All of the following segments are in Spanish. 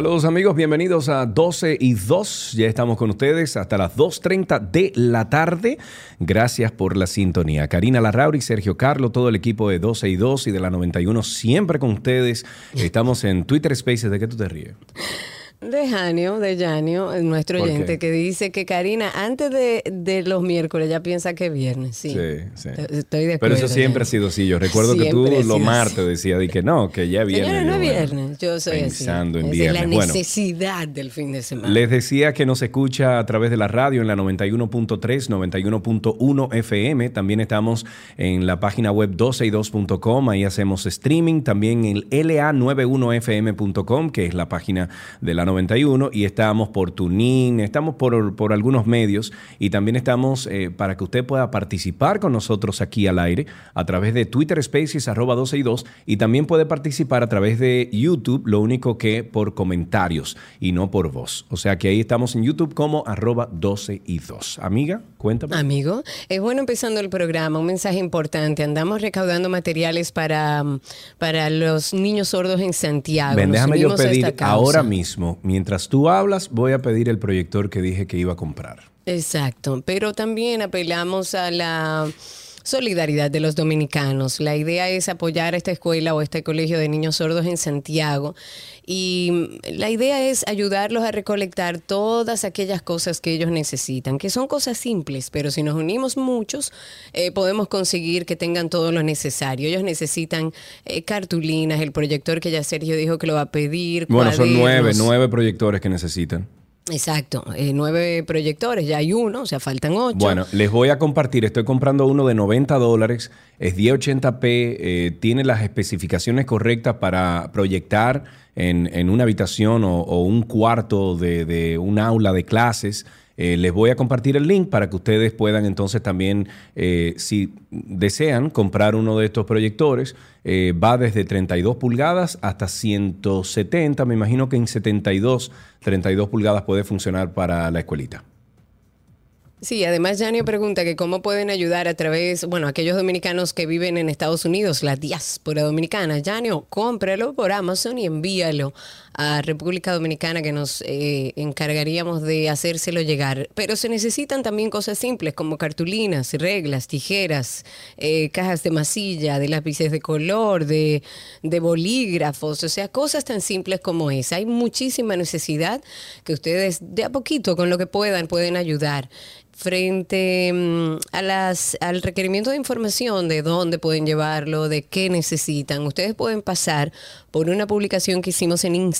Saludos amigos, bienvenidos a 12 y 2. Ya estamos con ustedes hasta las 2.30 de la tarde. Gracias por la sintonía. Karina Larrauri, Sergio Carlo, todo el equipo de 12 y 2 y de la 91 siempre con ustedes. Estamos en Twitter Spaces. ¿De qué tú te ríes? De Janio, de Janio, nuestro oyente, que dice que Karina, antes de, de los miércoles, ya piensa que es viernes. Sí, Sí, sí. Estoy de Pero eso acuerdo, siempre ha sido así. Yo recuerdo que tú los martes decías de que no, que ya viene. Señora, no es bueno, viernes. Yo soy pensando así. en Es viernes. la Bueno. necesidad del fin de semana. Les decía que nos escucha a través de la radio en la 91.3, 91.1 FM. También estamos en la página web 12y2.com. Ahí hacemos streaming. También en la91fm.com, que es la página de la 91. Y estamos por TuneIn, estamos por, por algunos medios. Y también estamos eh, para que usted pueda participar con nosotros aquí al aire a través de Twitter Spaces, arroba 12 y 2. Y también puede participar a través de YouTube, lo único que por comentarios y no por voz. O sea que ahí estamos en YouTube como arroba 12 y 2. Amiga, cuéntame. Amigo, es bueno empezando el programa, un mensaje importante. Andamos recaudando materiales para, para los niños sordos en Santiago. Ven, déjame yo pedir ahora mismo, mientras tú hablas, voy a pedir el proyector que dije que iba a comprar. Exacto, pero también apelamos a la solidaridad de los dominicanos. La idea es apoyar a esta escuela o este colegio de niños sordos en Santiago y la idea es ayudarlos a recolectar todas aquellas cosas que ellos necesitan, que son cosas simples, pero si nos unimos muchos eh, podemos conseguir que tengan todo lo necesario. Ellos necesitan eh, cartulinas, el proyector que ya Sergio dijo que lo va a pedir. Bueno, son nueve, nueve proyectores que necesitan. Exacto, eh, nueve proyectores, ya hay uno, o sea, faltan ocho. Bueno, les voy a compartir. Estoy comprando uno de 90 dólares. Es 1080p. eh, tiene las especificaciones correctas para proyectar en, en una habitación o, un cuarto de, de un aula de clases. Eh, les voy a compartir el link para que ustedes puedan entonces también, eh, si desean comprar uno de estos proyectores, eh, va desde 32 pulgadas hasta 170. Me imagino que en 72, 32 pulgadas puede funcionar para la escuelita. Sí, además Janio pregunta que cómo pueden ayudar a través, bueno, aquellos dominicanos que viven en Estados Unidos, la diáspora dominicana. Janio, cómpralo por Amazon y envíalo a República Dominicana que nos eh, encargaríamos de hacérselo llegar. Pero se necesitan también cosas simples como cartulinas, reglas, tijeras, eh, cajas de masilla, de lápices de color, de, de bolígrafos, o sea, cosas tan simples como esa. Hay muchísima necesidad que ustedes de a poquito, con lo que puedan, pueden ayudar frente mm, a las, al requerimiento de información de dónde pueden llevarlo, de qué necesitan. Ustedes pueden pasar por una publicación que hicimos en Instagram,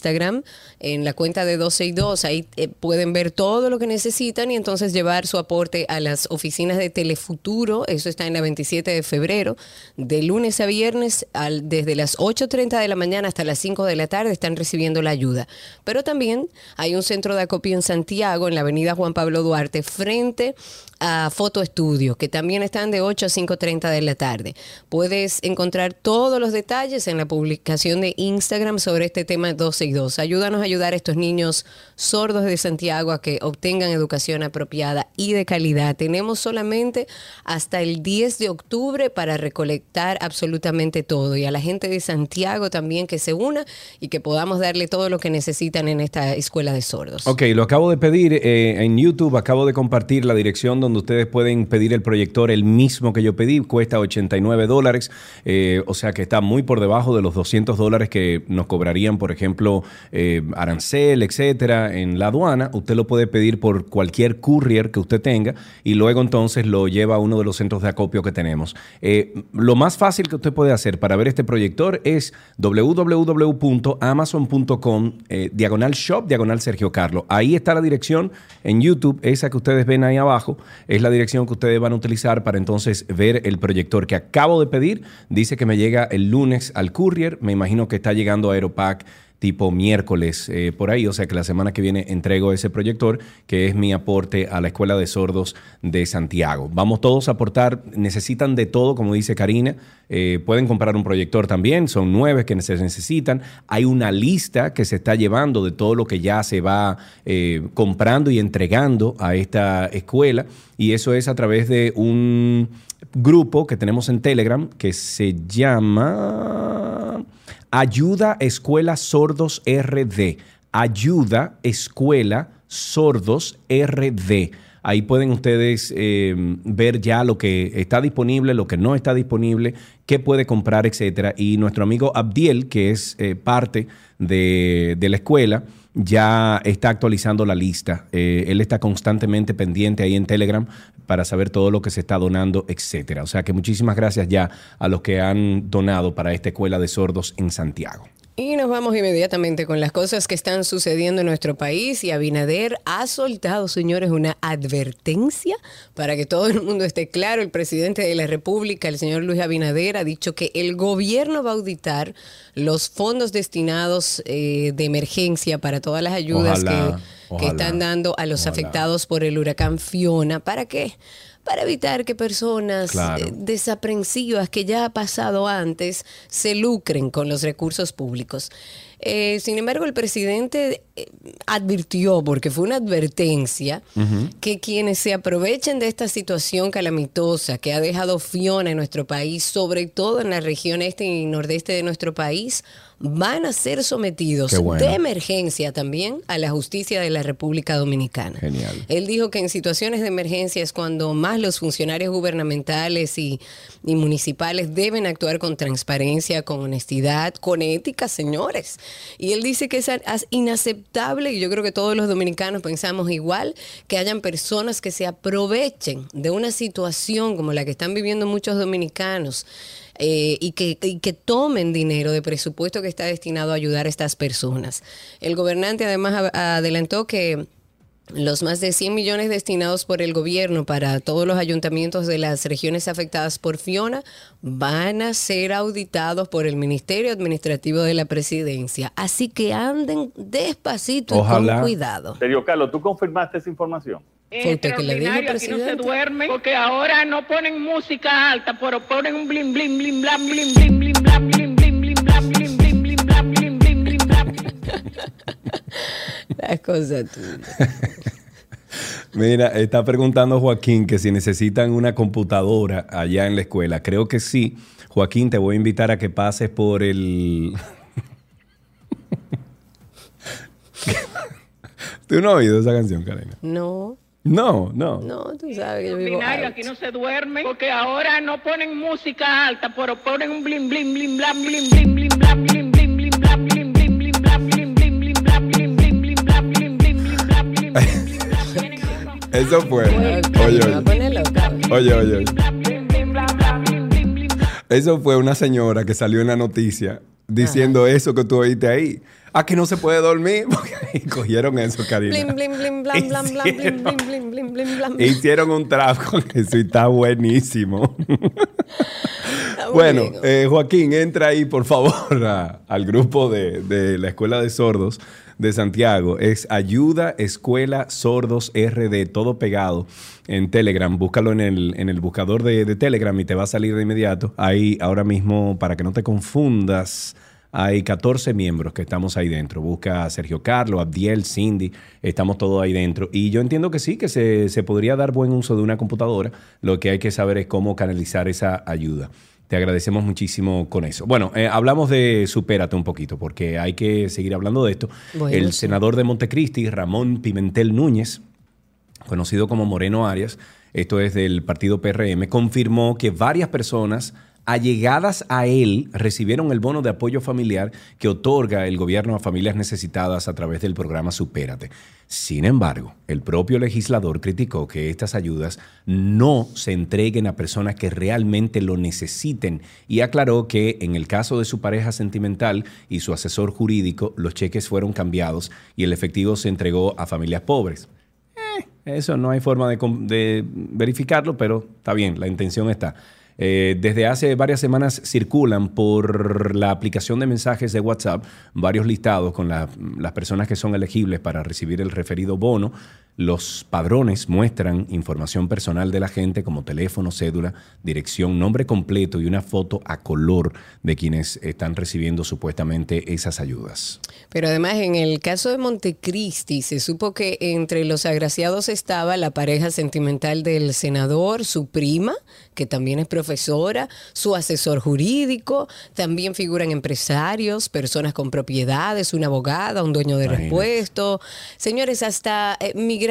en la cuenta de 12 y 2. Ahí eh, pueden ver todo lo que necesitan y entonces llevar su aporte a las oficinas de Telefuturo. Eso está en la 27 de febrero. De lunes a viernes, al- desde las 8.30 de la mañana hasta las 5 de la tarde, están recibiendo la ayuda. Pero también hay un centro de acopio en Santiago, en la avenida Juan Pablo Duarte, frente a Foto Estudio, que también están de 8 a 5.30 de la tarde. Puedes encontrar todos los detalles en la publicación de Instagram sobre este tema 12 y 2. Ayúdanos a ayudar a estos niños sordos de Santiago a que obtengan educación apropiada y de calidad. Tenemos solamente hasta el 10 de octubre para recolectar absolutamente todo y a la gente de Santiago también que se una y que podamos darle todo lo que necesitan en esta escuela de sordos. Ok, lo acabo de pedir eh, en YouTube, acabo de compartir la dirección donde ustedes pueden pedir el proyector, el mismo que yo pedí, cuesta 89 dólares, eh, o sea que está muy por debajo de los 200 dólares que nos cobrarían, por ejemplo, eh, arancel, etcétera, en la aduana, usted lo puede pedir por cualquier courier que usted tenga y luego entonces lo lleva a uno de los centros de acopio que tenemos. Eh, lo más fácil que usted puede hacer para ver este proyector es www.amazon.com eh, diagonal shop, diagonal Sergio Carlos. Ahí está la dirección en YouTube, esa que ustedes ven ahí abajo, es la dirección que ustedes van a utilizar para entonces ver el proyector que acabo de pedir. Dice que me llega el lunes al courier, me imagino que está llegando a Aeropack tipo miércoles eh, por ahí, o sea que la semana que viene entrego ese proyector que es mi aporte a la Escuela de Sordos de Santiago. Vamos todos a aportar, necesitan de todo, como dice Karina, eh, pueden comprar un proyector también, son nueve que se necesitan, hay una lista que se está llevando de todo lo que ya se va eh, comprando y entregando a esta escuela. Y eso es a través de un grupo que tenemos en Telegram que se llama... Ayuda Escuela Sordos RD. Ayuda Escuela Sordos RD. Ahí pueden ustedes eh, ver ya lo que está disponible, lo que no está disponible, qué puede comprar, etcétera. Y nuestro amigo Abdiel, que es eh, parte de la escuela, ya está actualizando la lista. Eh, él está constantemente pendiente ahí en Telegram para saber todo lo que se está donando, etcétera. O sea que muchísimas gracias ya a los que han donado para esta escuela de sordos en Santiago. Y nos vamos inmediatamente con las cosas que están sucediendo en nuestro país. Y Abinader ha soltado, señores, una advertencia para que todo el mundo esté claro. El presidente de la República, el señor Luis Abinader, ha dicho que el gobierno va a auditar los fondos destinados eh, de emergencia para todas las ayudas Ojalá, que, están dando a los ojalá. afectados por el huracán Fiona. ¿Para qué? Para evitar que personas Claro. eh, desaprensivas que ya ha pasado antes se lucren con los recursos públicos. Eh, sin embargo, el presidente eh, advirtió, porque fue una advertencia, que quienes se aprovechen de esta situación calamitosa que ha dejado Fiona en nuestro país, sobre todo en la región este y nordeste de nuestro país, van a ser sometidos bueno. de emergencia también a la justicia de la República Dominicana. Genial. Él dijo que en situaciones de emergencia es cuando más los funcionarios gubernamentales y, y municipales deben actuar con transparencia, con honestidad, con ética, señores. Y él dice que es inaceptable, y yo creo que todos los dominicanos pensamos igual, que hayan personas que se aprovechen de una situación como la que están viviendo muchos dominicanos. Eh, y, que, y que tomen dinero de presupuesto que está destinado a ayudar a estas personas. El gobernante además adelantó que los más de 100 millones destinados por el gobierno para todos los ayuntamientos de las regiones afectadas por Fiona van a ser auditados por el Ministerio Administrativo de la Presidencia. Así que anden despacito y con cuidado. Sergio Carlos, ¿tú confirmaste esa información? Fue usted que le dijo, aquí no se presidente. duerme porque ahora no ponen música alta, pero ponen un blim blim blim blam blim blim blim blam blim blim blim blam blim blim blim blam blim blim blim blam. Las cosas tuyas. Mira, está preguntando Joaquín que si necesitan una computadora allá en la escuela. Creo que sí. Joaquín, te voy a invitar a que pases por el... ¿Tú no has oído esa canción, Karina? No, no, no. No, tú sabes que yo vivo Aquí no se duermen porque ahora no ponen música alta, pero ponen un blim blim blim blam blim blim blim blam blim blim blim blam blim blim blim blam blim blim blim blam blim blim blim blam blim blim blim blam blim Eso fue. Oye, oye. Oye. Eso fue una señora que salió en la noticia diciendo eso que tú oíste ahí. Ah, que no se puede dormir. Porque cogieron eso, Karina. Blim, blim, blim, blam, blam, blam, blim, blim, blim, blim, blim, blam. Hicieron un trap con eso y está buenísimo. Está bueno, bueno. eh, Joaquín, entra ahí, por favor, a- al grupo de, de la Escuela de Sordos de Santiago. Es Ayuda Escuela Sordos RD, todo pegado en Telegram. Búscalo en el, en el buscador de, de Telegram y te va a salir de inmediato. Ahí, ahora mismo, para que no te confundas, hay 14 miembros que estamos ahí dentro. Busca a Sergio Carlos, Abdiel, Cindy, estamos todos ahí dentro. Y yo entiendo que sí, que se, se podría dar buen uso de una computadora. Lo que hay que saber es cómo canalizar esa ayuda. Te agradecemos muchísimo con eso. Bueno, eh, hablamos de Supérate un poquito, porque hay que seguir hablando de esto. Bueno, El sí. senador de Montecristi, Ramón Pimentel Núñez, conocido como Moreno Arias, esto es del partido PRM, confirmó que varias personas allegadas a él recibieron el bono de apoyo familiar que otorga el gobierno a familias necesitadas a través del programa Supérate. Sin embargo, el propio legislador criticó que estas ayudas no se entreguen a personas que realmente lo necesiten y aclaró que en el caso de su pareja sentimental y su asesor jurídico, los cheques fueron cambiados y el efectivo se entregó a familias pobres. Eh, eso no hay forma de, de verificarlo, pero está bien, la intención está. Eh, desde hace varias semanas circulan por la aplicación de mensajes de WhatsApp varios listados con la- las personas que son elegibles para recibir el referido bono. Los padrones muestran información personal de la gente como teléfono, cédula, dirección, nombre completo y una foto a color de quienes están recibiendo supuestamente esas ayudas. Pero además, en el caso de Montecristi, se supo que entre los agraciados estaba la pareja sentimental del senador, su prima, que también es profesora, su asesor jurídico, también figuran empresarios, personas con propiedades, una abogada, un dueño de Imagínate. repuesto. Señores, hasta eh, migrantes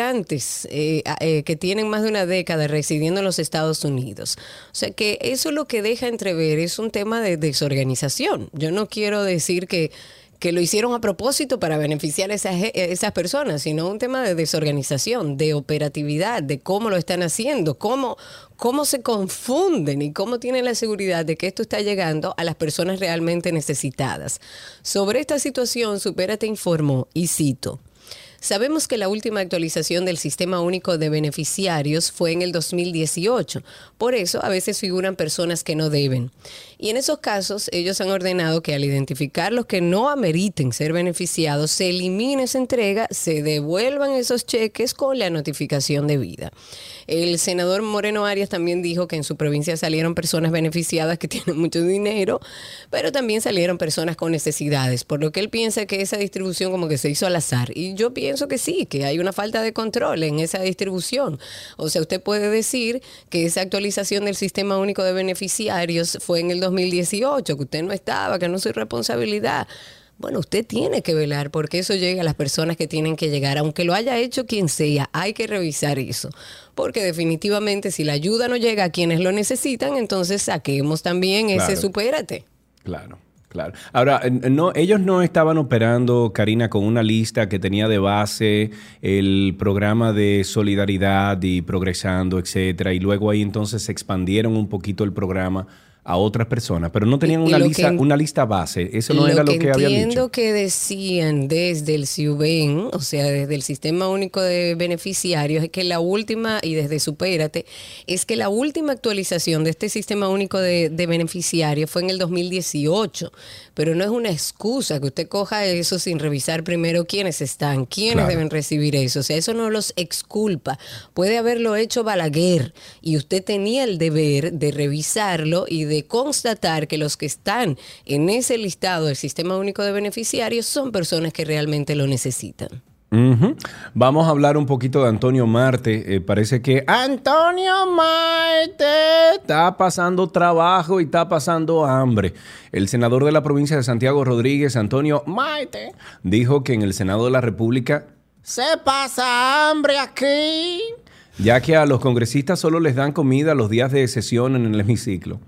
eh, eh, que tienen más de una década residiendo en los Estados Unidos. O sea que eso lo que deja entrever es un tema de desorganización. Yo no quiero decir que que lo hicieron a propósito para beneficiar a esas, ge- esas personas, sino un tema de desorganización, de operatividad, de cómo lo están haciendo, cómo, cómo se confunden y cómo tienen la seguridad de que esto está llegando a las personas realmente necesitadas. Sobre esta situación, Supérate informó, y cito, Sabemos que la última actualización del Sistema Único de Beneficiarios fue en el 2018. Por eso a veces figuran personas que no deben. Y en esos casos ellos han ordenado que al identificar los que no ameriten ser beneficiados, se elimine esa entrega, se devuelvan esos cheques con la notificación debida. El senador Moreno Arias también dijo que en su provincia salieron personas beneficiadas que tienen mucho dinero, pero también salieron personas con necesidades, por lo que él piensa que esa distribución como que se hizo al azar. Y yo pienso que sí, que hay una falta de control en esa distribución. O sea, usted puede decir que esa actualización del Sistema Único de Beneficiarios fue en el 2018, que usted no estaba, que no es su responsabilidad. Bueno, usted tiene que velar porque eso llegue a las personas que tienen que llegar, aunque lo haya hecho quien sea, hay que revisar eso. Porque definitivamente si la ayuda no llega a quienes lo necesitan, entonces saquemos también ese supérate. Claro, claro. Ahora, no, ellos no estaban operando, Karina, con una lista que tenía de base el programa de solidaridad y progresando, etcétera, y luego ahí entonces se expandieron un poquito el programa a otras personas, pero no tenían Y- y una lo lista, que una lista base. Eso no era lo que, habían entiendo dicho. que decían desde el CIUBEN, o sea, desde el Sistema Único de Beneficiarios, es que la última, y desde Supérate, es que la última actualización de este Sistema Único de, de Beneficiarios fue en el 2018, pero no es una excusa que usted coja eso sin revisar primero quiénes están, quiénes Claro. deben recibir eso. O sea, eso no los exculpa. Puede haberlo hecho Balaguer y usted tenía el deber de revisarlo y de constatar que los que están en ese listado del Sistema Único de Beneficiarios son personas que realmente lo necesitan. Vamos a hablar un poquito de Antonio Marte. Eh, parece que Antonio Marte está pasando trabajo y está pasando hambre. El senador de la provincia de Santiago Rodríguez, Antonio Marte, dijo que en el Senado de la República se pasa hambre aquí, ya que a los congresistas solo les dan comida los días de sesión en el hemiciclo.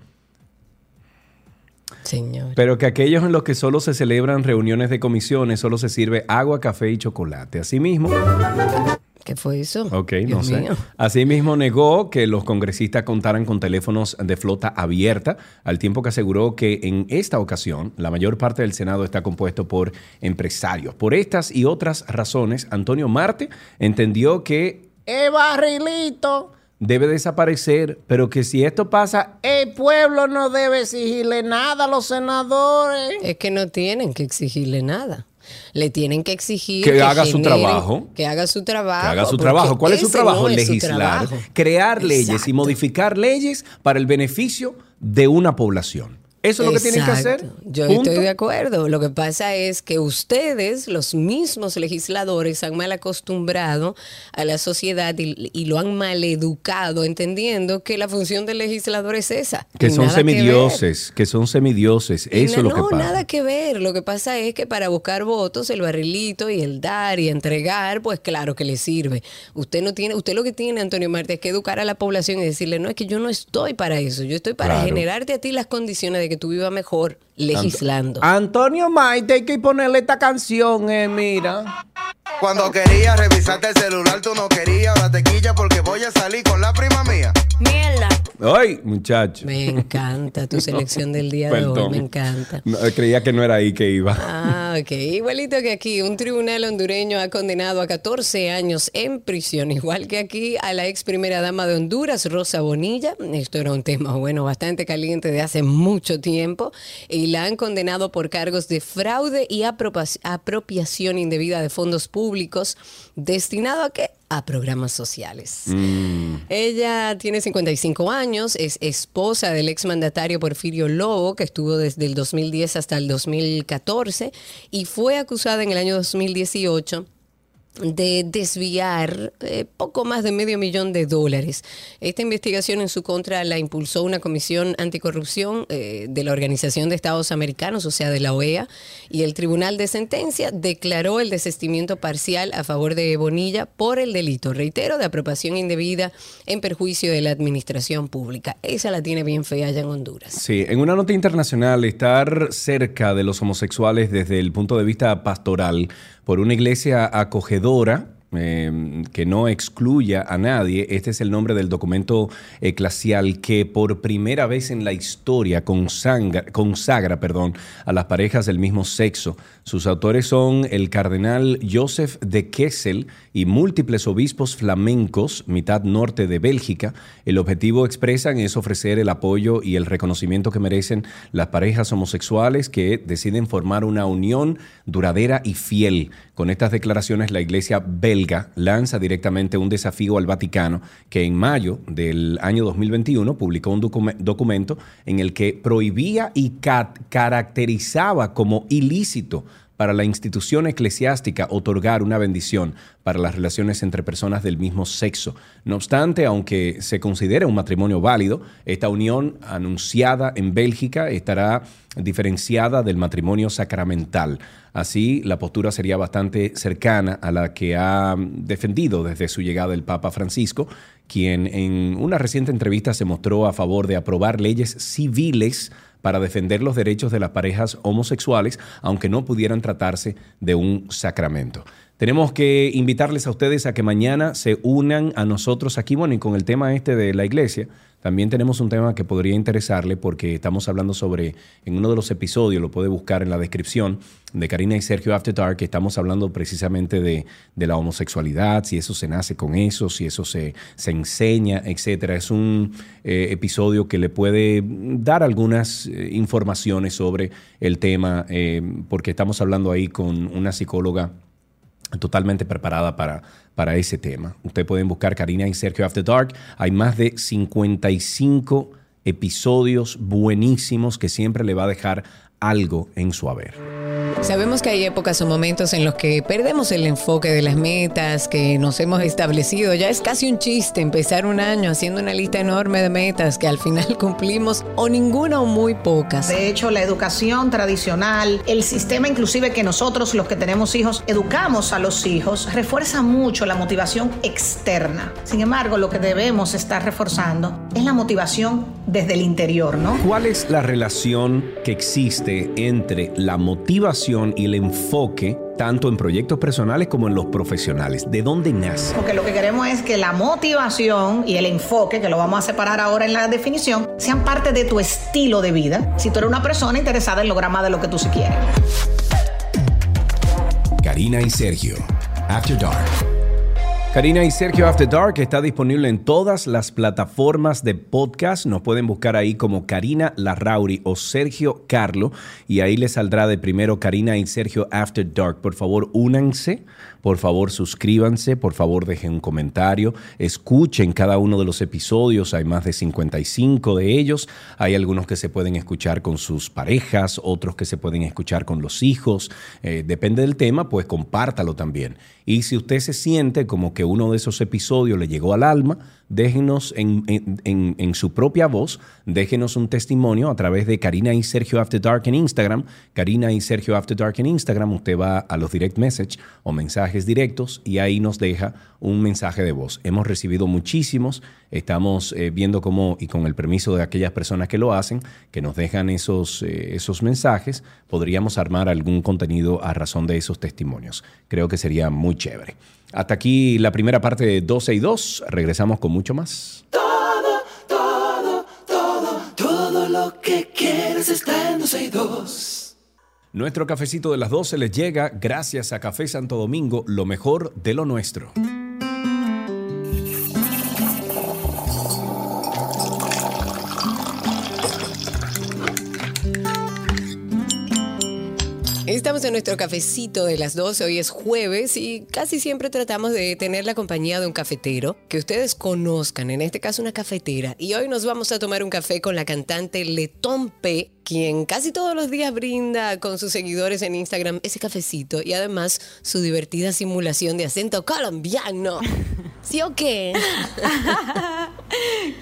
Señor. Pero que aquellos en los que solo se celebran reuniones de comisiones solo se sirve agua, café y chocolate. Asimismo, ¿Qué fue eso? Ok, no sé. mío. Asimismo, negó que los congresistas contaran con teléfonos de flota abierta, al tiempo que aseguró que en esta ocasión la mayor parte del Senado está compuesto por empresarios. Por estas y otras razones, Antonio Marte entendió que el barrilito debe desaparecer, pero que si esto pasa, el pueblo no debe exigirle nada a los senadores. Es que no tienen que exigirle nada. Le tienen que exigir Que haga su trabajo. Que haga su trabajo. Que haga su trabajo. ¿Cuál es su trabajo? no es su Legislar, trabajo. crear leyes y modificar leyes para el beneficio de una población. Eso es lo que tienen que hacer. Yo Punto. estoy de acuerdo. Lo que pasa es que ustedes, los mismos legisladores, han mal acostumbrado a la sociedad y, y lo han mal educado, entendiendo que la función del legislador es esa. Que son nada semidioses, que, son semidioses. Eso es lo que no, pasa. nada que ver. Lo que pasa es que para buscar votos, el barrilito y el dar y entregar, pues claro que le sirve. Usted no tiene, usted lo que tiene, Antonio Marte, es que educar a la población y decirle, no, es que yo no estoy para eso. Yo estoy para Claro. generarte a ti las condiciones de que tú vivas mejor legislando. Antonio Maite, hay que ponerle esta canción, eh, mira. Cuando quería revisarte el celular, tú no querías. Ahora te quilla porque voy a salir con la prima mía. Mierda. Ay, muchacho. Me encanta tu selección del día de hoy, me encanta. No, creía que no era ahí que iba. Ah, ok. Igualito que aquí, un tribunal hondureño ha condenado a 14 años en prisión, igual que aquí a la ex primera dama de Honduras, Rosa Bonilla. Esto era un tema, bueno, bastante caliente de hace mucho tiempo. Y la han condenado por cargos de fraude y apropiación indebida de fondos públicos destinado a qué? A programas sociales. Ella tiene 55 años, es esposa del exmandatario Porfirio Lobo, que estuvo desde el 2010 hasta el 2014, y fue acusada en el año 2018 de desviar eh, poco más de medio millón de dólares. Esta investigación en su contra la impulsó una comisión anticorrupción eh, de la Organización de Estados Americanos, o sea, de la OEA, y el Tribunal de Sentencia declaró el desestimiento parcial a favor de Bonilla por el delito, reitero, de apropiación indebida en perjuicio de la administración pública. Esa la tiene bien fea allá en Honduras. Sí, en una nota internacional, estar cerca de los homosexuales desde el punto de vista pastoral por una iglesia acogedora. eh, que no excluya a nadie. Este es el nombre del documento eclesial que por primera vez en la historia consagra, consagra perdón, a las parejas del mismo sexo. Sus autores son el cardenal Joseph de Kessel y múltiples obispos flamencos, mitad norte de Bélgica. El objetivo expresan es ofrecer el apoyo y el reconocimiento que merecen las parejas homosexuales que deciden formar una unión duradera y fiel. Con estas declaraciones, la iglesia belga lanza directamente un desafío al Vaticano, que en mayo del año 2021 publicó un docume- documento en el que prohibía y ca- caracterizaba como ilícito para la institución eclesiástica otorgar una bendición para las relaciones entre personas del mismo sexo. No obstante, aunque se considera un matrimonio válido, esta unión anunciada en Bélgica estará diferenciada del matrimonio sacramental. Así, la postura sería bastante cercana a la que ha defendido desde su llegada el Papa Francisco, quien en una reciente entrevista se mostró a favor de aprobar leyes civiles para defender los derechos de las parejas homosexuales, aunque no pudieran tratarse de un sacramento. Tenemos que invitarles a ustedes a que mañana se unan a nosotros aquí, bueno, y con el tema este de la iglesia, también tenemos un tema que podría interesarle porque estamos hablando sobre, en uno de los episodios, lo puede buscar en la descripción, de Karina y Sergio After Dark, que estamos hablando precisamente de, de la homosexualidad, si eso se nace con eso, si eso se, se enseña, etcétera. Es un eh, episodio que le puede dar algunas eh, informaciones sobre el tema, eh, porque estamos hablando ahí con una psicóloga totalmente preparada para, para ese tema. Ustedes pueden buscar Karina y Sergio After Dark. Hay más de 55 episodios buenísimos que siempre le va a dejar algo en su haber. Sabemos que hay épocas o momentos en los que perdemos el enfoque de las metas que nos hemos establecido. Ya es casi un chiste empezar un año haciendo una lista enorme de metas que al final cumplimos o ninguna o muy pocas. De hecho, la educación tradicional, el sistema inclusive que nosotros los que tenemos hijos educamos a los hijos, refuerza mucho la motivación externa. Sin embargo, lo que debemos estar reforzando es la motivación desde el interior, ¿no? ¿Cuál es la relación que existe entre la motivación y el enfoque tanto en proyectos personales como en los profesionales? ¿De dónde nace? Porque lo que queremos es que la motivación y el enfoque, que lo vamos a separar ahora en la definición, sean parte de tu estilo de vida. Si tú eres una persona interesada en lograr más de lo que tú sí quieres. Karina y Sergio. After Dark. Karina y Sergio After Dark está disponible en todas las plataformas de podcast. Nos pueden buscar ahí como Karina Larrauri o Sergio Carlo y ahí les saldrá de primero Karina y Sergio After Dark. Por favor, únanse, por favor, suscríbanse, por favor, dejen un comentario, escuchen cada uno de los episodios. Hay más de 55 de ellos. Hay algunos que se pueden escuchar con sus parejas, otros que se pueden escuchar con los hijos. Eh, depende del tema, pues compártalo también. Y si usted se siente como que uno de esos episodios le llegó al alma, déjenos en, en- en- en su propia voz, déjenos un testimonio a través de Karina y Sergio After Dark en Instagram. Karina y Sergio After Dark en Instagram, usted va a los direct message o mensajes directos y ahí nos deja un mensaje de voz. Hemos recibido muchísimos, estamos eh, viendo cómo, y con el permiso de aquellas personas que lo hacen, que nos dejan esos, eh, esos mensajes, podríamos armar algún contenido a razón de esos testimonios. Creo que sería muy chévere. Hasta aquí la primera parte de 12 y 2. Regresamos con mucho más. Todo, todo, todo, todo lo que quieres está en 12 y 2. Nuestro cafecito de las 12 les llega gracias a Café Santo Domingo, lo mejor de lo nuestro. Estamos en nuestro cafecito de las 12, hoy es jueves y casi siempre tratamos de tener la compañía de un cafetero que ustedes conozcan, en este caso una cafetera. Y hoy nos vamos a tomar un café con la cantante Letón P, quien casi todos los días brinda con sus seguidores en Instagram ese cafecito y además su divertida simulación de acento colombiano. ¿Sí o qué?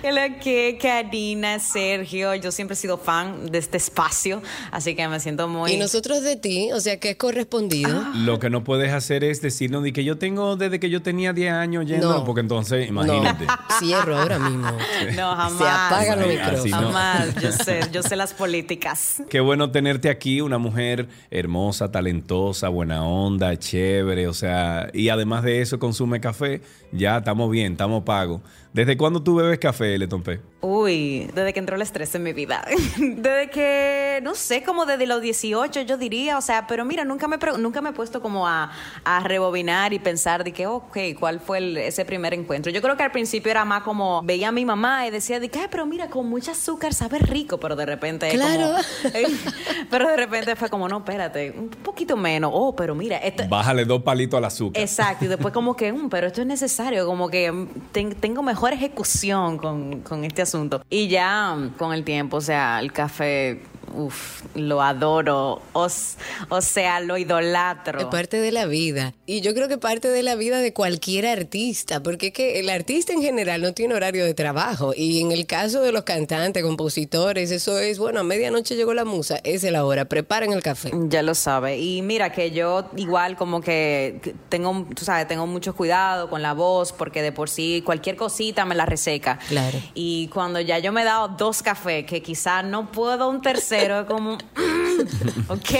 Que lo que, Karina, Sergio, yo siempre he sido fan de este espacio, así que me siento muy... Y nosotros de ti, o sea que es correspondido. Lo que no puedes hacer es decirnos de que yo tengo desde que yo tenía 10 años yendo, No. porque entonces, imagínate. No, cierro ahora mismo. No, jamás. Se apagan los micrófonos. Jamás, yo sé, yo sé las políticas. Qué bueno tenerte aquí, una mujer hermosa, talentosa, buena onda, chévere, o sea, y además de eso consume café, ya estamos bien, estamos pagos. ¿Desde cuándo tú bebes café, Letón P? Uy, desde que entró el estrés en mi vida. Desde que, no sé, como desde los 18 yo diría, o sea, pero mira, nunca me, nunca me he puesto como a, a rebobinar y pensar de que, ok, ¿cuál fue el- ese primer encuentro? Yo creo que al principio era más como, veía a mi mamá y decía de que, "Ay, pero mira, con mucho azúcar sabe rico, pero de repente Claro. como- pero de repente fue como, no, espérate, un poquito menos, oh, pero mira, esto... Bájale dos palitos al azúcar. Exacto, y después como que, "Mm, pero esto es necesario, como que mm, ten- tengo mejor ejecución con, con este asunto. Y ya mm, con el tiempo, o sea, el café, uff, lo adoro, o, s- o sea, lo idolatro. Es parte de la vida. Y yo creo que parte de la vida de cualquier artista, porque es que el artista en general no tiene horario de trabajo. Y en el caso de los cantantes, compositores, eso es, bueno, a medianoche llegó la musa, esa es la hora, preparen el café. Ya lo sabe. Y mira que yo igual como que que tengo, tú sabes, tengo mucho cuidado con la voz porque de por sí cualquier cosita me la reseca. Claro. Y cuando ya yo me he dado dos cafés, que quizás no puedo un tercero, es como, mm, ok,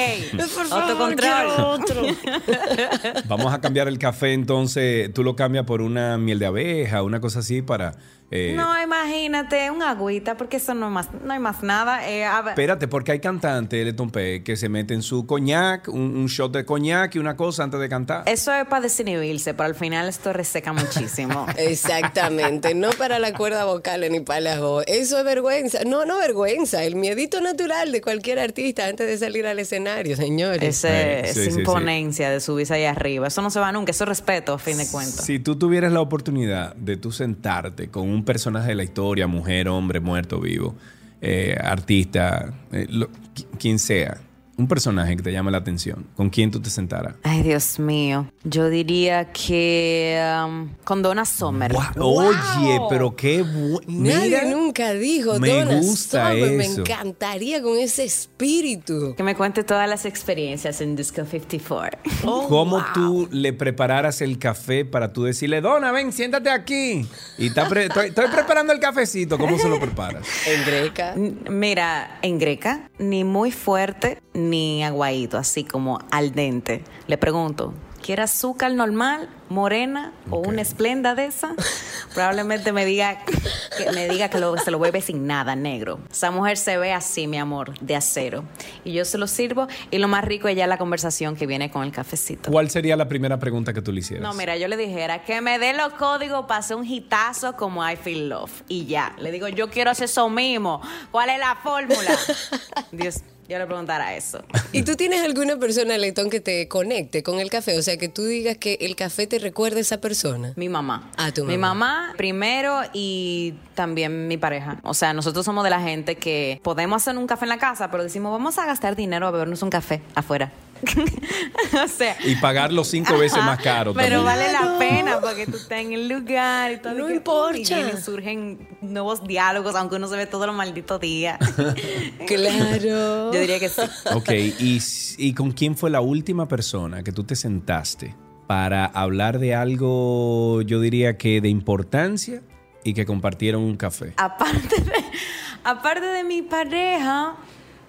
autocontrol. Vamos a cambiar el café, entonces tú lo cambias por una miel de abeja, una cosa así para... eh, No, imagínate, un agüita, porque eso no, más, no hay más nada. Eh, a ver, Espérate, porque hay cantantes, Letón P, que se meten su coñac, un, un shot de coñac y una cosa antes de cantar. eso es para desinhibirse, pero al final esto reseca muchísimo. Exactamente, no para la cuerda vocal ni para la voz. Eso es vergüenza. No, no vergüenza, el miedito natural de cualquier artista antes de salir al escenario, señores. Ese- Sí, esa sí, sí. imponencia de subirse ahí arriba. Eso no se va nunca, eso es respeto, a fin de cuentas. Si tú tuvieras la oportunidad de tú sentarte con un personaje de la historia, mujer, hombre, muerto, vivo, eh, artista, eh, quien sea, un personaje que te llame la atención, ¿con quién tú te sentaras? Ay, Dios mío. Yo diría que um, con Donna Summer. Oye, pero qué bueno. Nadie nunca dijo me Donna gusta Summer, Me eso. encantaría con ese espíritu. Que me cuente todas las experiencias en Disco 54. ¿Cómo tú le prepararas el café para tú decirle, Dona, ven, siéntate aquí? Y está pre- estoy, estoy preparando el cafecito. ¿Cómo se lo preparas? En Greca. Mira, en greca, ni muy fuerte ni aguadito, así como al dente. Le pregunto, quiere azúcar normal, morena o una esplenda de esa, probablemente me diga que, me diga que lo- se lo bebe sin nada, negro. Esa mujer se ve así, mi amor, de acero. Y yo se lo sirvo y lo más rico es ya la conversación que viene con el cafecito. ¿Cuál sería la primera pregunta que tú le hicieras? No, mira, yo le dijera que me dé los códigos para hacer un hitazo como I Feel Love. Y ya. Le digo, yo quiero hacer eso mismo. ¿Cuál es la fórmula? Dios, yo le preguntara eso. ¿Y tú tienes alguna persona, Letón, que te conecte con el café? O sea, que tú digas que el café te recuerda a esa persona. Mi mamá. Ah, tu Mi mamá. mamá primero y también mi pareja. O sea, nosotros somos de la gente que podemos hacer un café en la casa, pero decimos, vamos a gastar dinero a bebernos un café afuera. o sea. Y pagarlo cinco veces más caro Pero también. vale la pena porque tú estás en el lugar y todo. No importa. Y vienen, surgen nuevos diálogos, aunque uno se ve todos los malditos días. Claro. Yo diría que sí. Ok, ¿y, ¿y con quién fue la última persona que tú te sentaste para hablar de algo, yo diría que de importancia y que compartieron un café? Aparte de, aparte de mi pareja.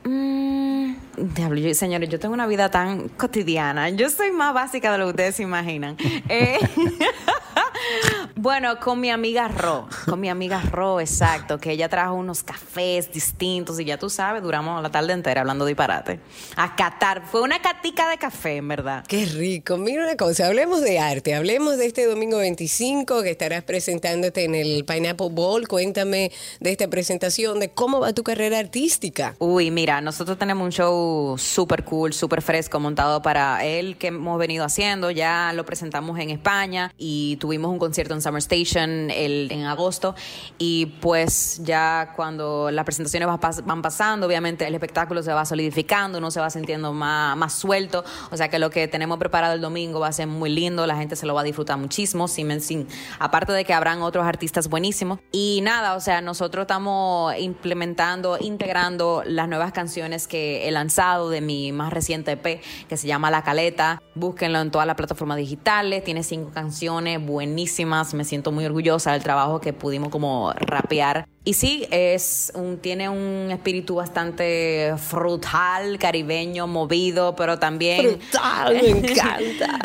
Mm, diablo, señores, yo tengo una vida tan cotidiana. Yo soy más básica de lo que ustedes se imaginan. Eh, bueno, con mi amiga Ro. Con mi amiga Ro, exacto. Que ella trajo unos cafés distintos y ya tú sabes, duramos la tarde entera hablando disparate. A catar. Fue una catica de café, en verdad. Qué rico. Mira una cosa, hablemos de arte, hablemos de este domingo 25 que estarás presentándote en el Pineapple Bowl. Cuéntame de esta presentación, de cómo va tu carrera artística. Uy, mira, nosotros tenemos un show súper cool, súper fresco montado para él que hemos venido haciendo. Ya lo presentamos en España y tuvimos un concierto en Summer Station el- en agosto. Y pues ya cuando las presentaciones van pasando, obviamente el espectáculo se va solidificando, uno se va sintiendo más, más suelto. O sea que lo que tenemos preparado el domingo va a ser muy lindo, la gente se lo va a disfrutar muchísimo. Sin, sin- aparte de que habrán otros artistas buenísimos. Y nada, o sea, nosotros estamos implementando, integrando las nuevas canciones que he lanzado de mi más reciente EP, que se llama La Caleta. Búsquenlo en todas las plataformas digitales. Tiene cinco canciones buenísimas. Me siento muy orgullosa del trabajo que pudimos como rapear. Y sí, es un, tiene un espíritu bastante frutal, caribeño, movido, pero también... Brutal, me encanta.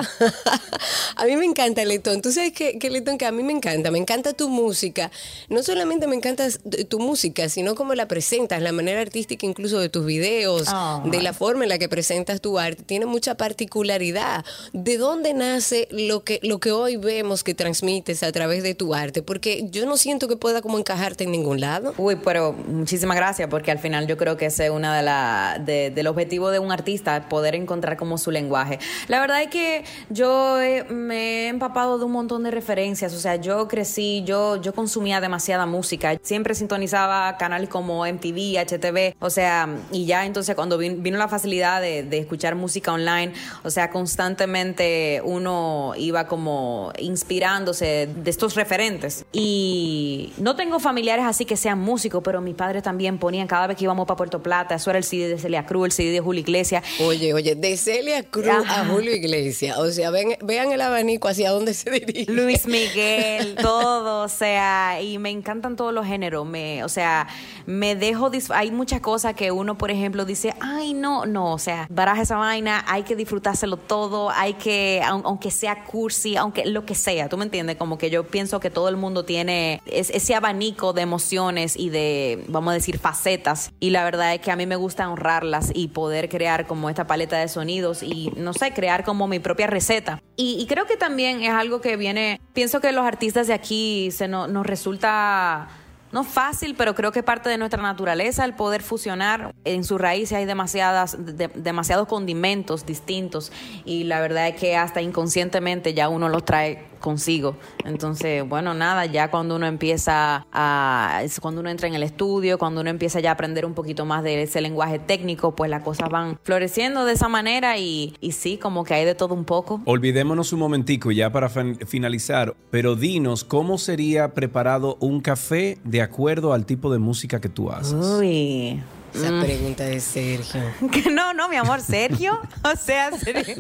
a mí me encanta Letón. Tú sabes que, que Letón, que a mí me encanta, me encanta tu música. No solamente me encanta tu música, sino cómo la presentas, la manera artística incluso de tus videos, Ay. de la forma en la que presentas tu arte. Tiene mucha particularidad. ¿De dónde nace lo que, lo que hoy vemos que transmites a través de tu arte? Porque yo no siento que pueda como encajarte en ningún lado. Uy, pero muchísimas gracias porque al final yo creo que ese es uno de la, de- del objetivo de un artista, poder encontrar como su lenguaje. La verdad es que yo eh, me he empapado de un montón de referencias, o sea, yo crecí, yo, yo consumía demasiada música, siempre sintonizaba canales como MTV, HTV, o sea, y ya entonces cuando vin- vino la facilidad de escuchar música online, o sea, constantemente uno iba como inspirándose de estos referentes. Y no tengo familiares así que sean músicos, pero mis padres también ponían cada vez que íbamos para Puerto Plata, eso era el CD de Celia Cruz, el CD de Julio Iglesias. Oye, oye, de Celia Cruz Ajá. a Julio Iglesias. O sea, ven- vean el abanico hacia dónde se dirige. Luis Miguel, todo, o sea, y me encantan todos los géneros, me, o sea, me dejo, hay muchas cosas que uno, por ejemplo, dice, ay, no, no, o sea, baraja esa vaina, hay que disfrutárselo todo, hay que, aun- aunque sea cursi, aunque lo que sea, ¿tú me entiendes? Como que yo pienso que todo el mundo tiene es- ese abanico de emociones y de, vamos a decir, facetas, y la verdad es que a mí me gusta honrarlas y poder crear como esta paleta de sonidos y, no sé, crear como mi propia receta. Y, creo que también es algo que viene, pienso que los artistas de aquí se no- nos resulta no fácil, pero creo que parte de nuestra naturaleza el poder fusionar. En su raíz hay demasiadas, de- demasiados condimentos distintos y la verdad es que hasta inconscientemente ya uno los trae consigo. Entonces, bueno, nada, ya cuando uno empieza a, cuando uno entra en el estudio, cuando uno empieza ya a aprender un poquito más de ese lenguaje técnico, pues las cosas van floreciendo de esa manera y, y sí, como que hay de todo un poco. Olvidémonos un momentico ya para fin- finalizar, pero dinos cómo sería preparado un café de acuerdo al tipo de música que tú haces. Uy. Esa pregunta de Sergio. Que No, no, mi amor, Sergio. O sea, Sergio,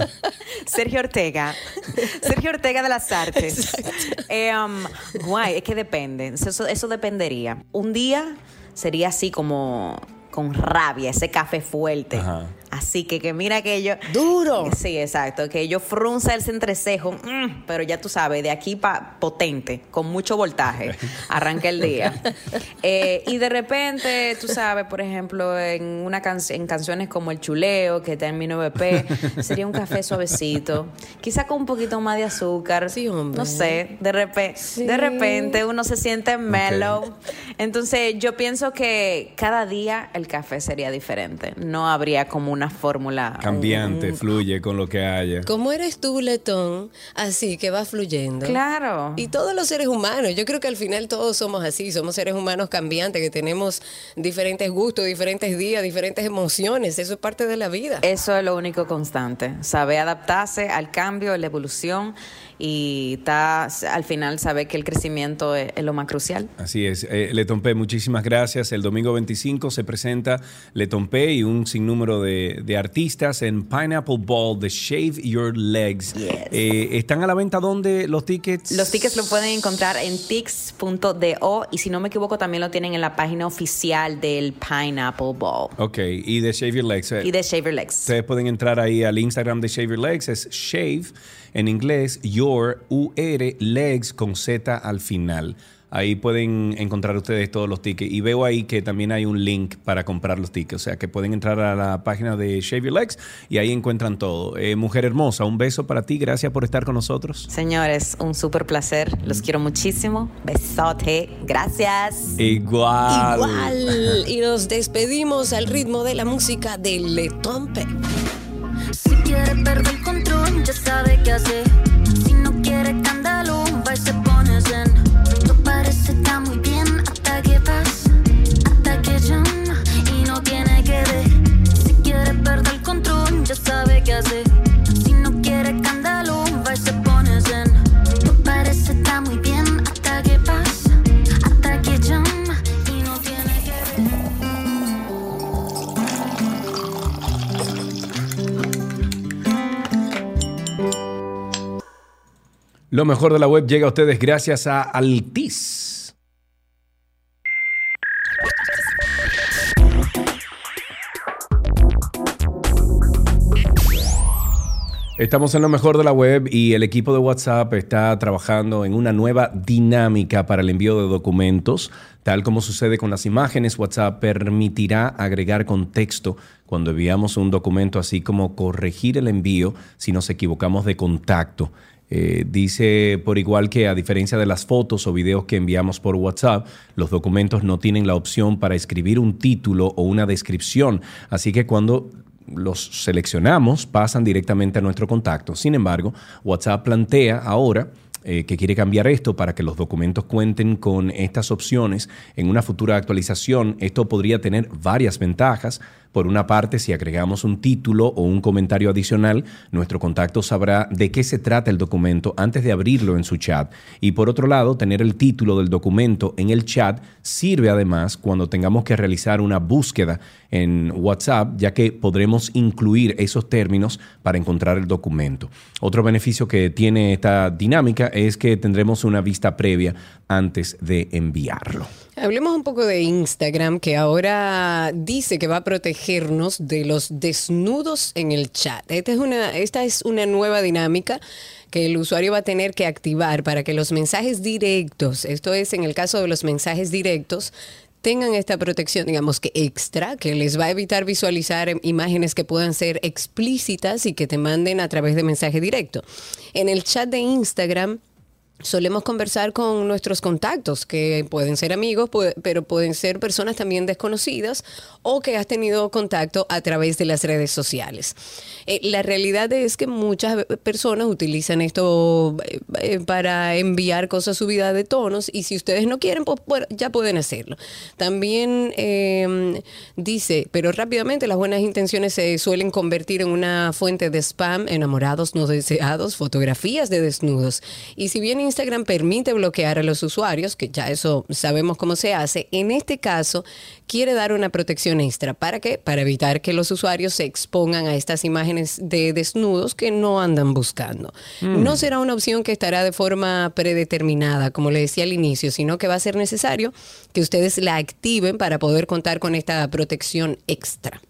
Sergio Ortega. Sergio Ortega de las artes. Eh, um, guay, es que depende. Eso, eso dependería. Un día sería así como con rabia, ese café fuerte. Ajá. Así que que mira que yo... Duro. Sí, exacto. Que yo frunza el entrecejo, mm, pero ya tú sabes, de aquí para potente, con mucho voltaje, arranca el día. Eh, y de repente, tú sabes, por ejemplo, en una can- en canciones como El Chuleo, que está en mi 9P, sería un café suavecito, quizá con un poquito más de azúcar. Sí, hombre. No sé, de, repe- Sí. de repente uno se siente mellow. Entonces, yo pienso que cada día el café sería diferente. No habría como una fórmula. Cambiante, un- fluye con lo que haya. Como eres tú, Letón, así que va fluyendo. Claro. Y todos los seres humanos, yo creo que al final todos somos así, somos seres humanos cambiantes, que tenemos diferentes gustos, diferentes días, diferentes emociones, eso es parte de la vida. Eso es lo único constante. Saber adaptarse al cambio, la evolución y está, al final saber que el crecimiento es, es lo más crucial. Así es. Eh, muchísimas gracias. El domingo 25 se presenta Letompe y un sinnúmero de, de artistas en Pineapple Ball de Shave Your Legs. Eh, ¿Están a la venta dónde los tickets? Los tickets lo pueden encontrar en tix.do y si no me equivoco también lo tienen en la página oficial del Pineapple Ball Ok, y de Shave Your Legs. eh, y de Shaver Legs. Ustedes pueden entrar ahí al Instagram de Shave Your Legs, es shave en inglés, your, U-R, legs con Z al final. Ahí pueden encontrar ustedes todos los tickets. Y veo ahí que también hay un link para comprar los tickets. O sea que pueden entrar a la página de Shave Your Legs y ahí encuentran todo. Eh, mujer hermosa, un beso para ti. Gracias por estar con nosotros. Señores, un súper placer. Los quiero muchísimo. Besote. Gracias. Igual. Igual. Y nos despedimos al ritmo de la música de Letompe. Si quiere perder el control, ya sabe qué Lo mejor de la web llega a ustedes gracias a Altis. Estamos en lo mejor de la web y el equipo de WhatsApp está trabajando en una nueva dinámica para el envío de documentos. Tal como sucede con las imágenes, WhatsApp permitirá agregar contexto cuando enviamos un documento, así como corregir el envío si nos equivocamos de contacto. Eh, dice por igual que a diferencia de las fotos o videos que enviamos por WhatsApp, los documentos no tienen la opción para escribir un título o una descripción. Así que cuando los seleccionamos, pasan directamente a nuestro contacto. Sin embargo, WhatsApp plantea ahora eh, que quiere cambiar esto para que los documentos cuenten con estas opciones en una futura actualización. Esto podría tener varias ventajas. Por una parte, si agregamos un título o un comentario adicional, nuestro contacto sabrá de qué se trata el documento antes de abrirlo en su chat. Y por otro lado, tener el título del documento en el chat sirve además cuando tengamos que realizar una búsqueda en WhatsApp, ya que podremos incluir esos términos para encontrar el documento. Otro beneficio que tiene esta dinámica es que tendremos una vista previa antes de enviarlo. Hablemos un poco de Instagram, que ahora dice que va a protegernos de los desnudos en el chat. Esta es una, esta es una nueva dinámica que el usuario va a tener que activar para que los mensajes directos, esto es en el caso de los mensajes directos, tengan esta protección, digamos que extra, que les va a evitar visualizar em, imágenes que puedan ser explícitas y que te manden a través de mensaje directo. En el chat de Instagram, solemos conversar con nuestros contactos, que pueden ser amigos, pero pueden ser personas también desconocidas o que has tenido contacto a través de las redes sociales. Eh, la realidad es que muchas personas utilizan esto eh, eh, para enviar cosas subidas de tonos y si ustedes no quieren, pues bueno, ya pueden hacerlo. También eh, dice, pero rápidamente las buenas intenciones se suelen convertir en una fuente de spam, enamorados no deseados, fotografías de desnudos. Y si bien Instagram permite bloquear a los usuarios, que ya eso sabemos cómo se hace, en este caso quiere dar una protección extra. ¿Para qué? Para evitar que los usuarios se expongan a estas imágenes de desnudos que no andan buscando. No será una opción que estará de forma predeterminada, como le decía al inicio, sino que va a ser necesario que ustedes la activen para poder contar con esta protección extra.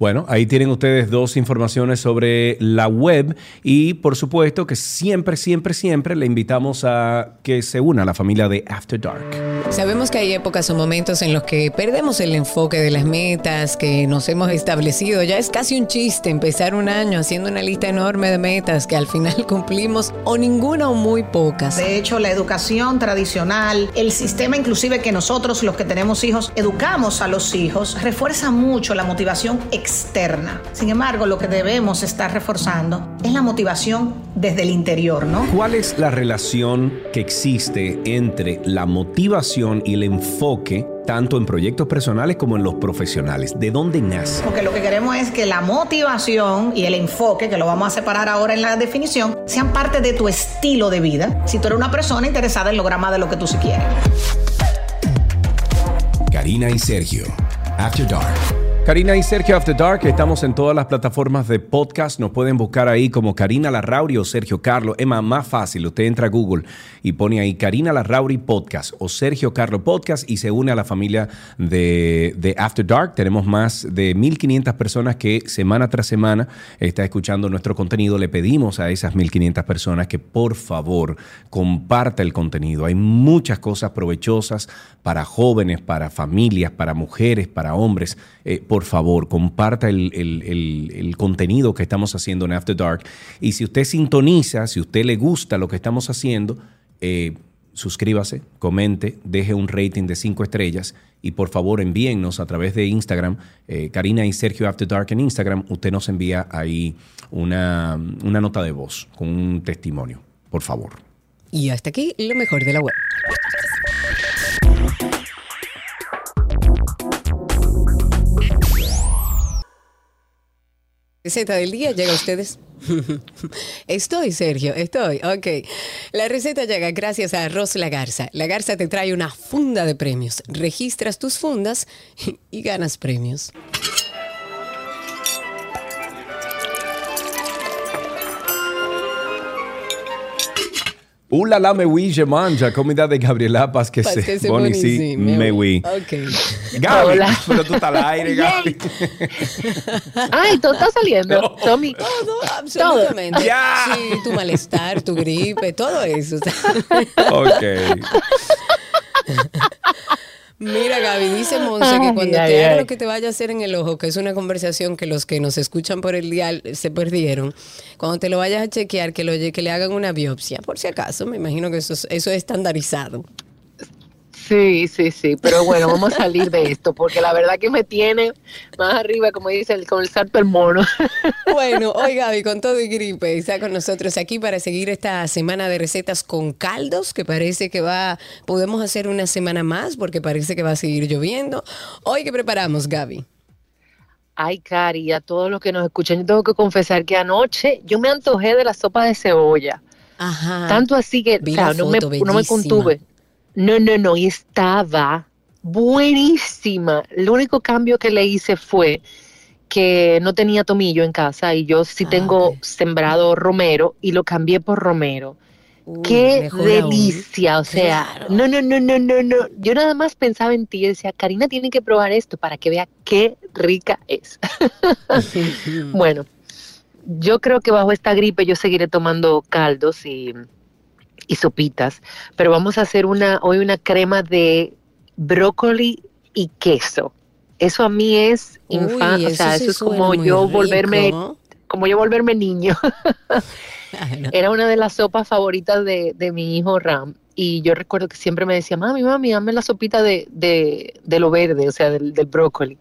Bueno, ahí tienen ustedes dos informaciones sobre la web y por supuesto que siempre, siempre, siempre le invitamos a que se una a la familia de After Dark. Sabemos que hay épocas o momentos en los que perdemos el enfoque de las metas que nos hemos establecido. Ya es casi un chiste empezar un año haciendo una lista enorme de metas que al final cumplimos o ninguna o muy pocas. De hecho, la educación tradicional, el sistema inclusive que nosotros los que tenemos hijos educamos a los hijos, refuerza mucho la motivación externa. Sin embargo, lo que debemos estar reforzando es la motivación desde el interior, ¿no? ¿Cuál es la relación que existe entre la motivación y el enfoque tanto en proyectos personales como en los profesionales? ¿De dónde nace? Porque lo que queremos es que la motivación y el enfoque, que lo vamos a separar ahora en la definición, sean parte de tu estilo de vida. Si tú eres una persona interesada en lograr más de lo que tú sí quieres. Karina y Sergio. After Dark. Karina y Sergio After Dark, estamos en todas las plataformas de podcast. Nos pueden buscar ahí como Karina Larrauri o Sergio Carlo. Es más, fácil, usted entra a Google y pone ahí Karina Larrauri Podcast o Sergio Carlo Podcast y se une a la familia de, After Dark. Tenemos más de 1.500 personas que semana tras semana está escuchando nuestro contenido. Le pedimos a esas 1.500 personas que por favor comparta el contenido. Hay muchas cosas provechosas para jóvenes, para familias, para mujeres, para hombres. Eh, favor, comparta el- el contenido que estamos haciendo en After Dark. Y si usted sintoniza, si usted le gusta lo que estamos haciendo, eh, suscríbase, comente, deje un rating de cinco estrellas y por favor envíennos a través de Instagram, eh, Karina y Sergio After Dark en Instagram, usted nos envía ahí una, una nota de voz con un testimonio, por favor. Y hasta aquí lo mejor de la web. Receta del día llega a ustedes. Estoy, Sergio, estoy. Ok. La receta llega gracias a Arroz La Garza. La Garza te trae una funda de premios. Registras tus fundas y ganas premios. Ula la me oui, je mange, comida de Gabriela Paz que se Pásquese pone sí, buenísimo. me oui. Ok. Gaby, Hola. pero tú estás al aire, Gaby. Ay, todo está saliendo. Tommy. Todo, absolutamente. Ya. Sí, tu malestar, tu gripe, todo eso. ok. Mira, Gaby, dice Monse que cuando ay, te haga ay. lo que te vaya a hacer en el ojo, que es una conversación que los que nos escuchan por el dial se perdieron, cuando te lo vayas a chequear, que, lo, que le hagan una biopsia, por si acaso, me imagino que eso es, eso es estandarizado. Sí, sí, sí, pero bueno, vamos a salir de esto, porque la verdad que me tiene más arriba, como dice, el, con el salto del mono. Bueno, hoy Gaby, con todo y gripe, está con nosotros aquí para seguir esta semana de recetas con caldos, que parece que va, podemos hacer una semana más, porque parece que va a seguir lloviendo. Hoy, ¿qué preparamos, Gaby? Ay, Cari, a todos los que nos escuchan, yo tengo que confesar que anoche yo me antojé de la sopa de cebolla. Ajá. Tanto así que, o sea, no, me, no me contuve. No, no, no, y estaba buenísima. El único cambio que le hice fue que no tenía tomillo en casa y yo sí Ah, tengo sembrado romero y lo cambié por romero. Qué aún. delicia, o sea, Claro. no, no, no, no, no, no. Yo nada más pensaba en ti y decía, Karina tiene que probar esto para que vea qué rica es. bueno, yo creo que bajo esta gripe yo seguiré tomando caldos y, y sopitas, pero vamos a hacer una hoy una crema de brócoli y queso. Eso a mí es infame, o sea, sí eso es como yo volverme, como yo volverme niño. Era una de las sopas favoritas de, de mi hijo Ram. Y yo recuerdo que siempre me decía, mami, mami, dame la sopita de, de, de lo verde, o sea, del, del brócoli.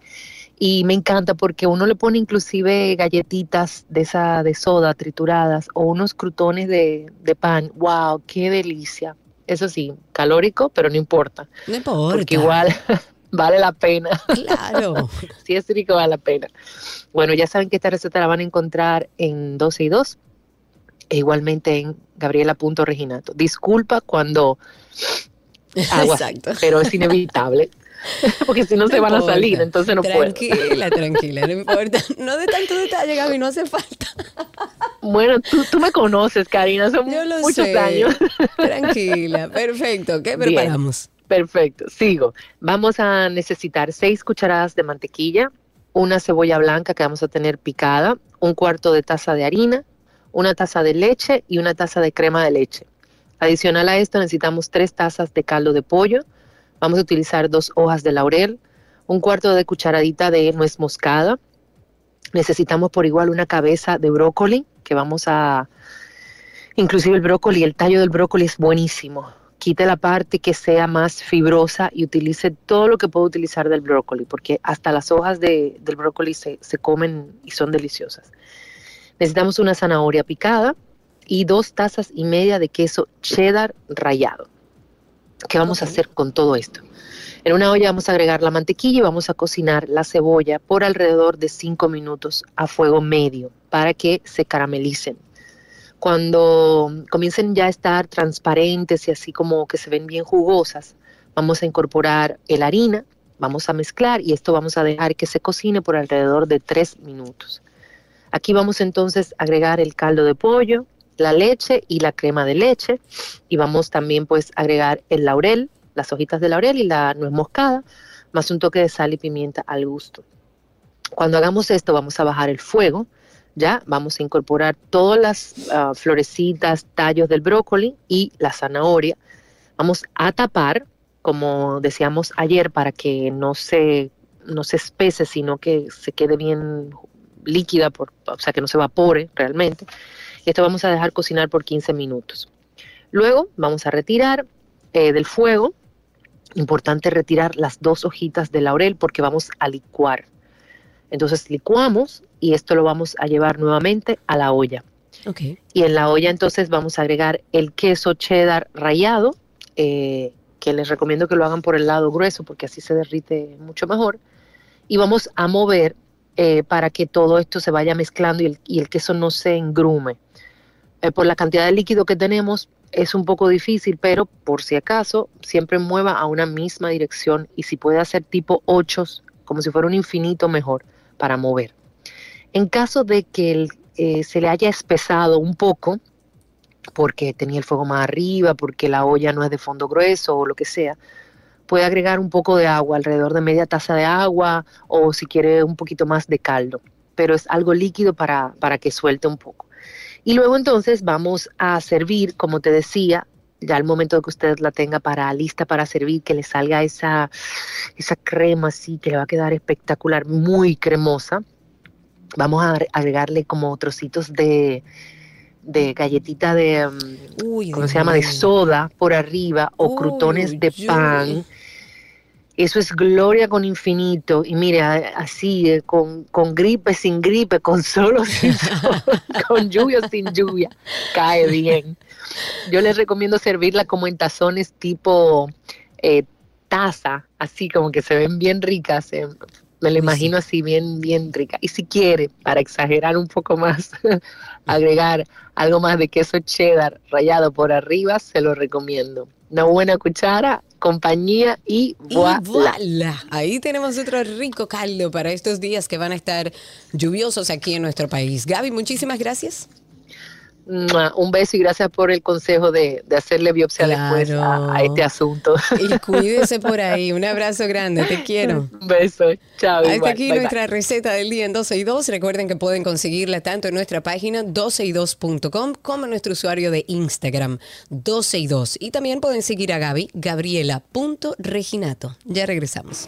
Y me encanta porque uno le pone inclusive galletitas de esa de soda trituradas o unos crutones de, de pan. ¡Wow! ¡Qué delicia! Eso sí, calórico, pero no importa. No importa. Porque igual vale la pena. Claro. si es rico, vale la pena. Bueno, ya saben que esta receta la van a encontrar en 12 y 2 e igualmente en Gabriela.reginato. Disculpa cuando así, Exacto. pero es inevitable. Porque si no, se van a salir, entonces no puedo. Tranquila, tranquila, no importa. No de tanto detalle, Gaby, no hace falta. Bueno, tú, tú me conoces, Karina, son Yo lo muchos sé. años. Tranquila, perfecto. ¿Qué Bien. preparamos? Perfecto, sigo. Vamos a necesitar seis cucharadas de mantequilla, una cebolla blanca que vamos a tener picada, un cuarto de taza de harina, una taza de leche y una taza de crema de leche. Adicional a esto necesitamos tres tazas de caldo de pollo. Vamos a utilizar dos hojas de laurel, un cuarto de cucharadita de nuez moscada. Necesitamos por igual una cabeza de brócoli que vamos a... Inclusive el brócoli, el tallo del brócoli es buenísimo. Quite la parte que sea más fibrosa y utilice todo lo que pueda utilizar del brócoli, porque hasta las hojas de- del brócoli se, se comen y son deliciosas. Necesitamos una zanahoria picada y dos tazas y media de queso cheddar rallado. ¿Qué vamos a hacer con todo esto? En una olla vamos a agregar la mantequilla y vamos a cocinar la cebolla por alrededor de 5 minutos a fuego medio para que se caramelicen. Cuando comiencen ya a estar transparentes y así como que se ven bien jugosas, vamos a incorporar la harina, vamos a mezclar y esto vamos a dejar que se cocine por alrededor de 3 minutos. Aquí vamos entonces a agregar el caldo de pollo, la leche y la crema de leche y vamos también pues a agregar el laurel, las hojitas de laurel y la nuez moscada, más un toque de sal y pimienta al gusto. Cuando hagamos esto vamos a bajar el fuego, ya vamos a incorporar todas las ah, florecitas, tallos del brócoli y la zanahoria. Vamos a tapar, como decíamos ayer, para que no se, no se espese, sino que se quede bien líquida, por, o sea, que no se evapore realmente. Esto vamos a dejar cocinar por 15 minutos. Luego vamos a retirar eh, del fuego. Importante retirar las dos hojitas de laurel porque vamos a licuar. Entonces licuamos y esto lo vamos a llevar nuevamente a la olla. Ok. Y en la olla entonces vamos a agregar el queso cheddar rallado, eh, que les recomiendo que lo hagan por el lado grueso porque así se derrite mucho mejor. Y vamos a mover eh, para que todo esto se vaya mezclando y el, y el queso no se engrume. Eh, por la cantidad de líquido que tenemos es un poco difícil, pero por si acaso siempre mueva a una misma dirección y si puede hacer tipo ochos, como si fuera un infinito mejor para mover. En caso de que eh, se le haya espesado un poco, porque tenía el fuego más arriba, porque la olla no es de fondo grueso o lo que sea, puede agregar un poco de agua, alrededor de media taza de agua o si quiere un poquito más de caldo, pero es algo líquido para, para que suelte un poco. Y luego entonces vamos a servir, como te decía, ya al momento de que usted la tenga para lista para servir, que le salga esa, esa crema así, que le va a quedar espectacular, muy cremosa. Vamos a agregarle como trocitos de, de galletita de, um, ¿cómo se llama? De soda por arriba o crutones de uy. pan. Eso es gloria con infinito. Y mire, así, eh, con, con gripe, sin gripe, con solo, sin sol, con lluvia, sin lluvia, cae bien. Yo les recomiendo servirla como en tazones tipo eh, taza, así como que se ven bien ricas. eh, me lo imagino así, bien, bien rica. Y si quiere, para exagerar un poco más, agregar algo más de queso cheddar rallado por arriba, se lo recomiendo. Una buena cuchara, compañía y voilà. Ahí tenemos otro rico caldo para estos días que van a estar lluviosos aquí en nuestro país. Gaby, muchísimas gracias. Un beso y gracias por el consejo de, de hacerle biopsia después a, a este asunto. Y cuídese por ahí. Un abrazo grande. Te quiero. Un beso. Chao. Hasta igual. aquí Bye, bye. nuestra receta del día en 12 y 2. Recuerden que pueden conseguirla tanto en nuestra página 12y2.com como en nuestro usuario de Instagram 12 y 2. Y también pueden seguir a Gaby, gabriela.reginato. Ya regresamos.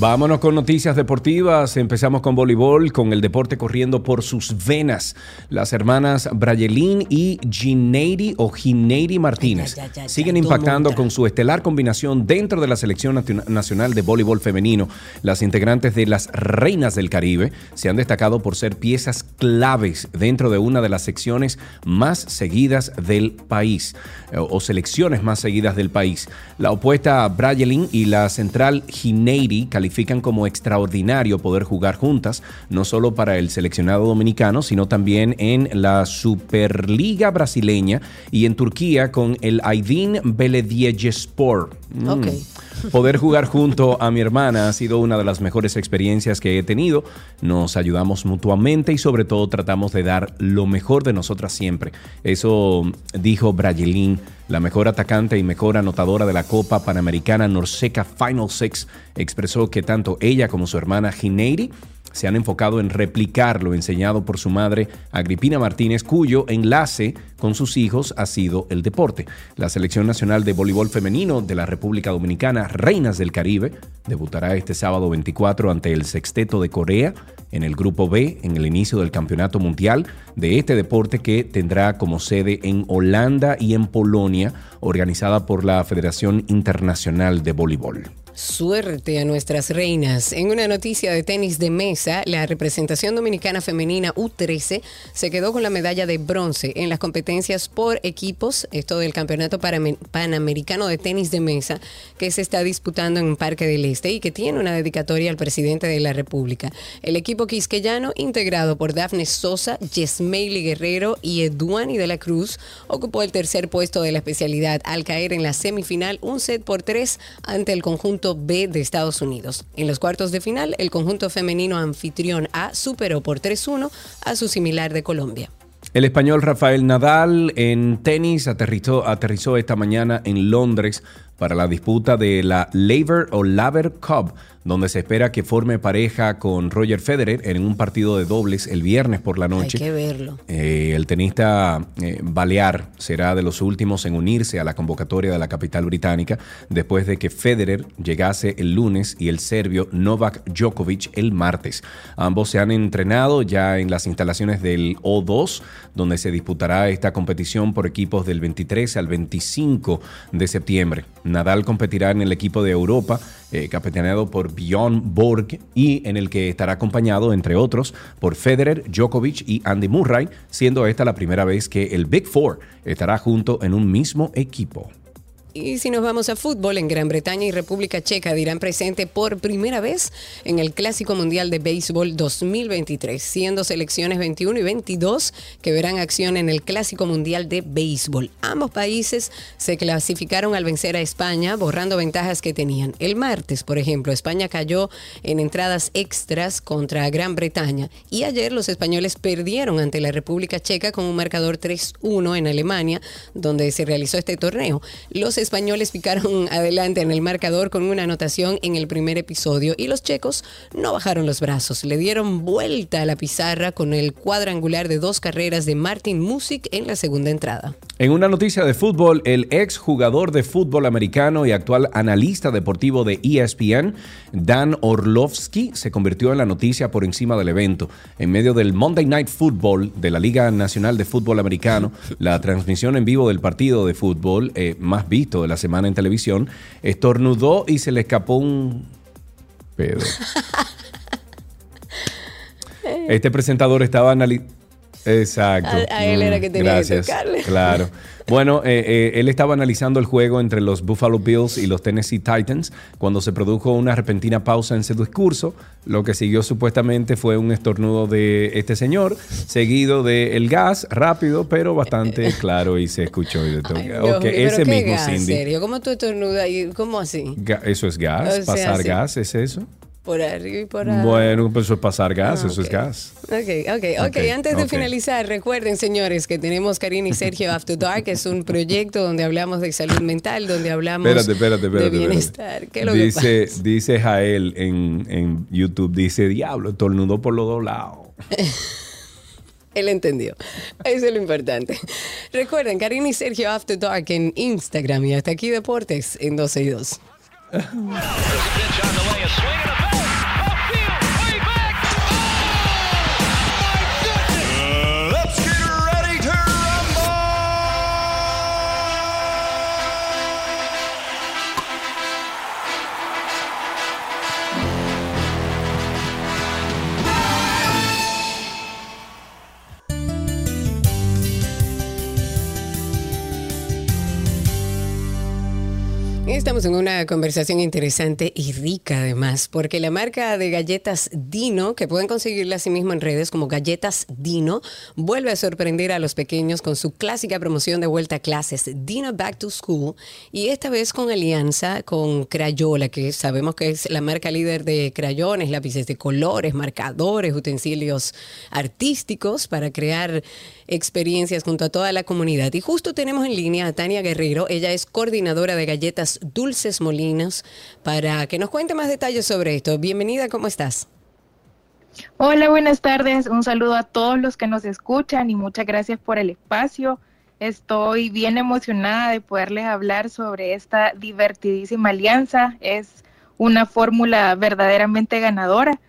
Vámonos con noticias deportivas. Empezamos con voleibol, con el deporte corriendo por sus venas. Las hermanas Brayelín y Gineiri o Gineiri Martínez Ya, ya, ya, ya, siguen impactando con su estelar combinación dentro de la selección nacional de voleibol femenino. Las integrantes de las Reinas del Caribe se han destacado por ser piezas claves dentro de una de las secciones más seguidas del país eh, o selecciones más seguidas del país. La opuesta Brayelin y la central Gineiri como extraordinario poder jugar juntas, no solo para el seleccionado dominicano, sino también en la Superliga brasileña y en Turquía con el Aydin Belediyespor. Mm. Poder jugar junto a mi hermana ha sido una de las mejores experiencias que he tenido. Nos ayudamos mutuamente y sobre todo tratamos de dar lo mejor de nosotras siempre. Eso dijo Brayelin, la mejor atacante y mejor anotadora de la Copa Panamericana Norseca Final Six. Expresó que tanto ella como su hermana Gineiri se han enfocado en replicar lo enseñado por su madre Agripina Martínez, cuyo enlace con sus hijos ha sido el deporte. La Selección Nacional de Voleibol Femenino de la República Dominicana, Reinas del Caribe, debutará este sábado 24 ante el Sexteto de Corea en el Grupo B en el inicio del Campeonato Mundial de este deporte que tendrá como sede en Holanda y en Polonia, organizada por la Federación Internacional de Voleibol. Suerte a nuestras reinas. En una noticia de tenis de mesa, la representación dominicana femenina U13 se quedó con la medalla de bronce en las competencias por equipos, esto del Campeonato Panamericano de Tenis de Mesa, que se está disputando en Parque del Este y que tiene una dedicatoria al presidente de la República. El equipo quisqueyano, integrado por Dafne Sosa, Yesmeili Guerrero y Eduani de la Cruz, ocupó el tercer puesto de la especialidad al caer en la semifinal un set por tres ante el conjunto B de Estados Unidos. En los cuartos de final, el conjunto femenino anfitrión A superó por 3-1 a su similar de Colombia. El español Rafael Nadal en tenis aterrizó, esta mañana en Londres para la disputa de la Laver o Laver Cup, donde se espera que forme pareja con Roger Federer en un partido de dobles el viernes por la noche. Hay que verlo. Eh, el tenista eh, balear será de los últimos en unirse a la convocatoria de la capital británica después de que Federer llegase el lunes y el serbio Novak Djokovic el martes. Ambos se han entrenado ya en las instalaciones del O2, donde se disputará esta competición por equipos del 23 al 25 de septiembre. Nadal competirá en el equipo de Europa, eh, capitaneado por Bjorn Borg, y en el que estará acompañado, entre otros, por Federer, Djokovic y Andy Murray, siendo esta la primera vez que el Big Four estará junto en un mismo equipo. Y si nos vamos a fútbol, en Gran Bretaña y República Checa dirán presente por primera vez en el Clásico Mundial de Béisbol 2023, siendo selecciones 21 y 22 que verán acción en el Clásico Mundial de Béisbol. Ambos países se clasificaron al vencer a España, borrando ventajas que tenían. El martes, por ejemplo, España cayó en entradas extras contra Gran Bretaña y ayer los españoles perdieron ante la República Checa con un marcador 3-1 en Alemania, donde se realizó este torneo. Los españoles picaron adelante en el marcador con una anotación en el primer episodio y los checos no bajaron los brazos, le dieron vuelta a la pizarra con el cuadrangular de dos carreras de Martin Music en la segunda entrada. En una noticia de fútbol, el ex jugador de fútbol americano y actual analista deportivo de ESPN, Dan Orlovsky, se convirtió en la noticia por encima del evento. En medio del Monday Night Football de la Liga Nacional de Fútbol Americano, la transmisión en vivo del partido de fútbol eh, más visto de la semana en televisión, estornudó y se le escapó un pedo. Este presentador estaba analizando. Exacto. A- a él era Mm, que tenía que gracias. tocarle. Claro. Bueno, eh, eh, él estaba analizando el juego entre los Buffalo Bills y los Tennessee Titans cuando se produjo una repentina pausa en su discurso. Lo que siguió supuestamente fue un estornudo de este señor, seguido de el gas, rápido, pero bastante claro y se escuchó. Y de todo. Ay, Dios ese mismo gas, Cindy. serio? ¿Cómo tú estornudas cómo así? Ga- Eso es gas, O sea, pasar gas, ¿es eso? Por arriba y por abajo. Bueno, pues eso es pasar gas, Ah, eso es gas. Ok, ok, ok. Ok, Antes de ok. finalizar, recuerden, señores, que tenemos Karina y Sergio After Dark, que es un proyecto donde hablamos de salud mental, donde hablamos Espérate, espérate, espérate. de espérate. bienestar. ¿Qué es lo que dice, pasa? dice Jael en, en YouTube, dice, diablo, tornudó por los dos lados. Él entendió. Eso es lo importante. Recuerden, Karina y Sergio After Dark en Instagram y hasta aquí Deportes en 12 y 2. Estamos en una conversación interesante y rica además, porque la marca de galletas Dino, que pueden conseguirla así mismo en redes como Galletas Dino, vuelve a sorprender a los pequeños con su clásica promoción de vuelta a clases, Dino Back to School, y esta vez con alianza con Crayola, que sabemos que es la marca líder de crayones, lápices de colores, marcadores, utensilios artísticos para crear experiencias junto a toda la comunidad. Y justo tenemos en línea a Tania Guerrero, ella es coordinadora de galletas Dulces Molinos, para que nos cuente más detalles sobre esto. Bienvenida, ¿cómo estás? Hola, buenas tardes. Un saludo a todos los que nos escuchan y muchas gracias por el espacio. Estoy bien emocionada de poderles hablar sobre esta divertidísima alianza. Es una fórmula verdaderamente ganadora.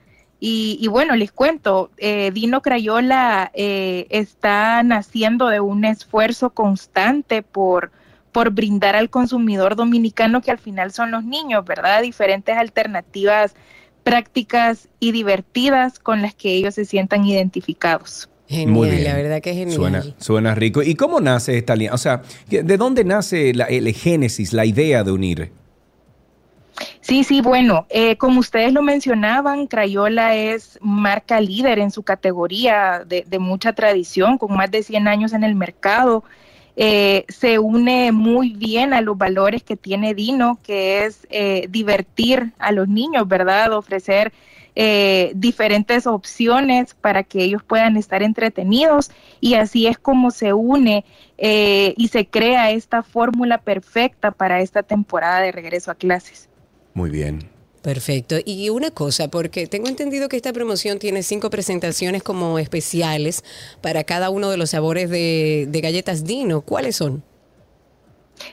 Y, y bueno, les cuento, eh, Dino Crayola eh, está naciendo de un esfuerzo constante por por brindar al consumidor dominicano que al final son los niños, ¿verdad? Diferentes alternativas prácticas y divertidas con las que ellos se sientan identificados. Genial, Muy bien. la verdad que es genial. Suena, suena rico. ¿Y cómo nace esta alianza? O sea, ¿de dónde nace la, el génesis, la idea de unir? Sí, sí, bueno, eh, como ustedes lo mencionaban, Crayola es marca líder en su categoría de, de mucha tradición, con más de 100 años en el mercado. Eh, se une muy bien a los valores que tiene Dino, que es eh, divertir a los niños, ¿verdad? Ofrecer eh, diferentes opciones para que ellos puedan estar entretenidos y así es como se une eh, y se crea esta fórmula perfecta para esta temporada de regreso a clases. Muy bien. Perfecto. Y una cosa, porque tengo entendido que esta promoción tiene cinco presentaciones como especiales para cada uno de los sabores de, de galletas Dino. ¿Cuáles son?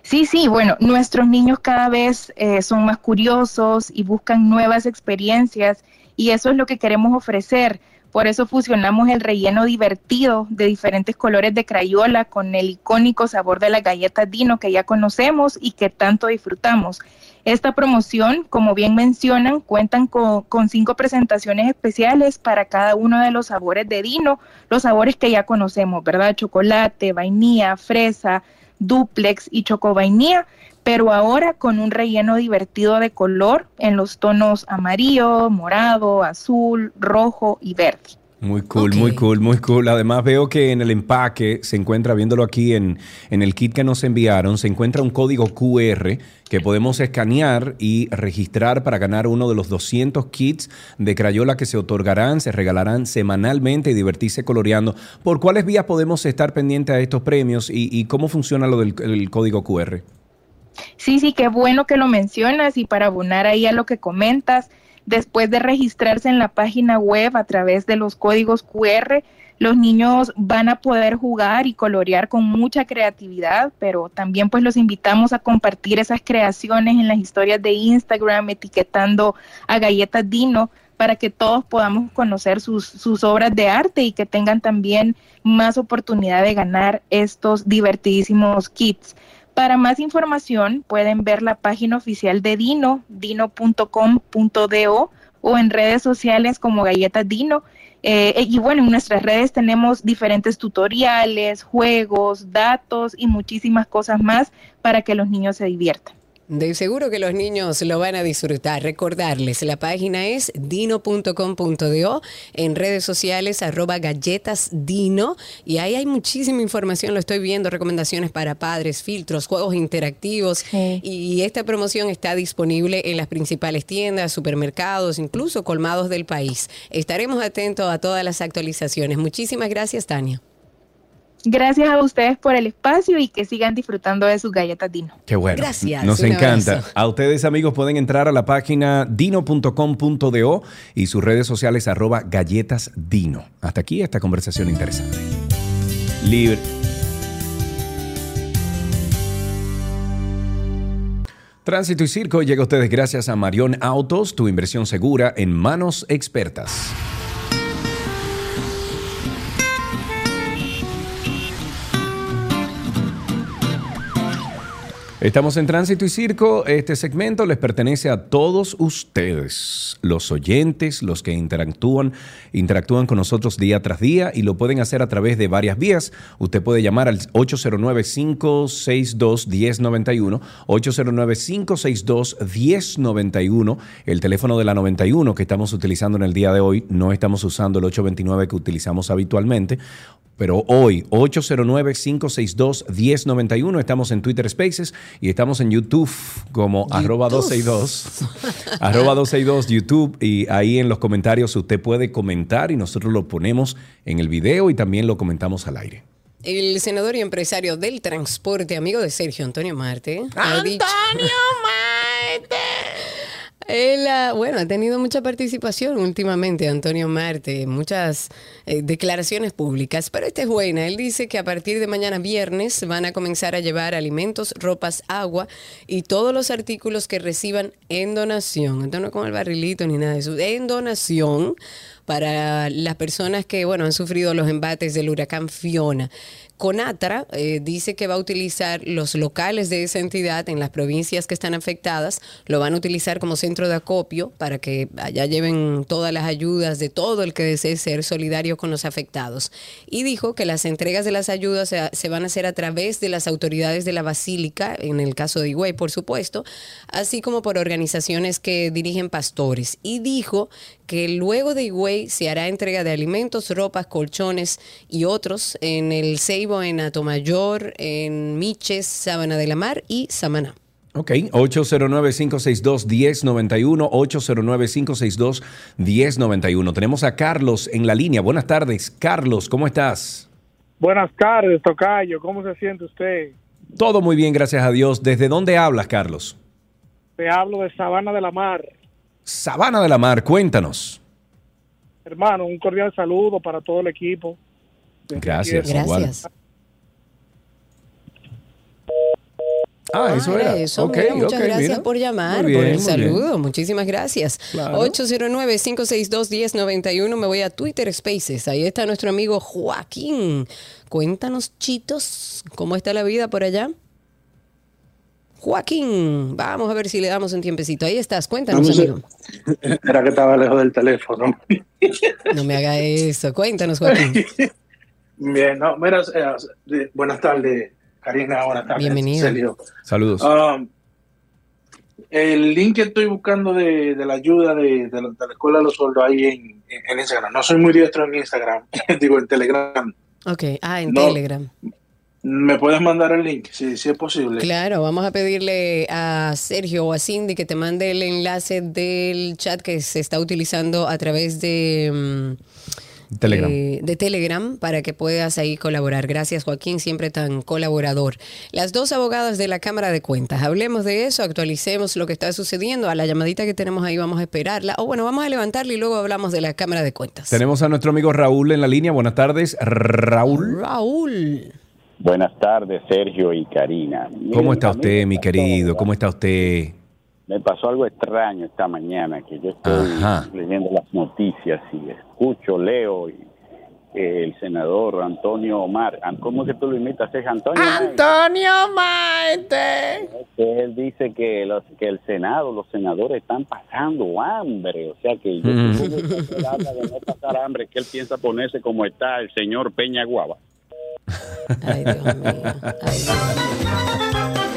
Sí, sí, bueno, nuestros niños cada vez eh, son más curiosos y buscan nuevas experiencias y eso es lo que queremos ofrecer. Por eso fusionamos el relleno divertido de diferentes colores de crayola con el icónico sabor de la galleta Dino que ya conocemos y que tanto disfrutamos. Esta promoción, como bien mencionan, cuentan con, cinco presentaciones especiales para cada uno de los sabores de Dino, los sabores que ya conocemos, ¿verdad? Chocolate, vainilla, fresa, duplex y choco vainilla, pero ahora con un relleno divertido de color en los tonos amarillo, morado, azul, rojo y verde. Muy cool, muy cool, muy cool. Además veo que en el empaque se encuentra, viéndolo aquí en, en el kit que nos enviaron, se encuentra un código QR que podemos escanear y registrar para ganar uno de los 200 kits de Crayola que se otorgarán, se regalarán semanalmente y divertirse coloreando. ¿Por cuáles vías podemos estar pendientes a estos premios y, y cómo funciona lo del el código QR? Sí, sí, qué bueno que lo mencionas y para abonar ahí a lo que comentas, después de registrarse en la página web a través de los códigos QR, los niños van a poder jugar y colorear con mucha creatividad, pero también pues los invitamos a compartir esas creaciones en las historias de Instagram etiquetando a Galletas Dino para que todos podamos conocer sus, sus obras de arte y que tengan también más oportunidad de ganar estos divertidísimos kits. Para más información pueden ver la página oficial de Dino, dino.com.do o en redes sociales como Galletas Dino. Eh, y bueno, en nuestras redes tenemos diferentes tutoriales, juegos, datos y muchísimas cosas más para que los niños se diviertan. De seguro que los niños lo van a disfrutar. Recordarles, la página es dino.com.do, en redes sociales arroba galletasdino y ahí hay muchísima información, lo estoy viendo, recomendaciones para padres, filtros, juegos interactivos y esta promoción está disponible en las principales tiendas, supermercados, incluso colmados del país. Estaremos atentos a todas las actualizaciones. Muchísimas gracias, Tania. Gracias a ustedes por el espacio y que sigan disfrutando de sus galletas Dino. Qué bueno. Gracias, Nos encanta. abrazo. A ustedes, amigos, pueden entrar a la página dino.com.do y sus redes sociales arroba galletas dino. Hasta aquí esta conversación interesante. Libre. Tránsito y Circo llega a ustedes gracias a Marión Autos, tu inversión segura en manos expertas. Estamos en Tránsito y Circo. Este segmento les pertenece a todos ustedes, los oyentes, los que interactúan, interactúan con nosotros día tras día y lo pueden hacer a través de varias vías. Usted puede llamar al 809-562-1091, 809-562-1091, el teléfono de la 91 que estamos utilizando en el día de hoy. No estamos usando el 829 que utilizamos habitualmente. Pero hoy, 809-562-1091, estamos en Twitter Spaces y estamos en YouTube como arroba 262. arroba 262 YouTube y ahí en los comentarios usted puede comentar y nosotros lo ponemos en el video y también lo comentamos al aire. El senador y empresario del transporte, amigo de Sergio Antonio Marte, ha dicho- Marte! Él, bueno, ha tenido mucha participación últimamente, Antonio Marte, muchas eh, declaraciones públicas, pero esta es buena. Él dice que a partir de mañana viernes van a comenzar a llevar alimentos, ropas, agua y todos los artículos que reciban en donación. Entonces no con el barrilito ni nada de eso, en donación para las personas que, bueno, han sufrido los embates del huracán Fiona. Conatra eh, dice que va a utilizar los locales de esa entidad en las provincias que están afectadas, lo van a utilizar como centro de acopio para que allá lleven todas las ayudas de todo el que desee ser solidario con los afectados. Y dijo que las entregas de las ayudas se, se van a hacer a través de las autoridades de la Basílica, en el caso de Higüey, por supuesto, así como por organizaciones que dirigen pastores. Y dijo que luego de Higüey se hará entrega de alimentos, ropas, colchones y otros en el Ceibo, en Atomayor, en Miches, Sábana de la Mar y Samaná. Ok, 809-562-1091, 809-562-1091. Tenemos a Carlos en la línea. Buenas tardes. Carlos, ¿cómo estás? Buenas tardes, Tocayo. ¿Cómo se siente usted? Todo muy bien, gracias a Dios. ¿Desde dónde hablas, Carlos? Te hablo de Sabana de la Mar. Sabana de la Mar, cuéntanos. Hermano, un cordial saludo para todo el equipo. Gracias. Gracias. igual. Ah, eso era. eso. Ok, mira, muchas gracias mira. por llamar, Muy por bien, el muy bien. saludo. Muchísimas gracias. Claro. 809-562-1091. Me voy a Twitter Spaces. Ahí está nuestro amigo Joaquín. Cuéntanos, chitos, ¿cómo está la vida por allá? Joaquín, vamos a ver si le damos un tiempecito. Ahí estás, cuéntanos, No sé. amigo. Era que estaba lejos del teléfono. No me haga eso. Cuéntanos, Joaquín. Bien, no, mira, eh, de- buenas tardes, Karina, buenas tardes. Bienvenido. Sergio. Saludos. Um, el link que estoy buscando de, de la ayuda de, de la, de la Escuela de los Sueldos ahí en, en Instagram. No soy muy diestro en Instagram, digo en Telegram. Ok, ah, en No. Telegram. ¿Me puedes mandar el link? Si, si es posible. Claro, vamos a pedirle a Sergio o a Cindy que te mande el enlace del chat que se está utilizando a través de mm, Telegram. eh, de Telegram para que puedas ahí colaborar. Gracias, Joaquín, siempre tan colaborador. Las dos abogadas de la Cámara de Cuentas, hablemos de eso, actualicemos lo que está sucediendo. A la llamadita que tenemos ahí vamos a esperarla. O bueno, vamos a levantarla y luego hablamos de la Cámara de Cuentas. Tenemos a nuestro amigo Raúl en la línea. Buenas tardes, Raúl. Raúl. Buenas tardes, Sergio y Karina. ¿Cómo está usted, mi querido? ¿Cómo está usted? Me pasó algo extraño esta mañana, que yo estoy Ajá. leyendo las noticias y escucho, leo y, el senador Antonio Omar. ¿Cómo que tú lo imitas? Es Antonio. Antonio Maite. Que Él dice que, los, que el Senado, los senadores están pasando hambre. O sea que yo Mm. que él habla de no pasar hambre, que él piensa ponerse como está el señor Peña Guava. Ay, Dios mío. Ay, Dios mío.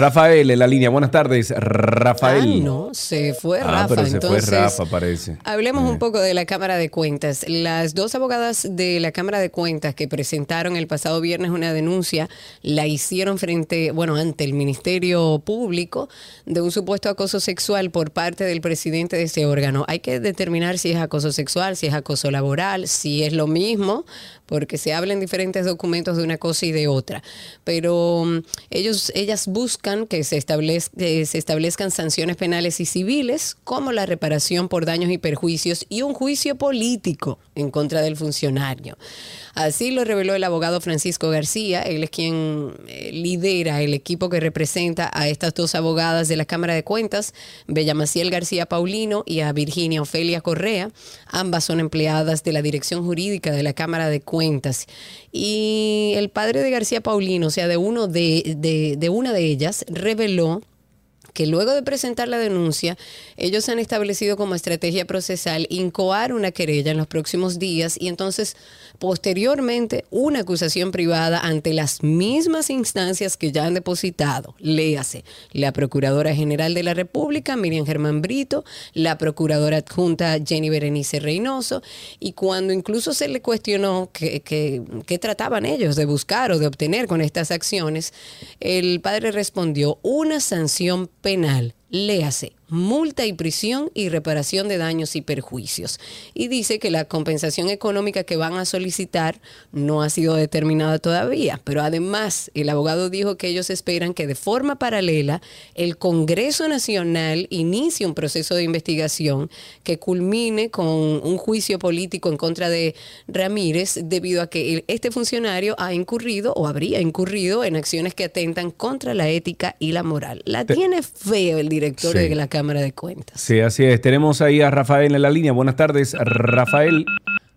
Rafael en la línea. Buenas tardes, Rafael. Ah, no, se fue Ah, Rafa. pero se entonces, fue Rafa, parece. Hablemos un poco de la Cámara de Cuentas. Las dos abogadas de la Cámara de Cuentas que presentaron el pasado viernes una denuncia la hicieron frente, bueno, ante el Ministerio Público de un supuesto acoso sexual por parte del presidente de ese órgano. Hay que determinar si es acoso sexual, si es acoso laboral, si es lo mismo, porque se habla en diferentes documentos de una cosa y de otra. Pero mm, ellos, ellas buscan buscan que se, establez- que se establezcan sanciones penales y civiles, como la reparación por daños y perjuicios y un juicio político en contra del funcionario. Así lo reveló el abogado Francisco García. Él es quien eh, lidera el equipo que representa a estas dos abogadas de la Cámara de Cuentas, Bella Maciel García Paulino y a Virginia Ofelia Correa. Ambas son empleadas de la Dirección Jurídica de la Cámara de Cuentas. Y el padre de García Paulino, o sea, de, uno de, de- de una de ellas, reveló que luego de presentar la denuncia, ellos han establecido como estrategia procesal incoar una querella en los próximos días y entonces posteriormente una acusación privada ante las mismas instancias que ya han depositado. Léase, la Procuradora General de la República, Miriam Germán Brito, la Procuradora Adjunta Jenny Berenice Reynoso, y cuando incluso se le cuestionó qué trataban ellos de buscar o de obtener con estas acciones, el padre respondió una sanción penal. Léase, multa y prisión y reparación de daños y perjuicios. Y dice que la compensación económica que van a solicitar no ha sido determinada todavía, pero además el abogado dijo que ellos esperan que de forma paralela el Congreso Nacional inicie un proceso de investigación que culmine con un juicio político en contra de Ramírez debido a que este funcionario ha incurrido o habría incurrido en acciones que atentan contra la ética y la moral. La tiene feo el director Sí. de la Cámara de Cuentas. Sí, así es. Tenemos ahí a Rafael en la línea. Buenas tardes, Rafael.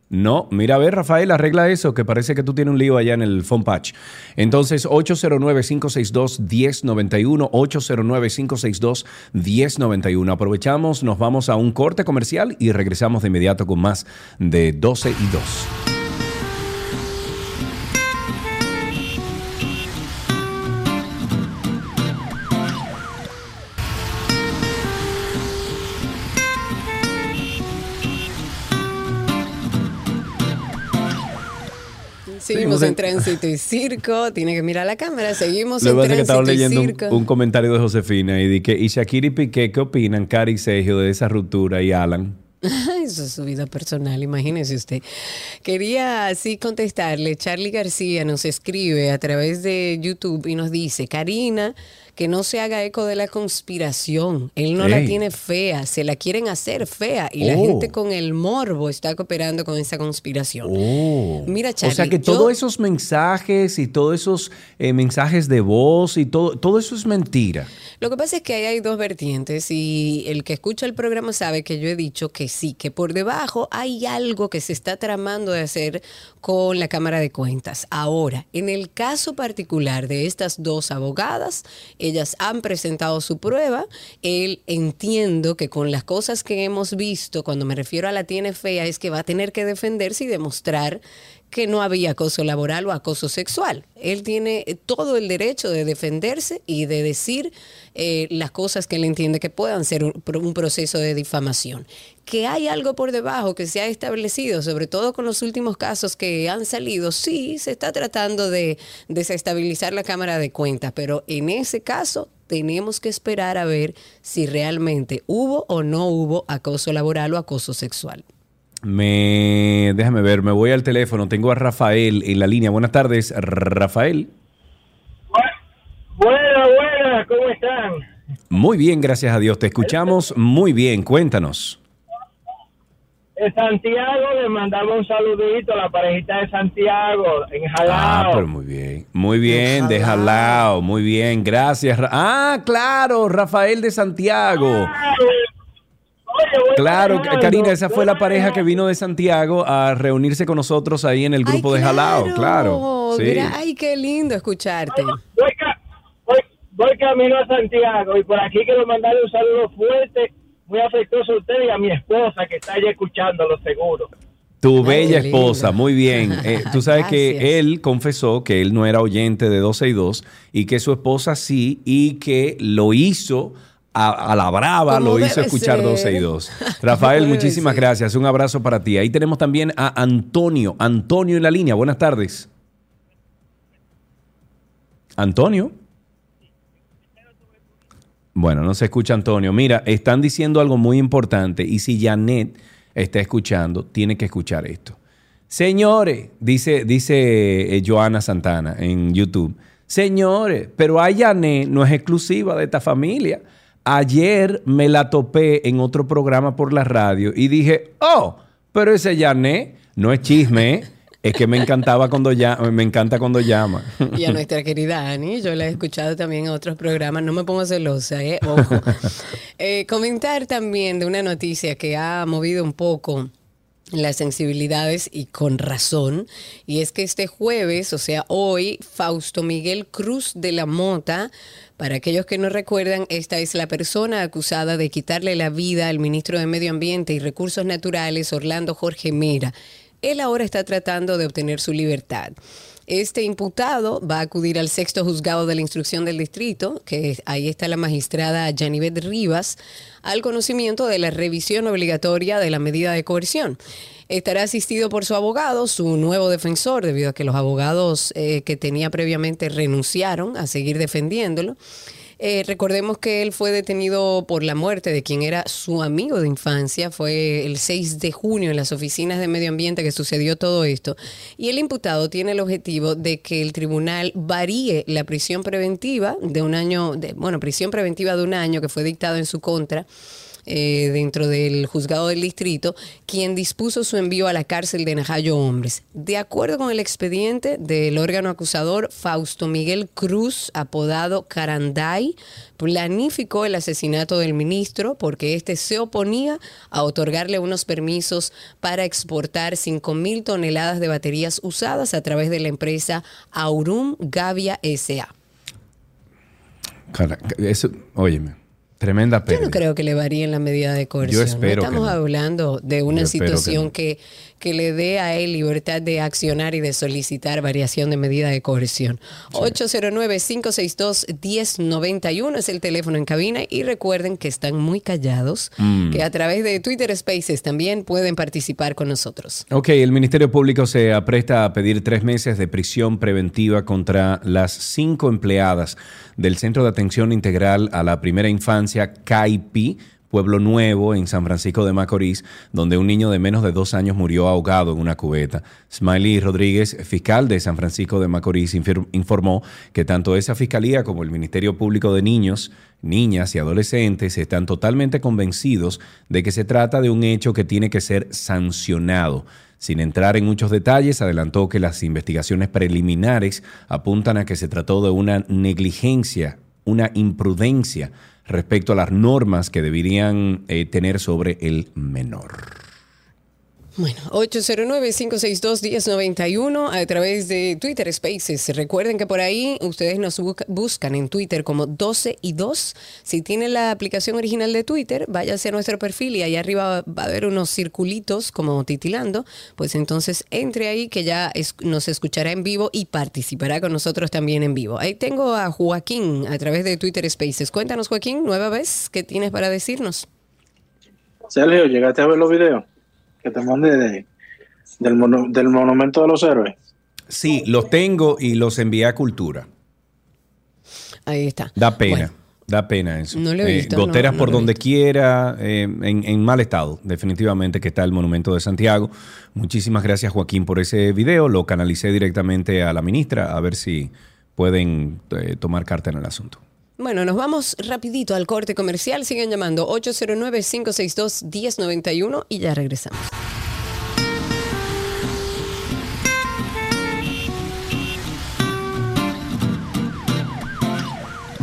No, mira, a ver, Rafael, arregla eso, que parece que tú tienes un lío allá en el phone patch. Entonces, 809-562-1091, 809-562-1091. Aprovechamos, nos vamos a un corte comercial y regresamos de inmediato con más de 12 y 2. Seguimos en tránsito y circo. Tiene que mirar la cámara. Seguimos en es que estaba tránsito y leyendo circo. un, un comentario de Josefina y di que, ¿y Shakira y Piqué qué opinan, Cari y Sergio, de esa ruptura y Alan? Eso es su vida personal, imagínese usted. Quería así contestarle. Charlie García nos escribe a través de YouTube y nos dice, Karina, que no se haga eco de la conspiración. Él no la tiene fea, se la quieren hacer fea y la Oh. gente con el morbo está cooperando con esa conspiración. Oh. Mira, Charlie, o sea que yo- todos esos mensajes y todos esos eh, mensajes de voz y todo, todo eso es mentira. Lo que pasa es que ahí hay dos vertientes y el que escucha el programa sabe que yo he dicho que sí, que por debajo hay algo que se está tramando de hacer con la Cámara de Cuentas. Ahora, en el caso particular de estas dos abogadas, ellas han presentado su prueba. Él entiendo que con las cosas que hemos visto, cuando me refiero a la tiene fea, es que va a tener que defenderse y demostrar que no había acoso laboral o acoso sexual. Él tiene eh, todo el derecho de defenderse y de decir eh, las cosas que él entiende que puedan ser un, pro- un proceso de difamación. Que hay algo por debajo que se ha establecido, sobre todo con los últimos casos que han salido, sí, se está tratando de desestabilizar la Cámara de Cuentas, pero en ese caso tenemos que esperar a ver si realmente hubo o no hubo acoso laboral o acoso sexual. Me, déjame ver, me voy al teléfono. Tengo a Rafael en la línea. Buenas tardes, Rafael. Buenas, buenas, ¿cómo están? Muy bien, gracias a Dios. Te escuchamos muy bien. Cuéntanos. De Santiago le mandamos un saludito a la parejita de Santiago en Ah, Jalao. pero muy bien. Muy bien, de Jalao. Muy bien, gracias. Ra- Ah, claro, Rafael de Santiago. Claro, Karina, esa fue la pareja que vino de Santiago a reunirse con nosotros ahí en el grupo de Jalao. Claro. Sí. mira, ay, qué lindo escucharte. Voy, ca- voy, voy camino a Santiago y por aquí quiero mandarle un saludo fuerte, muy afectuoso a usted y a mi esposa que está allí escuchándolo seguro. Tu bella esposa, lindo. muy bien. Eh, tú sabes que él confesó que él no era oyente de 12 y 2 y que su esposa sí y que lo hizo a, a la brava, lo hizo escuchar ser. 12 y 2. Rafael, muchísimas ser. gracias. Un abrazo para ti. Ahí tenemos también a Antonio. Antonio en la línea. Buenas tardes. Antonio. Bueno, no se escucha Antonio. Mira, están diciendo algo muy importante y si Janet está escuchando, tiene que escuchar esto. Señores, dice, dice eh, Joana Santana en YouTube. Señores, pero Ayané no es exclusiva de esta familia. Ayer me la topé en otro programa por la radio y dije, oh, pero ese Yané no es chisme, ¿eh? es que me encantaba cuando llama, me encanta cuando llama. Y a nuestra querida Ani, yo la he escuchado también en otros programas, no me pongo celosa, ¿eh? Ojo. Eh, comentar también de una noticia que ha movido un poco las sensibilidades y con razón, y es que este jueves, o sea, hoy, Fausto Miguel Cruz de la Mota, para aquellos que no recuerdan, esta es la persona acusada de quitarle la vida al ministro de Medio Ambiente y Recursos Naturales, Orlando Jorge Mera. Él ahora está tratando de obtener su libertad. Este imputado va a acudir al sexto juzgado de la instrucción del distrito, que ahí está la magistrada Janivet Rivas, al conocimiento de la revisión obligatoria de la medida de coerción. Estará asistido por su abogado, su nuevo defensor, debido a que los abogados eh, que tenía previamente renunciaron a seguir defendiéndolo. Eh, recordemos que él fue detenido por la muerte de quien era su amigo de infancia. Fue el 6 de junio en las oficinas de medio ambiente que sucedió todo esto. Y el imputado tiene el objetivo de que el tribunal varíe la prisión preventiva de un año, de, bueno, prisión preventiva de un año que fue dictado en su contra eh, dentro del juzgado del distrito, quien dispuso su envío a la cárcel de Najayo Hombres. De acuerdo con el expediente del órgano acusador, Fausto Miguel Cruz, apodado Caranday, planificó el asesinato del ministro porque éste se oponía a otorgarle unos permisos para exportar 5 mil toneladas de baterías usadas a través de la empresa Aurum Gavia S.A. Cara, óyeme, tremenda Yo pérdida. no creo que le varíen la medida de coerción. espero no que estamos no. hablando de una Yo que situación que, que, le dé a él libertad de accionar y de solicitar variación de medida de coerción. 809-562-1091 es el teléfono en cabina y recuerden que están muy callados, Mm. que a través de Twitter Spaces también pueden participar con nosotros. Ok, el Ministerio Público se apresta a pedir tres meses de prisión preventiva contra las cinco empleadas del Centro de Atención Integral a la Primera Infancia, CAIPI, Pueblo Nuevo, en San Francisco de Macorís, donde un niño de menos de dos años murió ahogado en una cubeta. Smiley Rodríguez, fiscal de San Francisco de Macorís, informó que tanto esa fiscalía como el Ministerio Público de Niños, niñas y adolescentes están totalmente convencidos de que se trata de un hecho que tiene que ser sancionado. Sin entrar en muchos detalles, adelantó que las investigaciones preliminares apuntan a que se trató de una negligencia, una imprudencia respecto a las normas que deberían eh, tener sobre el menor. Bueno, 809-562-1091 a través de Twitter Spaces. Recuerden que por ahí ustedes nos busca- buscan en Twitter como 12 y 2. Si tienen la aplicación original de Twitter, váyase a nuestro perfil y ahí arriba va a haber unos circulitos como titilando. Pues entonces entre ahí que ya nos escuchará en vivo y participará con nosotros también en vivo. Ahí tengo a Joaquín a través de Twitter Spaces. Cuéntanos, Joaquín, nueva vez, ¿qué tienes para decirnos? Sergio, ¿llegaste a ver los videos que te mandé de- del, mono- del Monumento de los Héroes? Sí, los tengo y los envié a Cultura. Ahí está. Da pena, da pena eso. No lo he Eh, visto, goteras no, no por lo donde quiera, eh, en, en mal estado, definitivamente que está el Monumento de Santiago. Muchísimas gracias Joaquín por ese video, lo canalicé directamente a la ministra a ver si pueden eh, tomar carta en el asunto. Bueno, nos vamos rapidito al corte comercial. Sigan llamando 809-562-1091 y ya regresamos.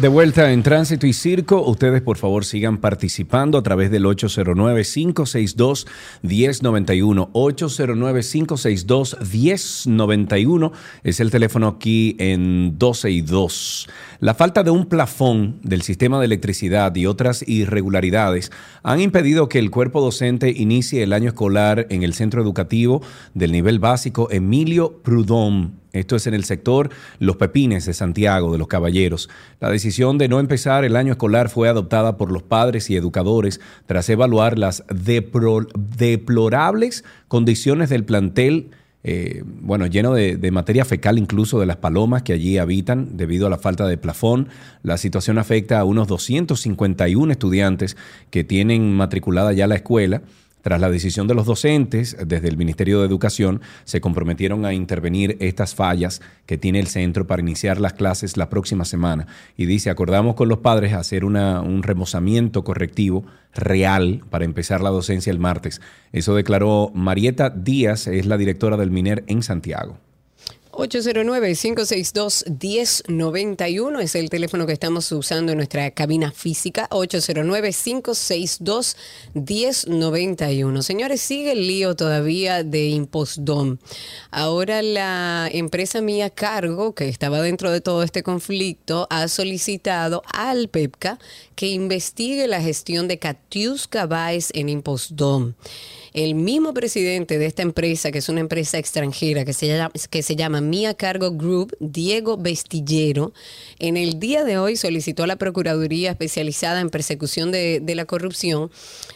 De vuelta en Tránsito y Circo, ustedes por favor sigan participando a través del 809-562-1091. 809-562-1091 es el teléfono aquí en 12 y 2. La falta de un plafón del sistema de electricidad y otras irregularidades han impedido que el cuerpo docente inicie el año escolar en el centro educativo del nivel básico Emilio Prudhomme. Esto es en el sector Los Pepines de Santiago de los Caballeros. La decisión de no empezar el año escolar fue adoptada por los padres y educadores tras evaluar las deplorables condiciones del plantel, eh, bueno, lleno de, de materia fecal incluso de las palomas que allí habitan debido a la falta de plafón. La situación afecta a unos 251 estudiantes que tienen matriculada ya la escuela. Tras la decisión de los docentes, desde el Ministerio de Educación se comprometieron a intervenir estas fallas que tiene el centro para iniciar las clases la próxima semana. Y dice, acordamos con los padres hacer un remozamiento correctivo real para empezar la docencia el martes. Eso declaró Marieta Díaz, es la directora del MINER en Santiago. 809-562-1091 es el teléfono que estamos usando en nuestra cabina física. 809-562-1091. Señores, sigue el lío todavía de Impostdom. Ahora la empresa mía cargo, que estaba dentro de todo este conflicto, ha solicitado al PEPCA que investigue la gestión de Katiuska Baez en Impostdom. El mismo presidente de esta empresa, que es una empresa extranjera que se llama, que se llama Mia Cargo Group, Diego Vestillero, en el día de hoy solicitó a la Procuraduría especializada en persecución de, de la corrupción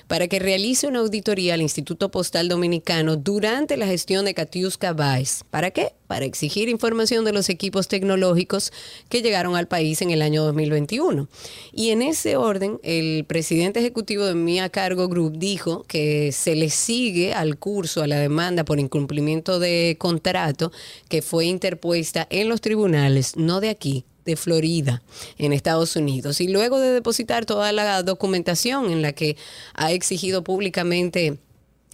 para que realice una auditoría al Instituto Postal Dominicano durante la gestión de Katiuska Baez. ¿Para qué? Para exigir información de los equipos tecnológicos que llegaron al país en el año 2021. Y en ese orden, el presidente ejecutivo de Mia Cargo Group dijo que se le sigue al curso a la demanda por incumplimiento de contrato que fue interpuesta en los tribunales, no de aquí, de Florida, en Estados Unidos. Y luego de depositar toda la documentación en la que ha exigido públicamente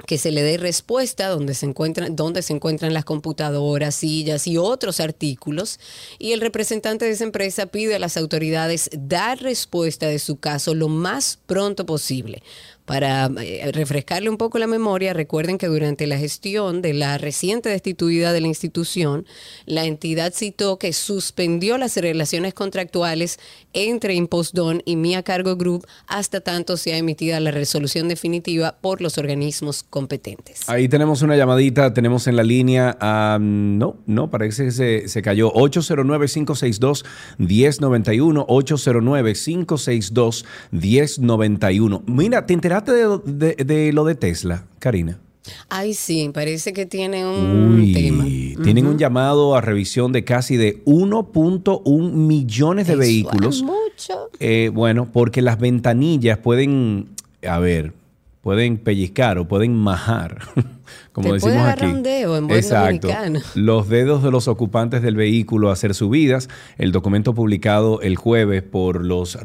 que se le dé respuesta donde se encuentran donde se encuentran las computadoras, sillas y otros artículos y el representante de esa empresa pide a las autoridades dar respuesta de su caso lo más pronto posible. Para eh, refrescarle un poco la memoria, recuerden que durante la gestión de la reciente destituida de la institución, la entidad citó que suspendió las relaciones contractuales entre Impostdon y Mia Cargo Group hasta tanto sea emitida la resolución definitiva por los organismos competentes. Ahí tenemos una llamadita, tenemos en la línea, a- no, no, parece que se, se cayó, 809-562-1091, 809-562-1091. Mira, ¿te enteraste de, de- de lo de Tesla, Karina? Ay, sí, parece que tiene un Uy, tema. tienen un llamado a revisión de casi de 1.1 millones de vehículos. Mucho. Eh, bueno, porque las ventanillas pueden, a ver, pueden pellizcar o pueden majar, como Te puede decimos agarrar aquí. un dedo en buen Exacto. dominicano. Los dedos de los ocupantes del vehículo a hacer subidas. El documento publicado el jueves por los eh,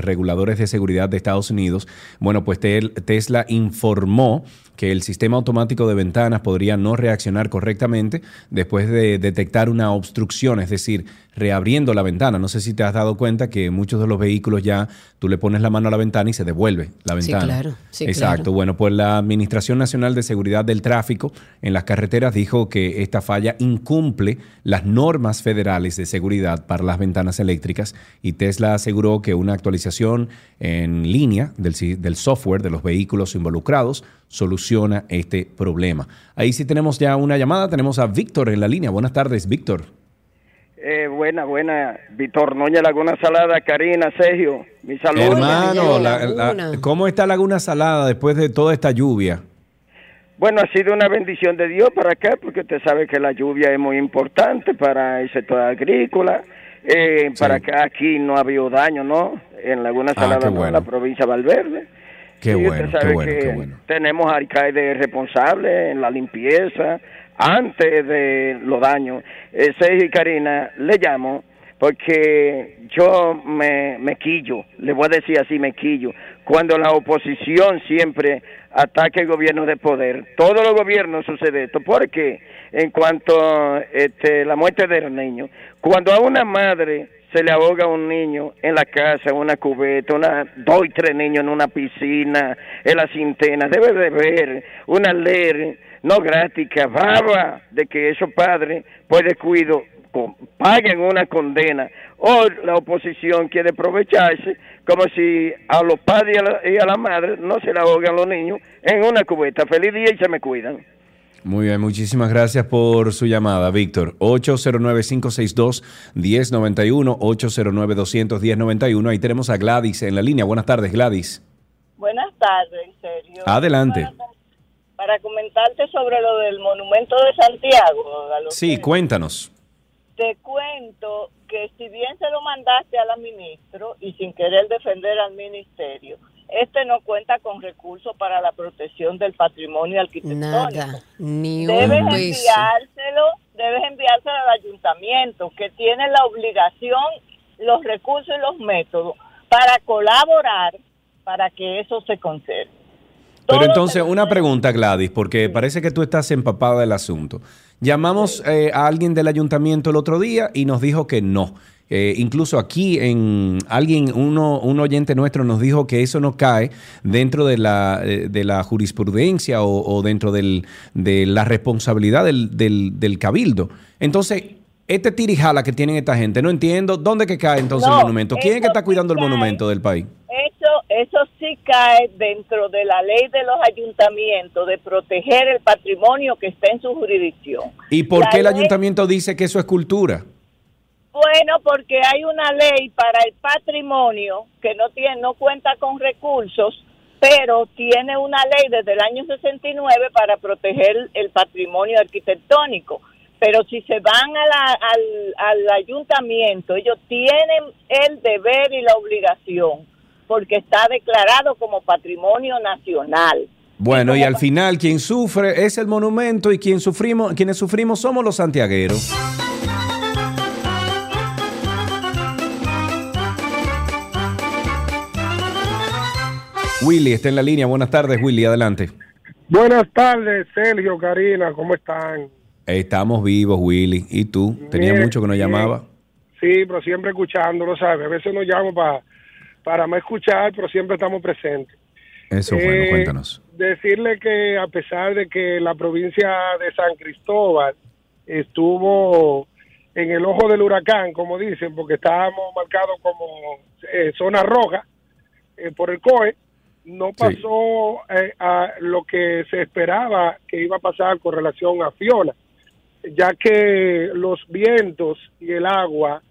reguladores de seguridad de Estados Unidos. Bueno, pues Tesla informó que el sistema automático de ventanas podría no reaccionar correctamente después de detectar una obstrucción, es decir, reabriendo la ventana. No sé si te has dado cuenta que muchos de los vehículos ya tú le pones la mano a la ventana y se devuelve la Sí, ventana. claro. Sí, Exacto. claro. Bueno, pues la Administración Nacional de Seguridad del Tráfico en las carreteras dijo que esta falla incumple las normas federales de seguridad para las ventanas eléctricas y Tesla aseguró que una actualización en línea del, software de los vehículos involucrados soluciona este problema. Ahí sí tenemos ya una llamada, tenemos a Víctor en la línea. Buenas tardes, Víctor. Eh, buena, buena. Víctor Noña, Laguna Salada, Karina, Sergio, mi saludo. Hermano, la- la- ¿cómo está Laguna Salada después de toda esta lluvia? Bueno, ha sido una bendición de Dios para acá, porque usted sabe que la lluvia es muy importante para el sector agrícola. Eh, Para acá aquí no ha habido daño, ¿no? En Laguna Ah, Salada, bueno. en la provincia de Valverde. Qué Y usted bueno, sabe qué bueno, que qué bueno. Tenemos alcalde responsable en la limpieza antes de los daños. Eh, Sergio y Karina, le llamo porque yo me, me quillo, le voy a decir así, me quillo, cuando la oposición siempre ataca el gobierno de poder. Todos los gobiernos sucede esto. porque En cuanto este, la muerte de los niños, cuando a una madre se le ahoga un niño en la casa, en una cubeta, una, dos y tres niños en una piscina, en la cintena, debe de ver una ley no grática, baba, de que esos padres, por descuido, con- paguen una condena. O la oposición quiere aprovecharse como si a los padres y a la, y a la madre no se le ahogan los niños en una cubeta. Feliz día y se me cuidan. Muy bien, muchísimas gracias por su llamada, Víctor. 809-562-1091, 809-200-1091. Ahí tenemos a Gladys en la línea. Buenas tardes, Gladys. Buenas tardes, en serio. Adelante. Para comentarte sobre lo del monumento de Santiago, a los Sí, cuéntanos. Te cuento que si bien se lo mandaste a la ministro y sin querer defender al ministerio, este no cuenta con recursos para la protección del patrimonio arquitectónico. Nada, ni Debes un beso. enviárselo, debes enviárselo al ayuntamiento que tiene la obligación, los recursos y los métodos para colaborar para que eso se conserve. Pero entonces, una pregunta, Gladys, porque parece que tú estás empapada del asunto. Llamamos eh, a alguien del ayuntamiento el otro día y nos dijo que no. Eh, incluso aquí en alguien, uno, un oyente nuestro nos dijo que eso no cae dentro de la, eh, de la jurisprudencia o, o dentro del- de la responsabilidad del, del- del cabildo. Entonces, este tirijala que tienen esta gente, no entiendo dónde que cae entonces No, el monumento. ¿Quién es que está cuidando el monumento del país? Eso, sí cae dentro de la ley de los ayuntamientos de proteger el patrimonio que está en su jurisdicción. ¿Y por La qué el ley- ayuntamiento dice que eso es cultura? Bueno, porque hay una ley para el patrimonio que no tiene, no cuenta con recursos, pero tiene una ley desde el año 69 para proteger el patrimonio arquitectónico. Pero si se van a la- al, al ayuntamiento, ellos tienen el deber y la obligación, porque está declarado como patrimonio nacional. Bueno, y al final quien sufre es el monumento y quien sufrimos, quienes sufrimos somos los santiagueros. Willy está en la línea. Buenas tardes, Willy, adelante. Buenas tardes, Sergio, Karina, ¿cómo están? Estamos vivos, Willy. ¿Y tú? Tenía mucho que no llamaba. Sí, pero siempre escuchándolo, ¿sabes? A veces no llamo para para no escuchar, pero siempre estamos presentes. Eso, bueno, Eh, cuéntanos. Decirle que a pesar de que la provincia de San Cristóbal estuvo en el ojo del huracán, como dicen, porque estábamos marcados como eh, zona roja eh, por el COE, no pasó eh, a lo que se esperaba que iba a pasar con relación a Fiona, ya que los vientos y el agua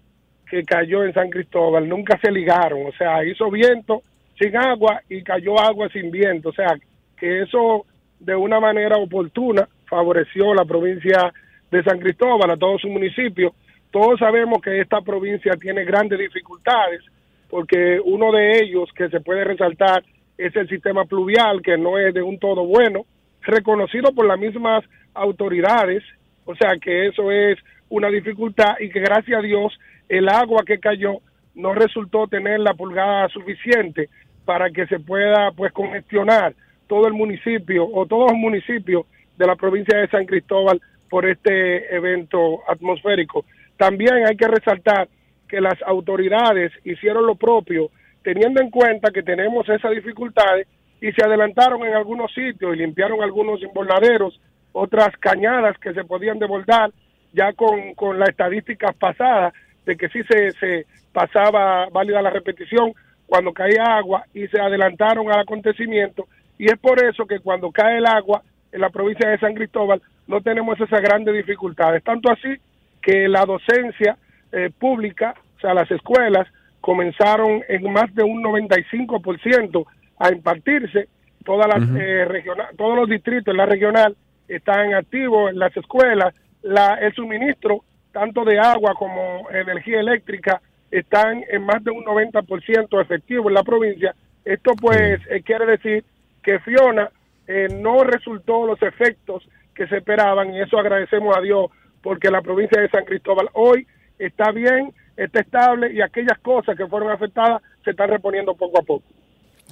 que cayó en San Cristóbal nunca se ligaron, o sea, hizo viento sin agua y cayó agua sin viento, o sea, que eso de una manera oportuna favoreció la provincia de San Cristóbal, a todos sus municipios. Todos sabemos que esta provincia tiene grandes dificultades porque uno de ellos que se puede resaltar es el sistema pluvial, que no es de un todo bueno, reconocido por las mismas autoridades, o sea que eso es una dificultad y que gracias a Dios el agua que cayó no resultó tener la pulgada suficiente para que se pueda pues congestionar todo el municipio o todos los municipios de la provincia de San Cristóbal por este evento atmosférico. También hay que resaltar que las autoridades hicieron lo propio teniendo en cuenta que tenemos esas dificultades y se adelantaron en algunos sitios y limpiaron algunos invernaderos, otras cañadas que se podían desbordar ya con, con las estadísticas pasadas de que sí se, se pasaba válida la repetición cuando caía agua y se adelantaron al acontecimiento y es por eso que cuando cae el agua en la provincia de San Cristóbal no tenemos esas grandes dificultades. Tanto así que la docencia eh, pública, o sea, las escuelas, comenzaron en más de un 95% a impartirse. Todas las, eh, regional- todos los distritos en la regional están activos en las escuelas. La, el suministro, tanto de agua como energía eléctrica, están en más de un 90% efectivo en la provincia. Esto pues eh, quiere decir que Fiona eh, no resultó los efectos que se esperaban y eso agradecemos a Dios porque la provincia de San Cristóbal hoy está bien, está estable y aquellas cosas que fueron afectadas se están reponiendo poco a poco.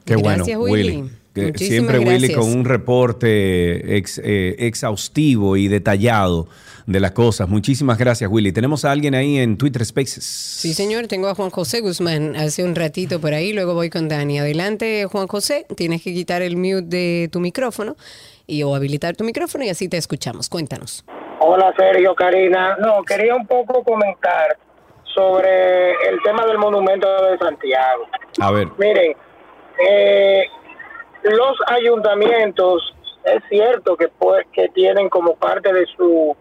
Qué Gracias, bueno, Willy. Willy. Muchísimas siempre Willy gracias. con un reporte ex- eh, exhaustivo y detallado de las cosas. Muchísimas gracias, Willy. Tenemos a alguien ahí en Twitter Spaces. Sí, señor, tengo a Juan José Guzmán hace un ratito por ahí, luego voy con Dani. Adelante, Juan José, tienes que quitar el mute de tu micrófono y o habilitar tu micrófono y así te escuchamos. Cuéntanos. Hola Sergio, Karina. No, quería un poco comentar sobre el tema del monumento de Santiago. A ver. Miren, eh, los ayuntamientos es cierto que pues que tienen como parte de su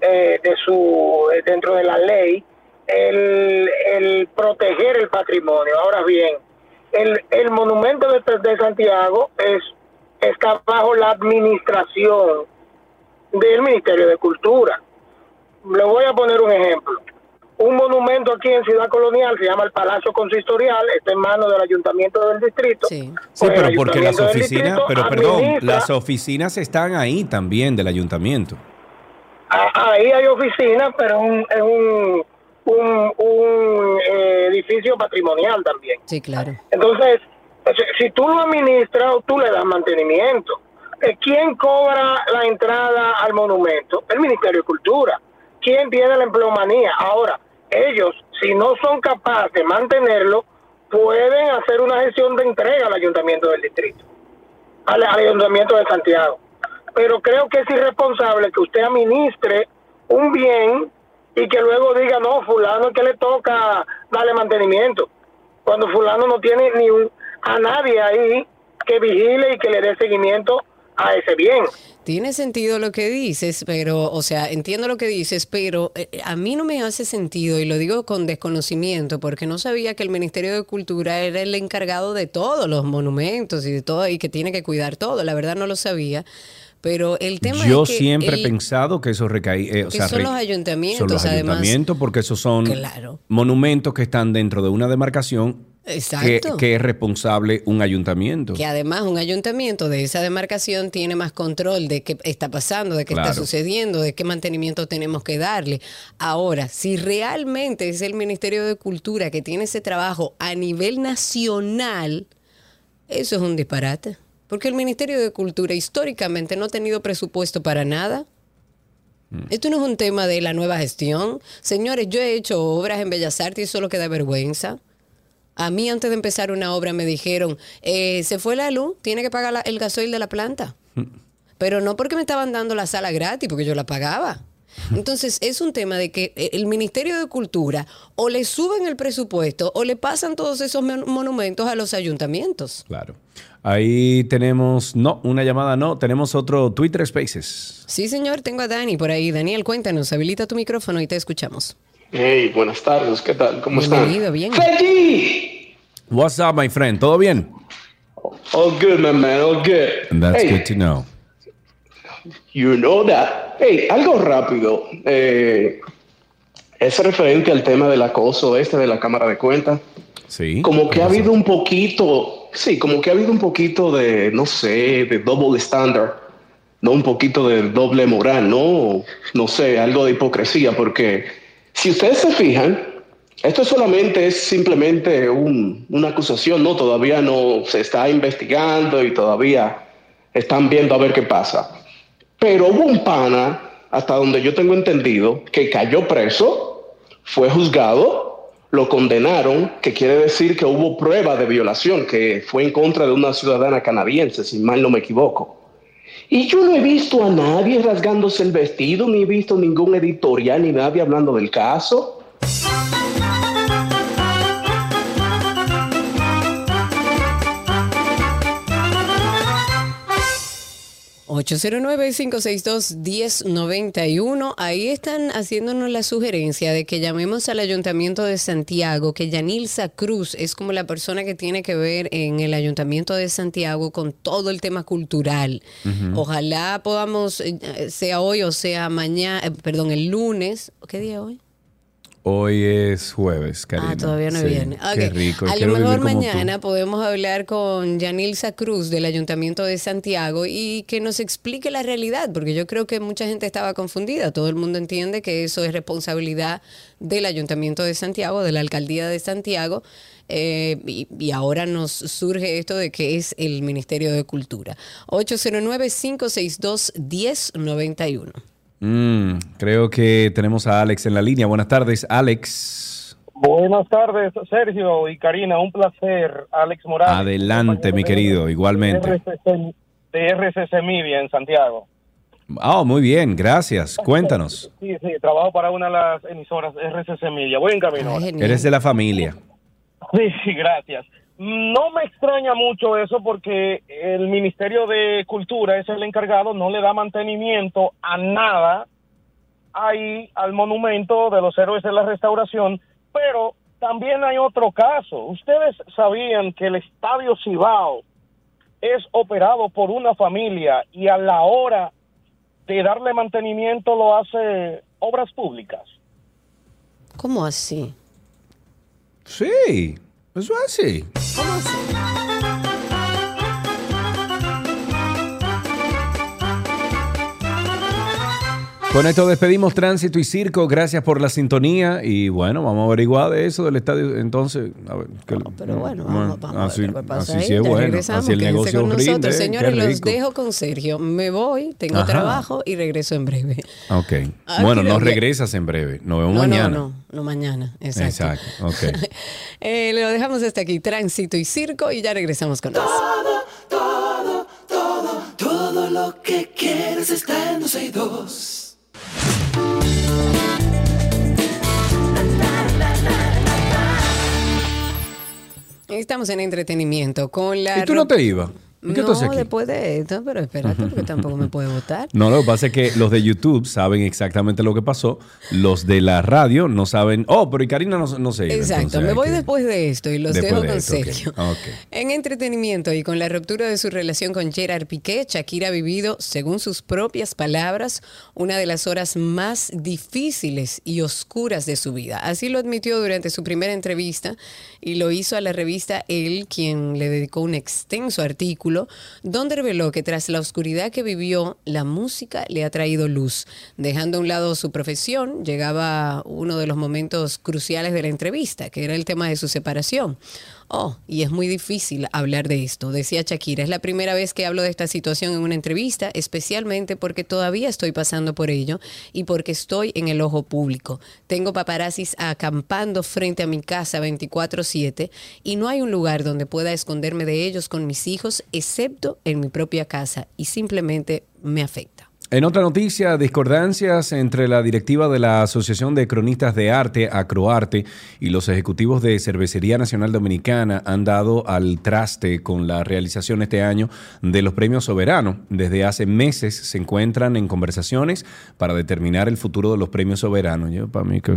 eh, de su eh, dentro de la ley el, el proteger el patrimonio. Ahora bien, el, el monumento de, de Santiago es está bajo la administración del Ministerio de Cultura. Le voy a poner un ejemplo. Un monumento aquí en Ciudad Colonial, se llama el Palacio Consistorial, está en manos del Ayuntamiento del Distrito. Sí, Pues el pero porque las oficinas, pero perdón, las oficinas están ahí también del ayuntamiento. Ah, Ahí hay oficinas, pero un- es un, un, un, eh, edificio patrimonial también. Sí, claro. Entonces, si, tú lo administras, tú le das mantenimiento. Eh, ¿Quién cobra la entrada al monumento? El Ministerio de Cultura. ¿Quién tiene la empleomanía? Ahora, ellos, si no son capaces de mantenerlo, pueden hacer una gestión de entrega al Ayuntamiento del Distrito, al, Ayuntamiento de Santiago. Pero creo que es irresponsable que usted administre un bien y que luego diga, no, fulano que le toca darle mantenimiento cuando fulano no tiene ni un, a nadie ahí que vigile y que le dé seguimiento a ese bien. Tiene sentido lo que dices, pero, o sea, entiendo lo que dices, pero eh, a mí no me hace sentido, y lo digo con desconocimiento, porque no sabía que el Ministerio de Cultura era el encargado de todos los monumentos y de todo, y que tiene que cuidar todo. La verdad no lo sabía. Pero el tema Yo es que siempre he pensado que eso recae. eh, o sea, son los ayuntamientos, son los además. ayuntamientos, porque esos son Claro. monumentos que están dentro de una demarcación Exacto. que es responsable un ayuntamiento. Que además un ayuntamiento de esa demarcación tiene más control de qué está pasando, de qué está sucediendo, de qué mantenimiento tenemos que darle. Ahora, si realmente es el Ministerio de Cultura que tiene ese trabajo a nivel nacional, eso es un disparate. Porque el Ministerio de Cultura históricamente no ha tenido presupuesto para nada. Esto no es un tema de la nueva gestión. Señores, yo he hecho obras en Bellas Artes y eso es lo que da vergüenza. A mí antes de empezar una obra me dijeron, eh, se fue la luz, tiene que pagar la- el gasoil de la planta. Pero no porque me estaban dando la sala gratis, porque yo la pagaba. Entonces es un tema de que eh, el Ministerio de Cultura o le suben el presupuesto o le pasan todos esos mon- monumentos a los ayuntamientos. Claro. Ahí tenemos, no, una llamada no, tenemos otro Twitter Spaces. Sí, señor, tengo a Dani por ahí. Daniel, cuéntanos, habilita tu micrófono y te escuchamos. Hey, buenas tardes, ¿qué tal? ¿Cómo están? Bienvenido, bien. What's up, my friend? ¿Todo bien? All good, my man, all good. And that's hey, good to know. you know that. Hey, algo rápido. Eh, es referente al tema del acoso este de la Cámara de Cuentas. Sí. Como que ha habido un poquito, sí, como que ha habido un poquito de, no sé, de double standard, no un poquito de doble moral, no, no sé, algo de hipocresía, porque si ustedes se fijan, esto solamente es simplemente un- una acusación, no, todavía no se está investigando y todavía están viendo a ver qué pasa. Pero hubo un pana, hasta donde yo tengo entendido, que cayó preso, fue juzgado, lo condenaron, que quiere decir que hubo prueba de violación, que fue en contra de una ciudadana canadiense, si mal no me equivoco. Y yo no he visto a nadie rasgándose el vestido, ni he visto ningún editorial, ni nadie hablando del caso. 809-562-1091. Ahí están haciéndonos la sugerencia de que llamemos al Ayuntamiento de Santiago, que Yanilza Cruz es como la persona que tiene que ver en el Ayuntamiento de Santiago con todo el tema cultural. Ojalá podamos, eh, sea hoy o sea mañana, eh, perdón, el lunes. ¿Qué día es hoy? Hoy es jueves, Karina. Ah, todavía no Sí, viene. Qué rico. A lo quiero mejor mañana podemos hablar con Yanilza Cruz del Ayuntamiento de Santiago y que nos explique la realidad, porque yo creo que mucha gente estaba confundida. Todo el mundo entiende que eso es responsabilidad del Ayuntamiento de Santiago, de la Alcaldía de Santiago. eh, y, y ahora nos surge esto de que es el Ministerio de Cultura. 809-562-1091. Mm, creo que tenemos a Alex en la línea. Buenas tardes, Alex. Buenas tardes, Sergio y Karina. Un placer. Alex Morales. Adelante, mi querido, igualmente. RCC de RCC Media en Santiago. Ah, muy bien, gracias. Cuéntanos. Sí, sí, trabajo para una de las emisoras RCC Media. Voy en camino. ahora. Eres de la familia. Sí, sí, gracias. No me extraña mucho eso porque el Ministerio de Cultura es el encargado, no le da mantenimiento a nada ahí al monumento de los héroes de la restauración, pero también hay otro caso. Ustedes sabían que el Estadio Cibao es operado por una familia y a la hora de darle mantenimiento lo hace obras públicas. ¿Cómo así? Sí, eso es así. ¿Cómo así? Con esto despedimos Tránsito y Circo. Gracias por la sintonía. Y bueno, vamos a averiguar de eso del estadio. Entonces, a ver. que- pero bueno, vamos- vamos a así, ver qué pasa así ahí. sí es Ya bueno. regresamos, Así el negocio con rinde. nosotros. qué Señores, los dejo con Sergio. Me voy, tengo Ajá. trabajo y regreso en breve. Ok. Aquí bueno, no que- regresas en breve. Nos vemos No, mañana. no, no, no mañana. Exacto. Exacto. Ok. Eh, lo dejamos hasta aquí, Tránsito y Circo, y ya regresamos con más. Todo, todo, todo lo que quieres está en 262. Estamos en entretenimiento con la... ¿Y tú no te ibas? ¿Y qué tú no, aquí? después de esto, pero espérate, porque tampoco me puede votar. No, lo que pasa es que los de YouTube saben exactamente lo que pasó. Los de la radio no saben. Oh, pero y Karina no, no iba, Exacto, entonces me voy que- después de esto y los después dejo de con esto. Sergio. En entretenimiento y con la ruptura de su relación con Gerard Piqué, Shakira ha vivido, según sus propias palabras, una de las horas más difíciles y oscuras de su vida. Así lo admitió durante su primera entrevista y lo hizo a la revista El, quien le dedicó un extenso artículo donde reveló que tras la oscuridad que vivió, la música le ha traído luz. Dejando a un lado su profesión, llegaba uno de los momentos cruciales de la entrevista, que era el tema de su separación. Oh, y es muy difícil hablar de esto, decía Shakira. Es la primera vez que hablo de esta situación en una entrevista, especialmente porque todavía estoy pasando por ello y porque estoy en el ojo público. Tengo paparazzis acampando frente a mi casa 24/7 y no hay un lugar donde pueda esconderme de ellos con mis hijos, excepto en mi propia casa, y simplemente me afecta. En otra noticia, discordancias entre la directiva de la Asociación de Cronistas de Arte, Acroarte, y los ejecutivos de Cervecería Nacional Dominicana han dado al traste con la realización este año de los premios soberanos. Desde hace meses se encuentran en conversaciones para determinar el futuro de los premios soberanos. Yo, para mí que.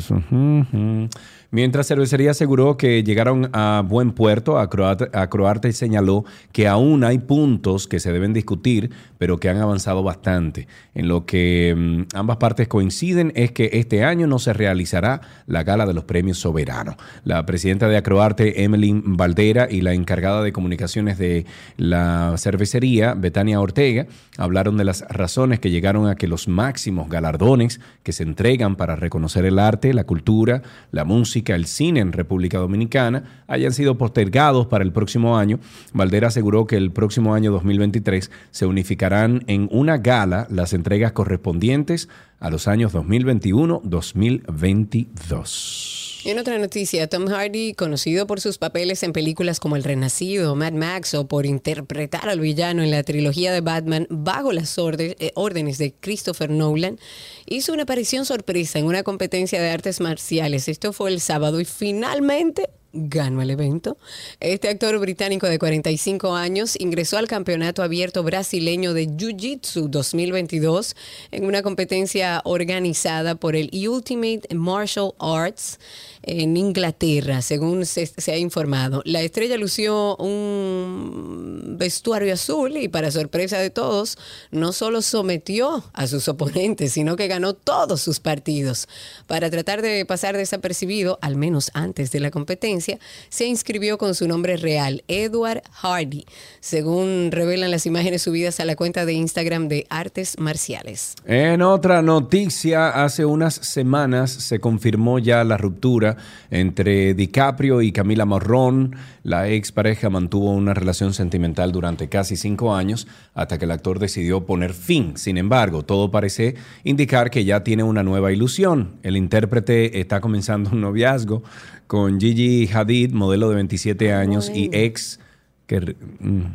Mientras Cervecería aseguró que llegaron a buen puerto, Acroarte, señaló que aún hay puntos que se deben discutir, pero que han avanzado bastante. En lo que mm, ambas partes coinciden es que este año no se realizará la gala de los premios soberanos. La presidenta de Acroarte, Emily Valdera, y la encargada de comunicaciones de la cervecería, Betania Ortega, hablaron de las razones que llegaron a que los máximos galardones que se entregan para reconocer el arte, la cultura, la música, el cine en República Dominicana hayan sido postergados para el próximo año. Valdera aseguró que el próximo año 2023 se unificarán en una gala las entregas correspondientes a los años 2021-2022. En otra noticia, Tom Hardy, conocido por sus papeles en películas como El Renacido, Mad Max o por interpretar al villano en la trilogía de Batman bajo las eh, órdenes de Christopher Nolan, hizo una aparición sorpresa en una competencia de artes marciales. Esto fue el sábado y finalmente ganó el evento. Este actor británico de 45 años ingresó al campeonato abierto brasileño de Jiu-Jitsu 2022 en una competencia organizada por el Ultimate Martial Arts en Inglaterra, según se, ha informado. La estrella lució un vestuario azul y para sorpresa de todos, no solo sometió a sus oponentes, sino que ganó todos sus partidos. Para tratar de pasar desapercibido, al menos antes de la competencia, se inscribió con su nombre real, Edward Hardy, según revelan las imágenes subidas a la cuenta de Instagram de Artes Marciales. En otra noticia, hace unas semanas se confirmó ya la ruptura entre DiCaprio y Camila Morrón. La expareja mantuvo una relación sentimental durante casi cinco años hasta que el actor decidió poner fin. Sin embargo, todo parece indicar que ya tiene una nueva ilusión. El intérprete está comenzando un noviazgo con Gigi Hadid, modelo de 27 años y ex... Que, mm,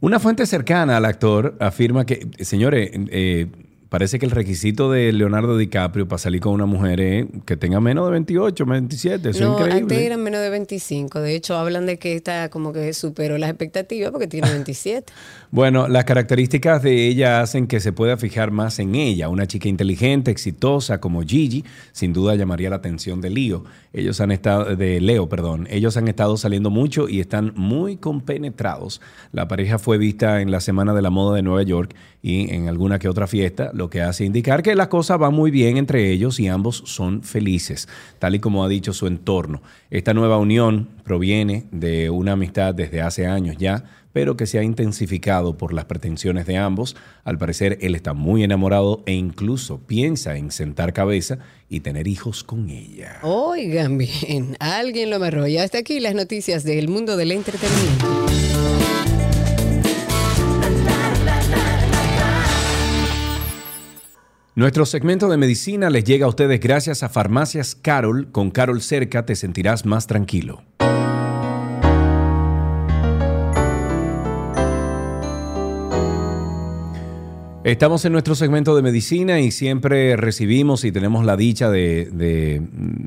una fuente cercana al actor afirma que, señores, eh, parece que el requisito de Leonardo DiCaprio para salir con una mujer es que tenga menos de 28, 27. Eso no, es antes increíble. eran menos de 25. De hecho, hablan de que esta como que superó las expectativas porque tiene 27. Bueno, las características de ella hacen que se pueda fijar más en ella. Una chica inteligente, exitosa como Gigi, sin duda llamaría la atención de Leo. Ellos han estado de Leo, perdón. Ellos han estado saliendo mucho y están muy compenetrados. La pareja fue vista en la Semana de la Moda de Nueva York y en alguna que otra fiesta. Lo que hace indicar que las cosas van muy bien entre ellos y ambos son felices, tal y como ha dicho su entorno. Esta nueva unión proviene de una amistad desde hace años ya, pero que se ha intensificado por las pretensiones de ambos. Al parecer, él está muy enamorado e incluso piensa en sentar cabeza y tener hijos con ella. Oigan bien, alguien lo amarró. Y hasta aquí las noticias del mundo del entretenimiento. Nuestro segmento de medicina les llega a ustedes gracias a Farmacias Carol. Con Carol cerca te sentirás más tranquilo. Estamos en nuestro segmento de medicina y siempre recibimos y tenemos la dicha de,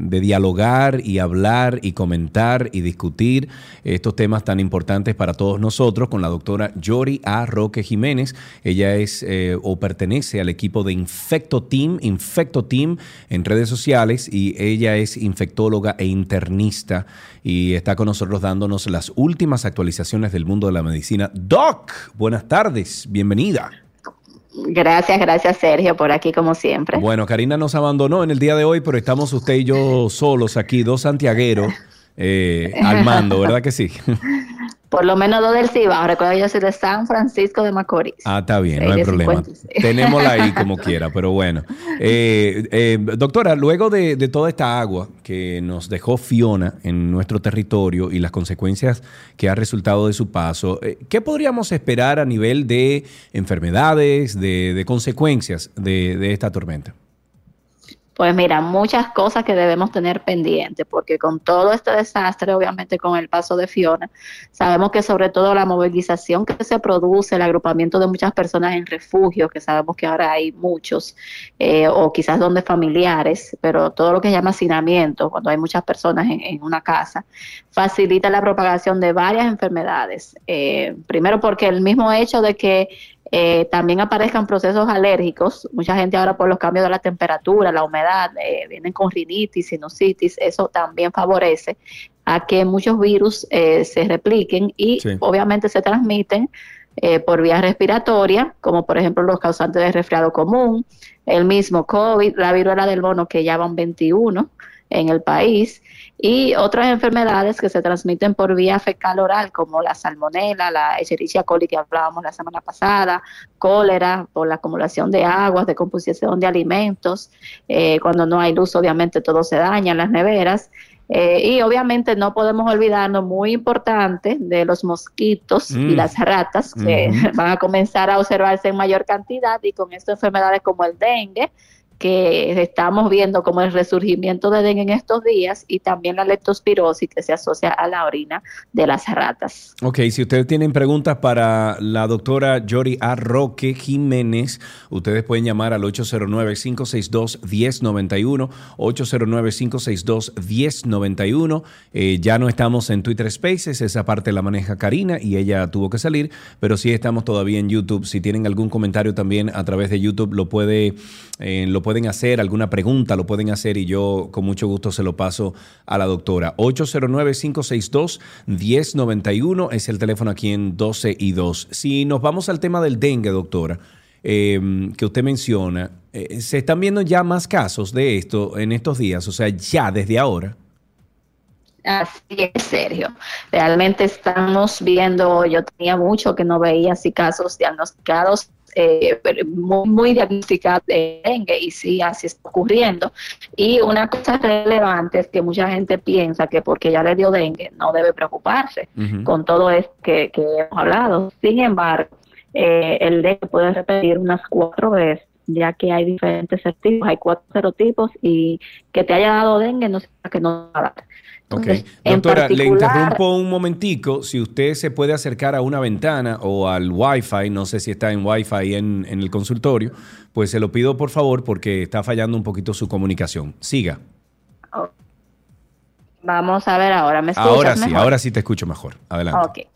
dialogar y hablar y comentar y discutir estos temas tan importantes para todos nosotros con la doctora Yori A. Roque Jiménez. Ella es eh, o pertenece al equipo de Infecto Team, Infecto Team en redes sociales y ella es infectóloga e internista y está con nosotros dándonos las últimas actualizaciones del mundo de la medicina. Doc, buenas tardes, bienvenida. Gracias, gracias Sergio, por aquí como siempre. Bueno, Karina nos abandonó en el día de hoy, pero estamos usted y yo solos aquí, dos santiagueros eh, al mando, ¿verdad que sí? Por lo menos dos del Cibao. Recuerda que yo soy de San Francisco de Macorís. Ah, está bien, no hay problema. 56. Tenémosla ahí como quiera, pero bueno. Eh, eh, doctora, luego de, de toda esta agua que nos dejó Fiona en nuestro territorio y las consecuencias que ha resultado de su paso, eh, ¿qué podríamos esperar a nivel de enfermedades, de, de consecuencias de, de esta tormenta? Pues mira, muchas cosas que debemos tener pendientes, porque con todo este desastre, obviamente con el paso de Fiona, sabemos que sobre todo la movilización que se produce, el agrupamiento de muchas personas en refugios, que sabemos que ahora hay muchos, eh, o quizás donde familiares, pero todo lo que se llama hacinamiento, cuando hay muchas personas en, en una casa, facilita la propagación de varias enfermedades. Eh, primero porque el mismo hecho de que eh, también aparezcan procesos alérgicos. Mucha gente ahora por los cambios de la temperatura, la humedad, eh, vienen con rinitis, sinusitis, eso también favorece a que muchos virus eh, se repliquen y Sí. obviamente se transmiten eh, por vía respiratoria, como por ejemplo los causantes de resfriado común, el mismo COVID, la viruela del mono que ya van 21 en el país y otras enfermedades que se transmiten por vía fecal oral como la salmonela, la Escherichia coli que hablábamos la semana pasada, cólera por la acumulación de aguas, de composición de alimentos, eh, cuando no hay luz obviamente todo se daña en las neveras eh, y obviamente no podemos olvidarnos, muy importante, de los mosquitos y Mm. las ratas que van a comenzar a observarse en mayor cantidad y con estas enfermedades como el dengue, que estamos viendo como el resurgimiento de dengue en estos días y también la leptospirosis que se asocia a la orina de las ratas. Ok, si ustedes tienen preguntas para la doctora Yori A. Roque Jiménez, ustedes pueden llamar al 809-562-1091, 809-562-1091. Eh, ya no estamos en Twitter Spaces, esa parte la maneja Karina y ella tuvo que salir, pero sí estamos todavía en YouTube. Si tienen algún comentario también a través de YouTube, lo, puede, eh, lo pueden hacer, alguna pregunta lo pueden hacer y yo con mucho gusto se lo paso a la doctora. 809-562-1091 es el teléfono aquí en 12 y 2. Si nos vamos al tema del dengue, doctora, eh, que usted menciona, eh, ¿se están viendo ya más casos de esto en estos días? O sea, ya desde ahora. Así es, Sergio. Realmente estamos viendo, yo tenía mucho que no veía así casos diagnosticados, eh, muy, muy diagnosticados de dengue y sí, así está ocurriendo. Y una cosa relevante es que mucha gente piensa que porque ya le dio dengue no debe preocuparse con todo esto que, que hemos hablado. Sin embargo, eh, el dengue puede repetir unas cuatro veces ya que hay diferentes serotipos, hay cuatro serotipos y que te haya dado dengue no significa que no va a dar. Ok. Doctora, le interrumpo un momentico. Si usted se puede acercar a una ventana o al Wi-Fi, no sé si está en Wi-Fi en, en el consultorio, pues se lo pido por favor porque está fallando un poquito su comunicación. Siga. Vamos a ver ahora, ¿me escuchas Ahora sí, mejor? ahora sí te escucho mejor. Adelante. Ok,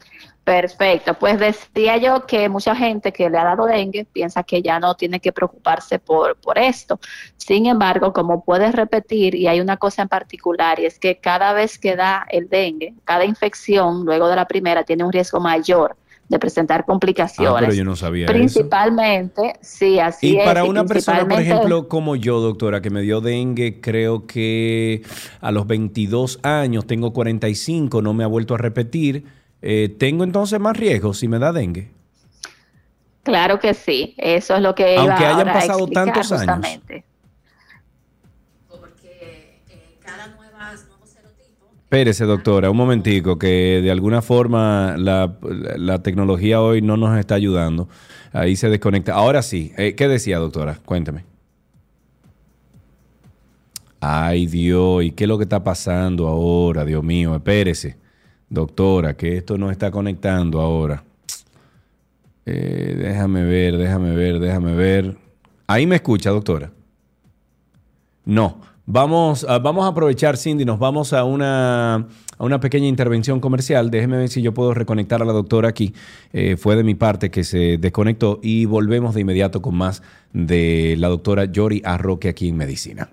perfecto. Pues decía yo que mucha gente que le ha dado dengue piensa que ya no tiene que preocuparse por, por esto. Sin embargo, como puedes repetir, y hay una cosa en particular, y es que cada vez que da el dengue, cada infección luego de la primera tiene un riesgo mayor de presentar Ah, complicaciones. pero yo no sabía eso. Principalmente, sí, así Y es. para y una persona, por ejemplo, como yo, doctora, que me dio dengue, creo que a los 22 años, tengo 45, no me ha vuelto a repetir, eh, ¿tengo entonces más riesgo si me da dengue? Claro que sí, eso es lo que iba Aunque hayan ahora a pasado explicar tantos años. justamente. Espérese, doctora, un momentico, que de alguna forma la, la tecnología hoy no nos está ayudando. Ahí se desconecta. Ahora sí, eh, ¿qué decía, doctora? Cuénteme. Ay, Dios, ¿y qué es lo que está pasando ahora? Dios mío, espérese. Doctora, que esto no está conectando ahora. Eh, déjame ver, déjame ver, déjame ver. Ahí me escucha, doctora. No. Vamos, a- vamos a aprovechar, Cindy, nos vamos a una, a una pequeña intervención comercial. Déjeme ver si yo puedo reconectar a la doctora aquí. Eh, fue de mi parte que se desconectó y volvemos de inmediato con más de la doctora Yori Arroque aquí en Medicina.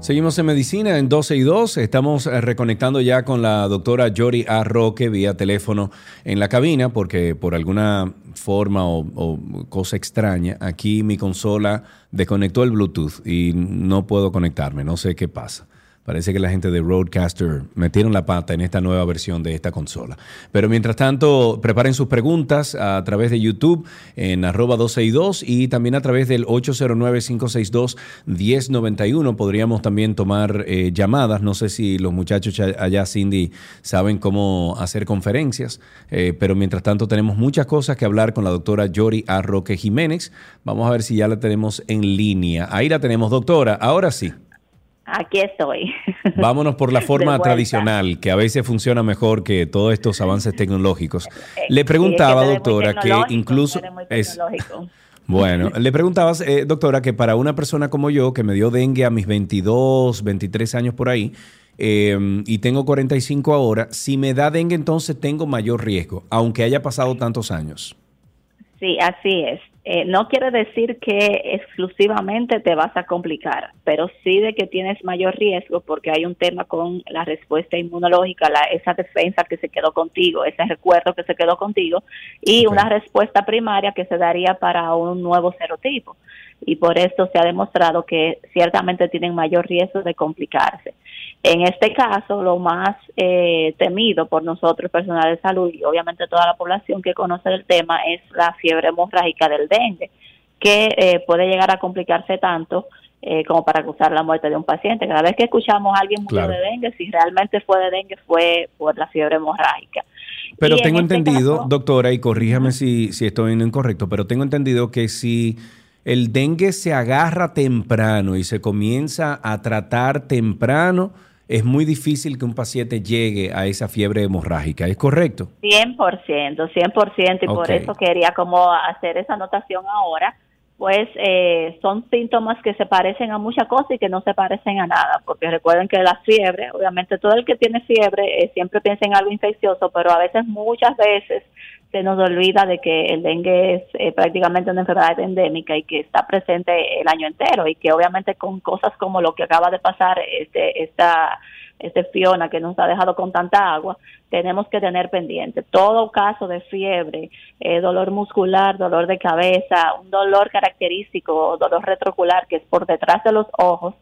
Seguimos en medicina en 12 y 2. Estamos eh, reconectando ya con la doctora Yori A. Roque vía teléfono en la cabina porque por alguna forma o, o cosa extraña aquí mi consola desconectó el Bluetooth y no puedo conectarme. No sé qué pasa. Parece que la gente de Roadcaster metieron la pata en esta nueva versión de esta consola. Pero mientras tanto, preparen sus preguntas a través de YouTube en arroba 12 y 2 y también a través del 809-562-1091. Podríamos también tomar eh, llamadas. No sé si los muchachos allá, Cindy, saben cómo hacer conferencias, eh, pero mientras tanto tenemos muchas cosas que hablar con la doctora Yori A. Roque Jiménez. Vamos a ver si ya la tenemos en línea. Ahí la tenemos, doctora. Ahora sí. Aquí estoy. Vámonos por la forma tradicional, que a veces funciona mejor que todos estos avances tecnológicos. Le Sí, preguntaba, es que doctora, que incluso es bueno, le preguntabas, eh, doctora, que para una persona como yo, que me dio dengue a mis 22, 23 años por ahí, eh, y tengo 45 ahora, si me da dengue entonces tengo mayor riesgo, aunque haya pasado tantos años. Sí, así es. Eh, no quiere decir que exclusivamente te vas a complicar, pero sí de que tienes mayor riesgo porque hay un tema con la respuesta inmunológica, la, esa defensa que se quedó contigo, ese recuerdo que se quedó contigo y una respuesta primaria que se daría para un nuevo serotipo. Y por eso se ha demostrado que ciertamente tienen mayor riesgo de complicarse. En este caso, lo más eh, temido por nosotros, personal de salud y obviamente toda la población que conoce el tema, es la fiebre hemorrágica del dengue, que eh, puede llegar a complicarse tanto eh, como para causar la muerte de un paciente. Cada vez que escuchamos a alguien murió Claro. de dengue, si realmente fue de dengue, fue por la fiebre hemorrágica. Pero Y en tengo este entendido, caso- doctora, y corríjame si, si estoy en incorrecto, pero tengo entendido que si el dengue se agarra temprano y se comienza a tratar temprano, es muy difícil que un paciente llegue a esa fiebre hemorrágica. ¿Es correcto? 100%, 100%, y por eso quería como hacer esa anotación ahora, pues eh, son síntomas que se parecen a muchas cosas y que no se parecen a nada, porque recuerden que la fiebre, obviamente todo el que tiene fiebre eh, siempre piensa en algo infeccioso, pero a veces, muchas veces, se nos olvida de que el dengue es eh, prácticamente una enfermedad endémica y que está presente el año entero y que obviamente con cosas como lo que acaba de pasar este esta este Fiona que nos ha dejado con tanta agua, tenemos que tener pendiente. Todo caso de fiebre, eh, dolor muscular, dolor de cabeza, un dolor característico, dolor retrocular que es por detrás de los ojos,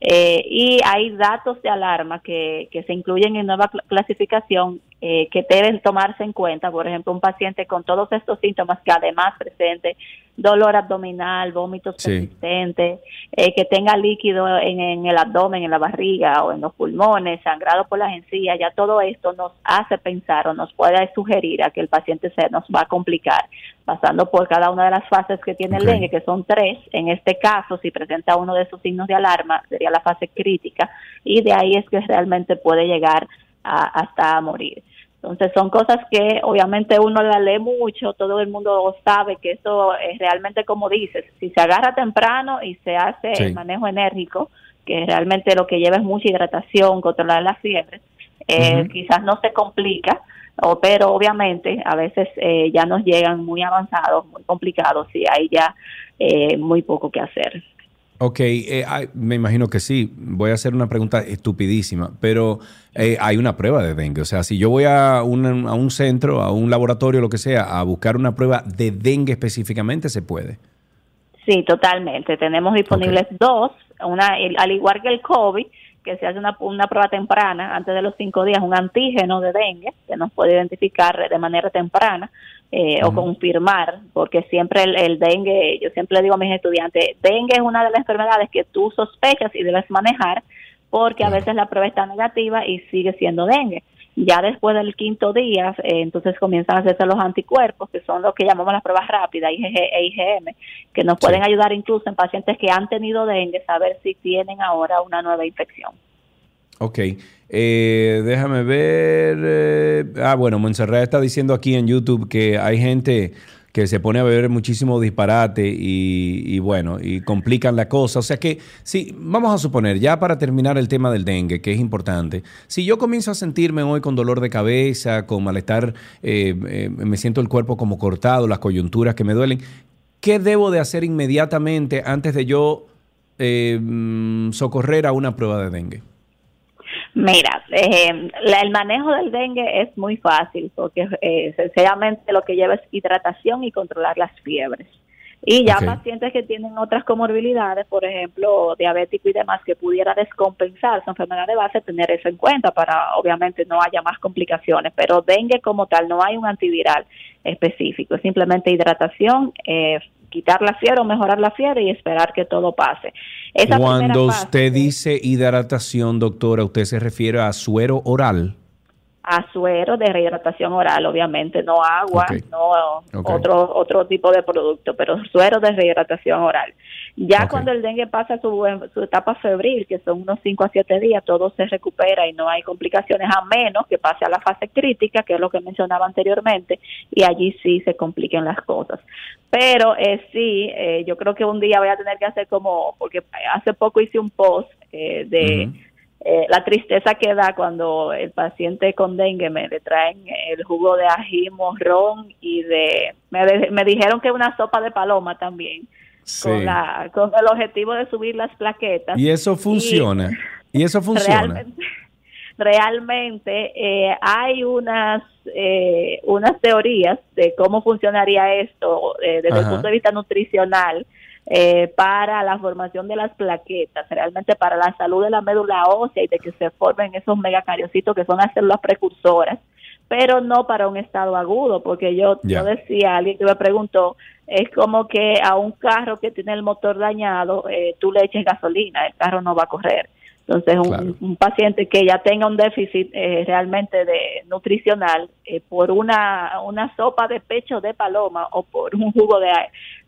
eh, y hay datos de alarma que, que se incluyen en nueva cl- clasificación eh, que deben tomarse en cuenta. Por ejemplo, un paciente con todos estos síntomas que además presente dolor abdominal, vómitos Sí. persistentes, eh, que tenga líquido en, en el abdomen, en la barriga o en los pulmones, sangrado por las encías, ya todo esto nos hace pensar o nos puede sugerir a que el paciente se nos va a complicar pasando por cada una de las fases que tiene el dengue, que son tres. En este caso, si presenta uno de esos signos de alarma, sería la fase crítica y de ahí es que realmente puede llegar a- hasta morir. Entonces son cosas que obviamente uno la lee mucho, todo el mundo sabe que eso es realmente como dices, si se agarra temprano y se hace Sí. el manejo enérgico, que realmente lo que lleva es mucha hidratación, controlar la fiebre, eh, quizás no se complica, o, pero obviamente a veces eh, ya nos llegan muy avanzados, muy complicados y hay ya eh, muy poco que hacer. Ok, eh, hay- me imagino que sí. Voy a hacer una pregunta estupidísima, pero eh, hay una prueba de dengue. O sea, si yo voy a un, a un centro, a un laboratorio, lo que sea, a buscar una prueba de dengue específicamente, se puede. Sí, totalmente. Tenemos disponibles dos, una, el- al igual que el COVID, que se hace una, una prueba temprana antes de los cinco días, un antígeno de dengue que nos puede identificar de manera temprana eh, o confirmar, porque siempre el, el dengue, yo siempre le digo a mis estudiantes, dengue es una de las enfermedades que tú sospechas y debes manejar porque a veces la prueba está negativa y sigue siendo dengue. Ya después del quinto día, eh, entonces comienzan a hacerse los anticuerpos, que son los que llamamos las pruebas rápidas, IgG e IgM, que nos pueden ayudar incluso en pacientes que han tenido dengue, saber si tienen ahora una nueva infección. Ok, eh, déjame ver. eh, ah, bueno, Montserrat está diciendo aquí en YouTube que hay gente que se pone a beber muchísimo disparate y, bueno, y complican la cosa. O sea que, sí, vamos a suponer, ya para terminar el tema del dengue, que es importante, si yo comienzo a sentirme hoy con dolor de cabeza, con malestar, eh, eh, me siento el cuerpo como cortado, las coyunturas que me duelen, ¿qué debo de hacer inmediatamente antes de yo eh, mm, socorrer a una prueba de dengue? Mira, eh, la- el manejo del dengue es muy fácil porque eh, sencillamente lo que lleva es hidratación y controlar las fiebres. Y ya pacientes que tienen otras comorbilidades, por ejemplo, diabético y demás, que pudiera descompensar su enfermedad de base, tener eso en cuenta para obviamente no haya más complicaciones. Pero dengue como tal, no hay un antiviral específico, es simplemente hidratación, eh, quitar la fiebre o mejorar la fiebre y esperar que todo pase. Esa Cuando fase- usted dice hidratación, doctora, usted se refiere a suero oral. A suero de rehidratación oral, obviamente, no agua, no otro otro tipo de producto, pero suero de rehidratación oral. Ya cuando el dengue pasa su, su etapa febril, que son unos 5 a 7 días, todo se recupera y no hay complicaciones, a menos que pase a la fase crítica, que es lo que mencionaba anteriormente, y allí sí se compliquen las cosas. Pero eh, sí, eh, yo creo que un día voy a tener que hacer como, porque hace poco hice un post eh, de eh, la tristeza que da cuando el paciente con dengue me le traen el jugo de ají, morrón y de me, de- me dijeron que una sopa de paloma también Sí. con la con el objetivo de subir las plaquetas Y eso funciona. Y, eso funciona. realmente realmente eh, hay unas eh, unas teorías de cómo funcionaría esto eh, desde el punto de vista nutricional eh, para la formación de las plaquetas, realmente para la salud de la médula ósea y de que se formen esos megacariocitos que son las células precursoras, pero no para un estado agudo, porque yo, Ya. yo decía, alguien que me preguntó, es como que a un carro que tiene el motor dañado, eh, tú le eches gasolina, el carro no va a correr. Entonces, un, un paciente que ya tenga un déficit eh, realmente de nutricional eh, por una, una sopa de pecho de paloma o por un jugo de,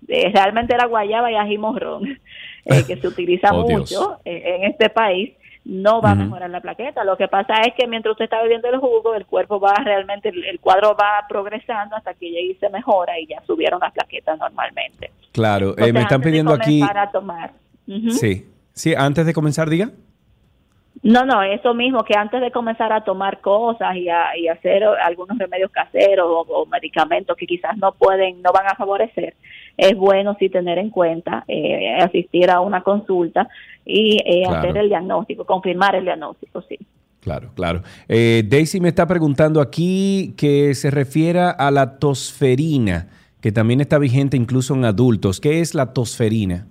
de realmente la guayaba y ají morrón, eh, que se utiliza Oh, mucho en este país, no va a mejorar la plaqueta. Lo que pasa es que mientras usted está bebiendo el jugo, el cuerpo va realmente, el, cuadro va progresando hasta que llegue y se mejora y ya subieron las plaquetas normalmente. Claro. Eh, Entonces, me están pidiendo aquí. comenzar a tomar. Sí. Sí, antes de comenzar, diga. No, no, eso mismo, que antes de comenzar a tomar cosas y, a, y hacer algunos remedios caseros o, o medicamentos que quizás no pueden, no van a favorecer, es bueno sí tener en cuenta eh, asistir a una consulta y eh, Claro. hacer el diagnóstico, confirmar el diagnóstico, sí. Claro, claro. Eh, Daisy me está preguntando aquí que se refiera a la tosferina, que también está vigente incluso en adultos. ¿Qué es la tosferina?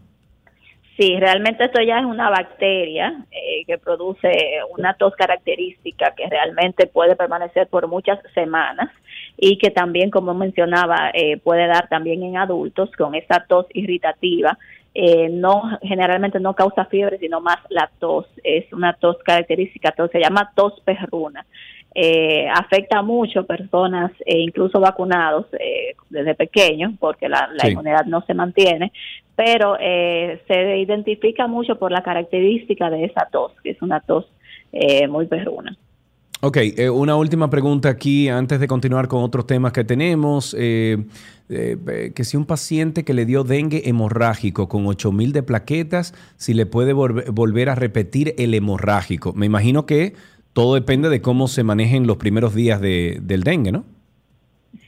Sí, realmente esto ya es una bacteria eh, que produce una tos característica que realmente puede permanecer por muchas semanas y que también, como mencionaba, eh, puede dar también en adultos con esa tos irritativa. Eh, no generalmente no causa fiebre, sino más la tos. Es una tos característica, tos, se llama tos perruna. Eh, afecta mucho a personas, eh, incluso vacunados eh, desde pequeños, porque la, la Sí. inmunidad no se mantiene, pero eh, se identifica mucho por la característica de esa tos, que es una tos eh, muy perruna. Ok, eh, una última pregunta aquí antes de continuar con otros temas que tenemos. Eh, que si un paciente que le dio dengue hemorrágico con 8000 de plaquetas, si le puede volver a repetir el hemorrágico. Me imagino que todo depende de cómo se manejen los primeros días de- del dengue, ¿no?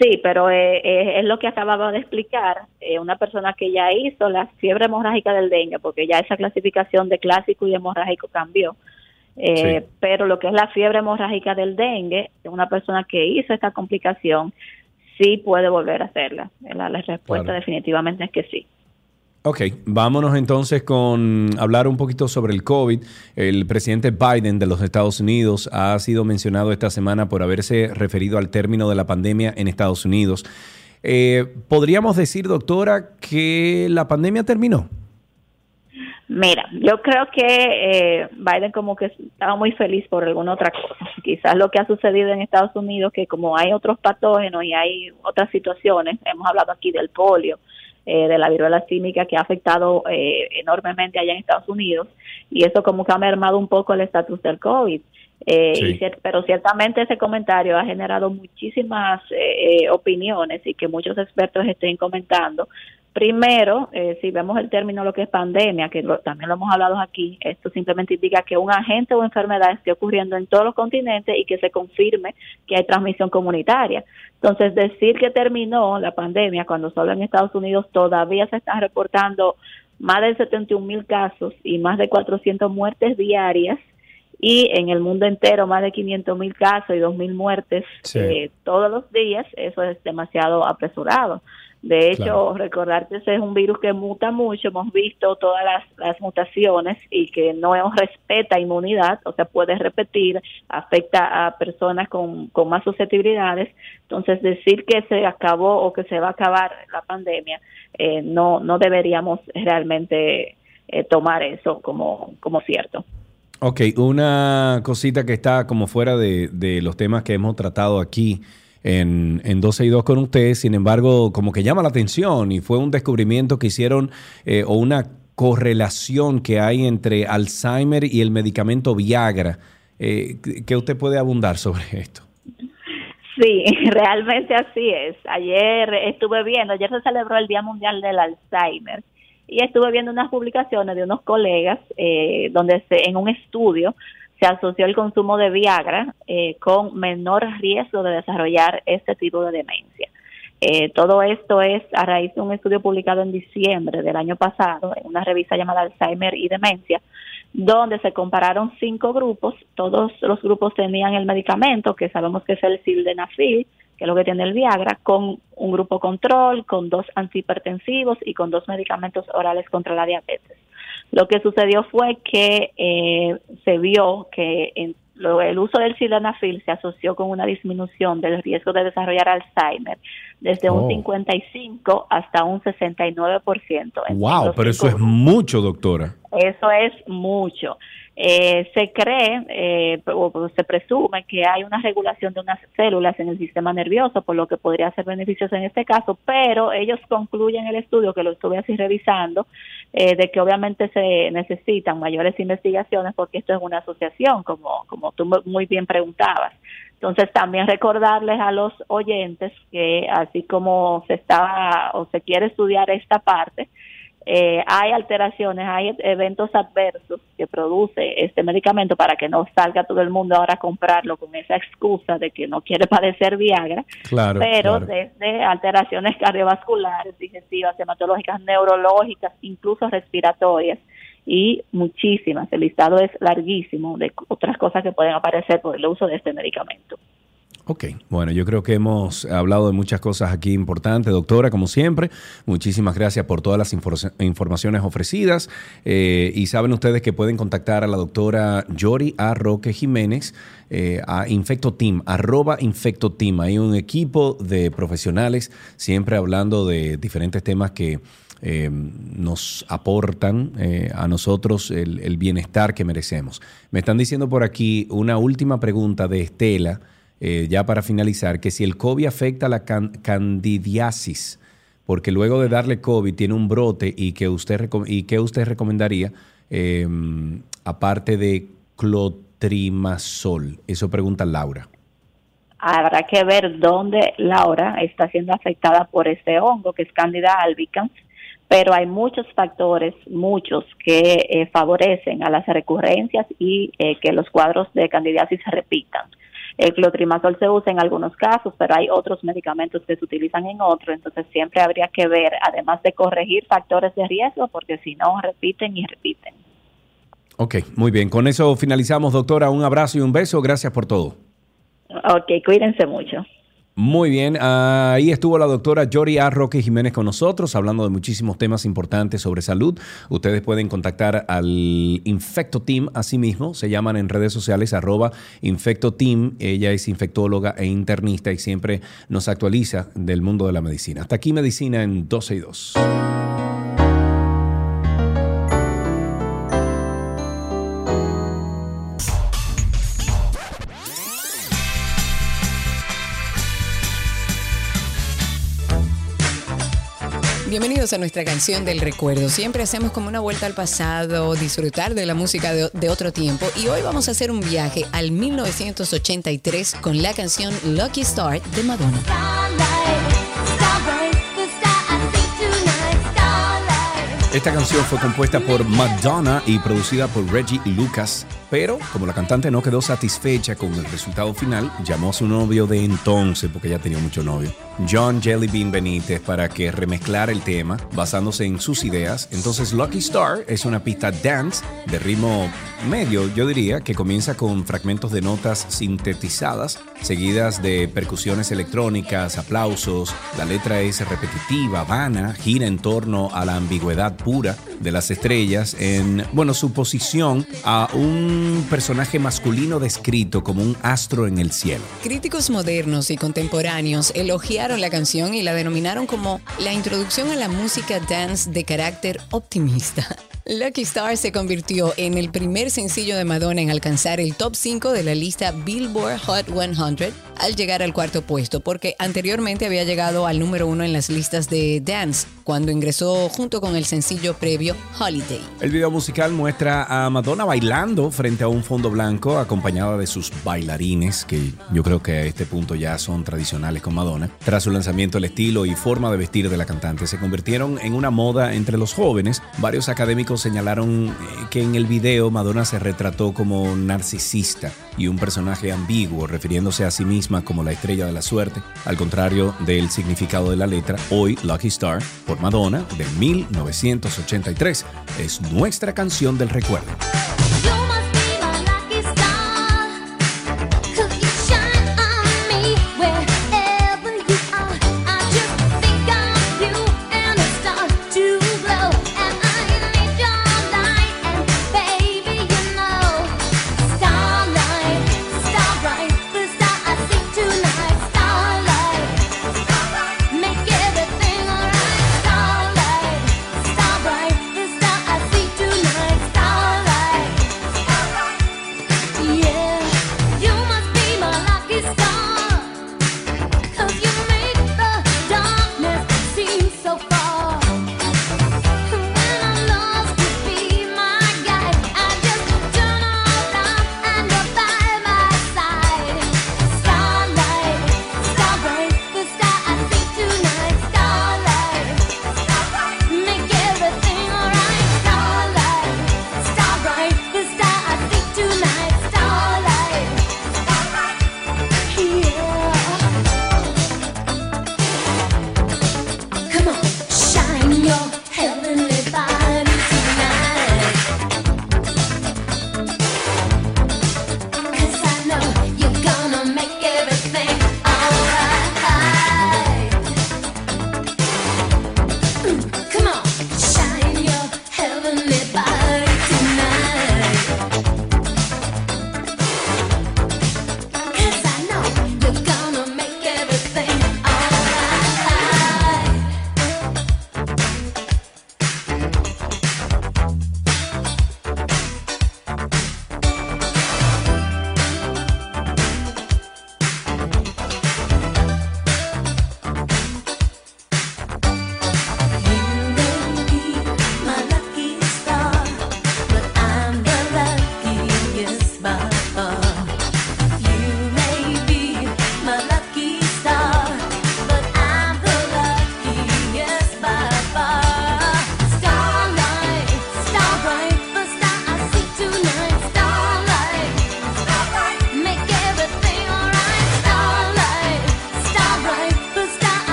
Sí, pero eh, eh, es lo que acababa de explicar. eh, una persona que ya hizo la fiebre hemorrágica del dengue, porque ya esa clasificación de clásico y hemorrágico cambió. Eh, Pero lo que es la fiebre hemorrágica del dengue, una persona que hizo esta complicación, sí puede volver a hacerla. La, la respuesta Claro. definitivamente es que sí. Ok, vámonos entonces con hablar un poquito sobre el COVID. El presidente Biden de los Estados Unidos ha sido mencionado esta semana por haberse referido al término de la pandemia en Estados Unidos. Eh, ¿Podríamos decir, doctora, que la pandemia terminó? Mira, yo creo que eh, Biden como que estaba muy feliz por alguna otra cosa. Quizás lo que ha sucedido en Estados Unidos, que como hay otros patógenos y hay otras situaciones, hemos hablado aquí del polio, eh, de la viruela símica que ha afectado eh, enormemente allá en Estados Unidos, y eso como que ha mermado un poco el estatus del COVID. Eh, Sí. y pero ciertamente ese comentario ha generado muchísimas eh, eh, opiniones y que muchos expertos estén comentando. Primero, eh, si vemos el término lo que es pandemia, que lo- también lo hemos hablado aquí, esto simplemente indica que un agente o enfermedad esté ocurriendo en todos los continentes y que se confirme que hay transmisión comunitaria. Entonces, decir que terminó la pandemia cuando solo en Estados Unidos todavía se están reportando más de 71 mil casos y más de 400 muertes diarias y en el mundo entero más de 500 mil casos y 2 mil muertes Sí. eh, todos los días, eso es demasiado apresurado. De hecho, Claro. recordar que ese es un virus que muta mucho, hemos visto todas las, las mutaciones y que no respeta inmunidad, o sea, puede repetir, afecta a personas con, con más susceptibilidades. Entonces, decir que se acabó o que se va a acabar la pandemia, eh, no, no deberíamos realmente eh, tomar eso como, como cierto. Ok, una cosita que está como fuera de, de los temas que hemos tratado aquí en, en 12 y 2 con ustedes, sin embargo, como que llama la atención y fue un descubrimiento que hicieron eh, o una correlación que hay entre Alzheimer y el medicamento Viagra. Eh, ¿Qué usted puede abundar sobre esto? Sí, realmente así es. Ayer estuve viendo, ayer se celebró el Día Mundial del Alzheimer y estuve viendo unas publicaciones de unos colegas eh, donde se, en un estudio se asoció el consumo de Viagra eh, con menor riesgo de desarrollar este tipo de demencia. Eh, todo esto es a raíz de un estudio publicado en diciembre del año pasado en una revista llamada Alzheimer y Demencia, donde se compararon cinco grupos. Todos los grupos tenían el medicamento, que sabemos que es el sildenafil, que es lo que tiene el Viagra, con un grupo control, con dos antihipertensivos y con dos medicamentos orales contra la diabetes. Lo que sucedió fue que eh, se vio que en lo- el uso del sildenafil se asoció con una disminución del riesgo de desarrollar Alzheimer desde Oh. un 55 hasta un 69%. en Wow, pero eso es mucho, doctora. eso es mucho. Eh, se cree eh, o se presume que hay una regulación de unas células en el sistema nervioso, por lo que podría ser beneficioso en este caso, pero ellos concluyen el estudio, que lo estuve así revisando, eh, de que obviamente se necesitan mayores investigaciones porque esto es una asociación, como, como tú muy bien preguntabas. Entonces también recordarles a los oyentes que así como se está o se quiere estudiar esta parte, eh, hay alteraciones, hay eventos adversos que produce este medicamento para que no salga todo el mundo ahora a comprarlo con esa excusa de que no quiere padecer Viagra, Claro, pero claro. desde alteraciones cardiovasculares, digestivas, hematológicas, neurológicas, incluso respiratorias y muchísimas. El listado es larguísimo de otras cosas que pueden aparecer por el uso de este medicamento. Ok, bueno, yo creo que hemos hablado de muchas cosas aquí importantes, doctora, como siempre. Muchísimas gracias por todas las infor- informaciones ofrecidas. Eh, y saben ustedes que pueden contactar a la doctora Yori A. Roque Jiménez eh, a Infectoteam, arroba Infectoteam. Hay un equipo de profesionales siempre hablando de diferentes temas que eh, nos aportan eh, a nosotros el, el bienestar que merecemos. Me están diciendo por aquí una última pregunta de Estela eh, ya para finalizar, que si el COVID afecta la can- candidiasis, porque luego de darle COVID tiene un brote y que usted, y que usted recomendaría, eh, aparte de clotrimazol. Eso pregunta Laura. Habrá que ver dónde Laura está siendo afectada por este hongo, que es Candida albicans, pero hay muchos factores, muchos, que eh, favorecen a las recurrencias y eh, que los cuadros de candidiasis se repitan. El clotrimazol se usa en algunos casos, pero hay otros medicamentos que se utilizan en otros, entonces siempre habría que ver, además de corregir factores de riesgo, porque si no, repiten y repiten. Ok, muy bien. Con eso finalizamos, doctora. Un abrazo y un beso. Gracias por todo. Ok, cuídense mucho. Muy bien, ahí estuvo la doctora Yori A. Roque Jiménez con nosotros, hablando de muchísimos temas importantes sobre salud. Ustedes pueden contactar al Infecto Team, asimismo, se llaman en redes sociales arroba Infecto Team. Ella es infectóloga e internista y siempre nos actualiza del mundo de la medicina. Hasta aquí Medicina en 12 y 2. Bienvenidos a nuestra canción del recuerdo. Siempre hacemos como una vuelta al pasado, disfrutar de la música de, otro tiempo y hoy vamos a hacer un viaje al 1983 con la canción Lucky Star de Madonna. Esta canción fue compuesta por Madonna y producida por Reggie Lucas, pero como la cantante no quedó satisfecha con el resultado final, llamó a su novio de entonces, porque ya tenía mucho novio, John Jellybean Benítez, para que remezclara el tema basándose en sus ideas. Entonces Lucky Star es una pista dance de ritmo medio, yo diría, que comienza con fragmentos de notas sintetizadas, seguidas de percusiones electrónicas, aplausos. La letra es repetitiva, vana, gira en torno a la ambigüedad pura de las estrellas en, bueno, su posición a un personaje masculino descrito como un astro en el cielo. Críticos modernos y contemporáneos elogiaron la canción y la denominaron como la introducción a la música dance de carácter optimista. Lucky Star se convirtió en el primer sencillo de Madonna en alcanzar el top 5 de la lista Billboard Hot 100 al llegar al cuarto puesto, porque anteriormente había llegado al número uno en las listas de dance cuando ingresó junto con el sencillo previo Holiday. El video musical muestra a Madonna bailando frente a un fondo blanco acompañada de sus bailarines, que yo creo que a este punto ya son tradicionales con Madonna. Tras su lanzamiento, el estilo y forma de vestir de la cantante se convirtieron en una moda entre los jóvenes. Varios académicos señalaron eh, que en el video Madonna se retrató como narcisista y un personaje ambiguo, refiriéndose a sí misma como la estrella de la suerte, al contrario del significado de la letra, hoy Lucky Star, por Madonna, de 1983, es nuestra canción del recuerdo.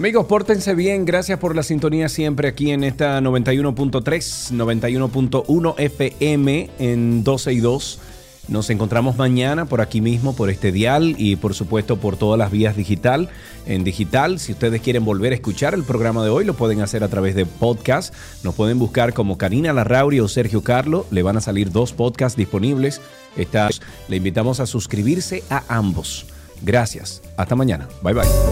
Amigos, pórtense bien. Gracias por la sintonía siempre aquí en esta 91.3, 91.1 FM en 12 y 2. Nos encontramos mañana por aquí mismo, por este dial y por supuesto por todas las vías digital. En digital, si ustedes quieren volver a escuchar el programa de hoy, lo pueden hacer a través de podcast. Nos pueden buscar como Karina Larrauri o Sergio Carlo. Le van a salir dos podcasts disponibles. Le invitamos a suscribirse a ambos. Gracias. Hasta mañana. Bye bye.